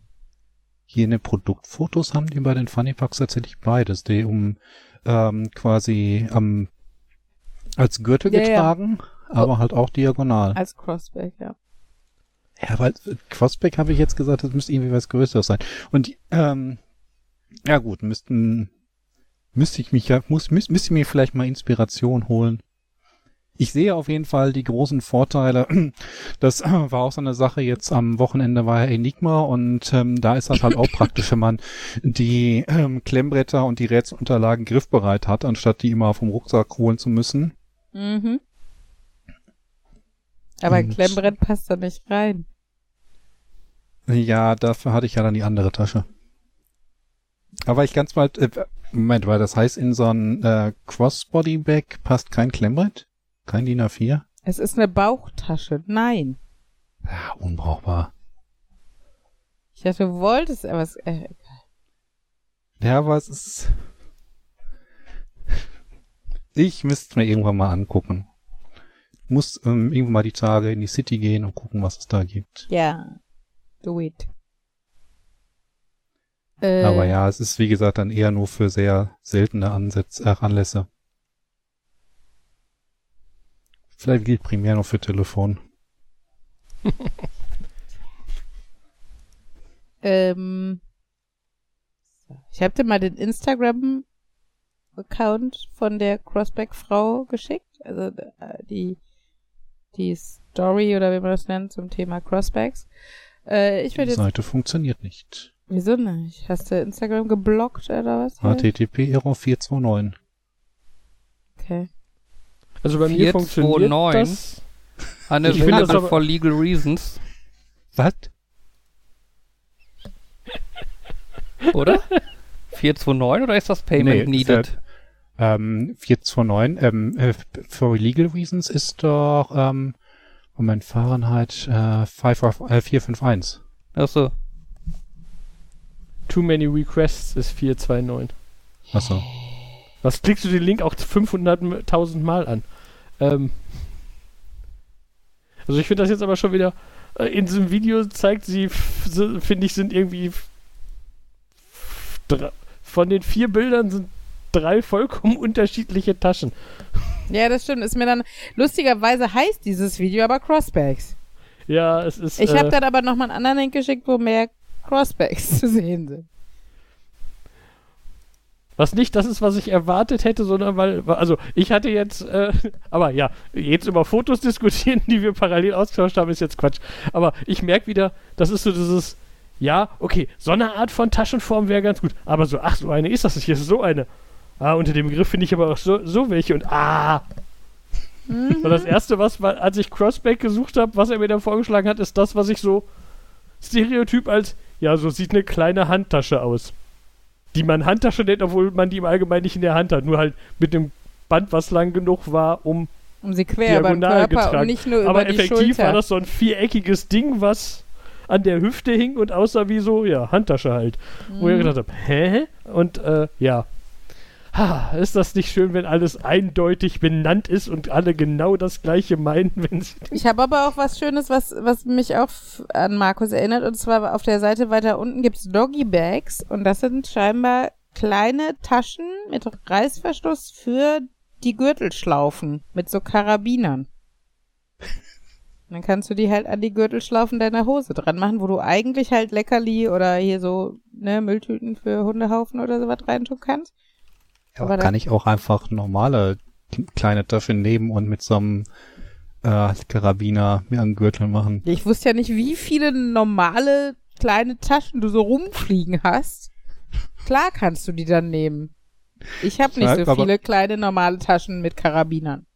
S4: Hier in den Produktfotos haben die bei den Funny Packs tatsächlich beides. Die um ähm, quasi am als Gürtel ja, getragen, ja. aber halt auch diagonal.
S2: Als Crossback, ja.
S4: Ja, weil Crossback habe ich jetzt gesagt, das müsste irgendwie was Größeres sein. Und ähm, ja gut, müssten müsste ich mich ja muss müsste müsste mir vielleicht mal Inspiration holen. Ich sehe auf jeden Fall die großen Vorteile. <clears throat> Das <clears throat> war auch so eine Sache jetzt am Wochenende war Enigma und ähm, da ist das halt auch <laughs> praktisch, wenn man die ähm, Klemmbretter und die Rätselunterlagen griffbereit hat, anstatt die immer vom Rucksack holen zu müssen.
S2: Mhm. Aber ein Klemmbrett passt da nicht rein.
S4: Ja, dafür hatte ich ja dann die andere Tasche. Aber ich ganz bald, äh, Moment, weil das heißt, in so ein äh, Crossbody-Bag passt kein Klemmbrett? Kein DIN A4?
S2: Es ist eine Bauchtasche. Nein.
S4: Ja, unbrauchbar.
S2: Ich dachte, du wolltest, aber es, äh,
S4: Ja, aber es ist. Ich müsste mir irgendwann mal angucken. Muss ähm, irgendwann mal die Tage in die City gehen und gucken, was es da gibt.
S2: Ja. Do it.
S4: Äh, aber ja, es ist wie gesagt dann eher nur für sehr seltene Ansätze, äh, Anlässe. Vielleicht gilt primär noch für Telefon.
S2: ähm, ich habe dir mal den Instagram-Account von der Crossback-Frau geschickt. Also äh, die, die Story oder wie man das nennt zum Thema Crossbacks. Äh, ich
S4: Die
S2: jetzt.
S4: Seite funktioniert nicht.
S2: Wieso nicht? Hast du Instagram geblockt oder was?
S4: HTTP Error 429.
S2: Okay.
S3: Also bei mir
S1: 429.
S3: funktioniert das. Ich finde das
S1: Unavailable
S3: aber-
S1: for legal reasons.
S4: Was?
S1: Oder? 429 oder ist das Payment
S4: Nee,
S1: needed?
S4: Ähm, 429, ähm, äh, for legal reasons ist doch, ähm, Moment, Fahrenheit, äh, 5 auf, äh, 451.
S1: Achso.
S3: Too many requests ist 429.
S4: Achso.
S3: Was klickst du den Link auch 500.000 Mal an? Ähm, also ich finde das jetzt aber schon wieder äh, in diesem Video zeigt sie, finde ich, sind irgendwie von den vier Bildern sind drei vollkommen unterschiedliche Taschen. <laughs>
S2: Ja, das stimmt. Ist mir dann. Lustigerweise heißt dieses Video aber Crossbacks.
S3: Ja, es ist.
S2: Ich
S3: äh,
S2: habe dann aber nochmal einen anderen Link geschickt, wo mehr Crossbacks <laughs> zu sehen sind.
S3: Was nicht das ist, was ich erwartet hätte, sondern weil, also ich hatte jetzt, äh, <laughs> aber ja, jetzt über Fotos diskutieren, die wir parallel ausgetauscht haben, ist jetzt Quatsch. Aber ich merke wieder, das ist so dieses, ja, okay, so eine Art von Taschenform wäre ganz gut. Aber so, ach, so eine ist das nicht, hier ist so eine. Ah, unter dem Begriff finde ich aber auch so, so welche und ah. Und das erste, was, wa- als ich Crossback gesucht habe, was er mir dann vorgeschlagen hat, ist das, was ich so stereotyp als, ja, so sieht eine kleine Handtasche aus die man Handtasche nennt, obwohl man die im Allgemeinen nicht in der Hand hat. Nur halt mit dem Band, was lang genug war, um.
S2: Um sie quer
S3: Diagonal
S2: Körper
S3: getragen.
S2: und nicht nur
S3: aber
S2: über die
S3: effektiv
S2: Schulter.
S3: war das so ein viereckiges Ding, was an der Hüfte hing und aussah wie so, ja, Handtasche halt. Wo
S2: Mhm.
S3: ich gedacht habe, hä? Und äh, ja. Ha, ist das nicht schön, wenn alles eindeutig benannt ist und alle genau das gleiche meinen, wenn sie.
S2: Ich habe aber auch was Schönes, was, was mich auch an Markus erinnert. Und zwar auf der Seite weiter unten gibt's Doggy Bags. Und das sind scheinbar kleine Taschen mit Reißverschluss für die Gürtelschlaufen mit so Karabinern. <laughs> Dann kannst du die halt an die Gürtelschlaufen deiner Hose dran machen, wo du eigentlich halt Leckerli oder hier so ne, Mülltüten für Hundehaufen oder sowas reintun kannst.
S4: Ja,
S2: Aber
S4: kann ich auch einfach normale kleine Taschen nehmen und mit so einem äh, Karabiner mir einen Gürtel machen.
S2: Ich wusste ja nicht, wie viele normale kleine Taschen du so rumfliegen hast. Klar kannst du die dann nehmen. Ich habe nicht
S4: Ja,
S2: so viele kleine normale Taschen mit Karabinern.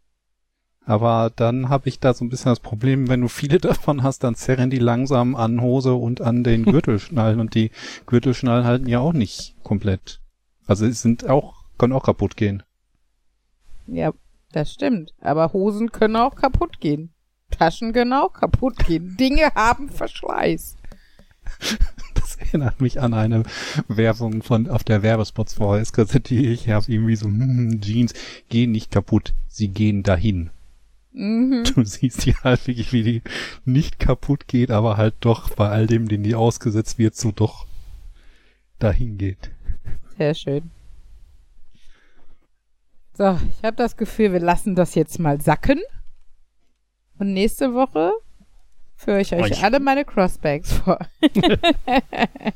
S4: Aber dann habe ich da so ein bisschen das Problem, wenn du viele <laughs> davon hast, dann zerren die langsam an Hose und an den <laughs> Gürtelschnallen und die Gürtelschnallen halten ja auch nicht komplett. Also es sind auch, können auch kaputt gehen.
S2: Ja, das stimmt. Aber Hosen können auch kaputt gehen. Taschen können auch kaputt gehen. <laughs> Dinge haben Verschleiß.
S4: Das erinnert mich an eine Werbung von auf der Werbespots VHS-Kassette, die ich habe, irgendwie so, hm, Jeans gehen nicht kaputt, sie gehen dahin.
S2: Mhm.
S4: Du siehst die halt wirklich, wie die nicht kaputt geht, aber halt doch bei all dem, den die ausgesetzt wird, so doch dahin geht.
S2: Sehr schön. So, ich habe das Gefühl, wir lassen das jetzt mal sacken. Und nächste Woche führe ich euch
S4: ich-
S2: alle meine Crossbags vor. <laughs>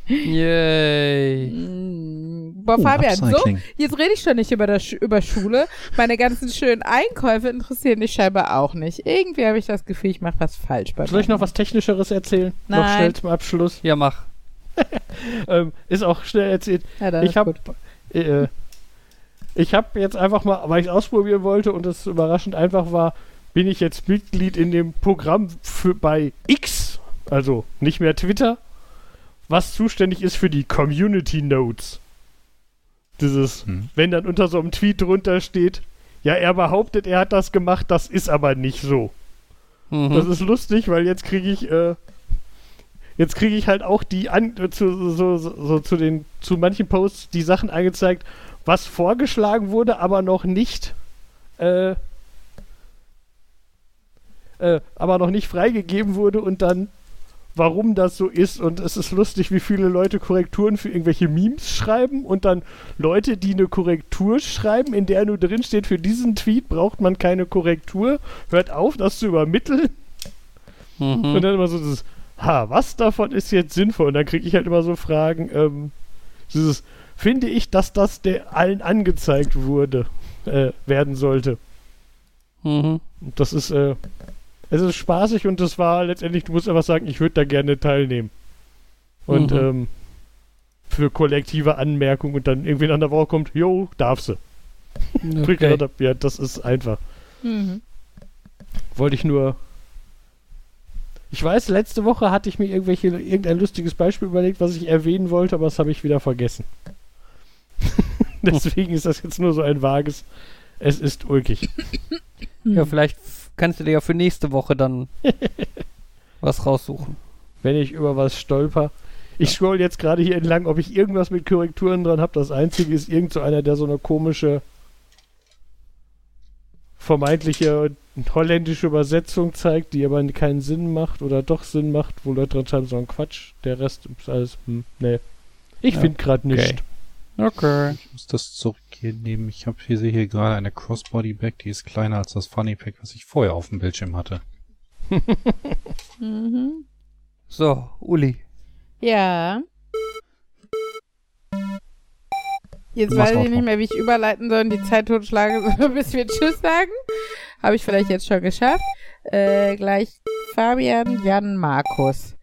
S1: Yay.
S2: Mm, Boah,
S4: Oh,
S2: Fabian, so, jetzt rede ich schon nicht über, das, über Schule. Meine ganzen schönen Einkäufe interessieren dich scheinbar auch nicht. Irgendwie habe ich das Gefühl, ich mache was falsch bei
S3: Soll ich noch was Technischeres erzählen? Noch
S2: Nein.
S3: schnell zum Abschluss.
S1: Ja, mach. <laughs>
S3: Ähm, ist auch schnell erzählt.
S2: Ja,
S3: ich habe
S2: gut.
S3: äh, ich habe jetzt einfach mal, weil ich es ausprobieren wollte und es überraschend einfach war, bin ich jetzt Mitglied in dem Programm für bei X, also nicht mehr Twitter, was zuständig ist für die Community Notes. Dieses,
S4: Hm.
S3: wenn dann unter so einem Tweet drunter steht, ja, er behauptet, er hat das gemacht, das ist aber nicht so.
S1: Mhm.
S3: Das ist lustig, weil jetzt kriege ich, äh, jetzt kriege ich halt auch die an, äh, zu, so, so, so zu den, zu manchen Posts die Sachen angezeigt, was vorgeschlagen wurde, aber noch nicht, äh, äh, aber noch nicht freigegeben wurde und dann, warum das so ist. Und es ist lustig, wie viele Leute Korrekturen für irgendwelche Memes schreiben und dann Leute, die eine Korrektur schreiben, in der nur drin steht, für diesen Tweet braucht man keine Korrektur, hört auf, das zu übermitteln. Und
S1: Mhm.
S3: dann immer so dieses, ha, was davon ist jetzt sinnvoll? Und dann kriege ich halt immer so Fragen, ähm, dieses, finde ich, dass das der allen angezeigt wurde, äh, werden sollte.
S1: Mhm.
S3: Und das ist, äh, es ist spaßig und das war letztendlich, du musst einfach sagen, ich würde da gerne teilnehmen. Und
S1: Mhm.
S3: ähm, für kollektive Anmerkungen und dann irgendwie an der Woche kommt, jo, darfst du. <laughs>
S1: Okay.
S3: ja, das ist einfach.
S2: Mhm.
S3: Wollte ich nur. Ich weiß, letzte Woche hatte ich mir irgendwelche, irgendein lustiges Beispiel überlegt, was ich erwähnen wollte, aber das habe ich wieder vergessen. <laughs> Deswegen ist das jetzt nur so ein vages. Es ist ulkig.
S1: Ja, vielleicht kannst du dir ja für nächste Woche dann <laughs> was raussuchen.
S3: wenn ich über was stolper. Ich scroll jetzt gerade hier entlang, ob ich irgendwas mit Korrekturen dran habe. Das einzige ist irgend so einer, der so eine komische vermeintliche holländische Übersetzung zeigt, die aber keinen Sinn macht oder doch Sinn macht, wo Leute dran schreiben, so ein Quatsch. Der Rest ist alles, hm, nee. Ich
S1: Ja,
S3: finde gerade
S1: okay. Okay.
S4: Ich muss das zurücknehmen. Ich habe hier sehe hier gerade eine Crossbody Bag, die ist kleiner als das Funny Pack, was ich vorher auf dem Bildschirm hatte. <laughs>
S2: Mhm.
S1: So, Uli.
S2: Ja. Jetzt weiß ich nicht mehr, wie ich überleiten soll und die Zeit totschlage, <laughs> soll, bis wir Tschüss sagen. Habe ich vielleicht jetzt schon geschafft. Äh, gleich Fabian, Jan, Markus.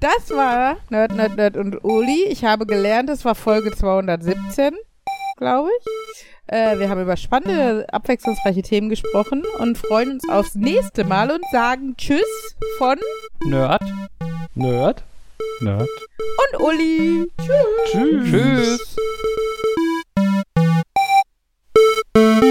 S2: Das war Nerd, Nerd, Nerd und Uli. Ich habe gelernt, es war Folge 217, glaube ich. Äh, wir haben über spannende, abwechslungsreiche Themen gesprochen und freuen uns aufs nächste Mal und sagen Tschüss von
S1: Nerd,
S3: Nerd,
S4: Nerd
S2: und Uli. Tschüss.
S3: Tschüss.
S1: Tschüss.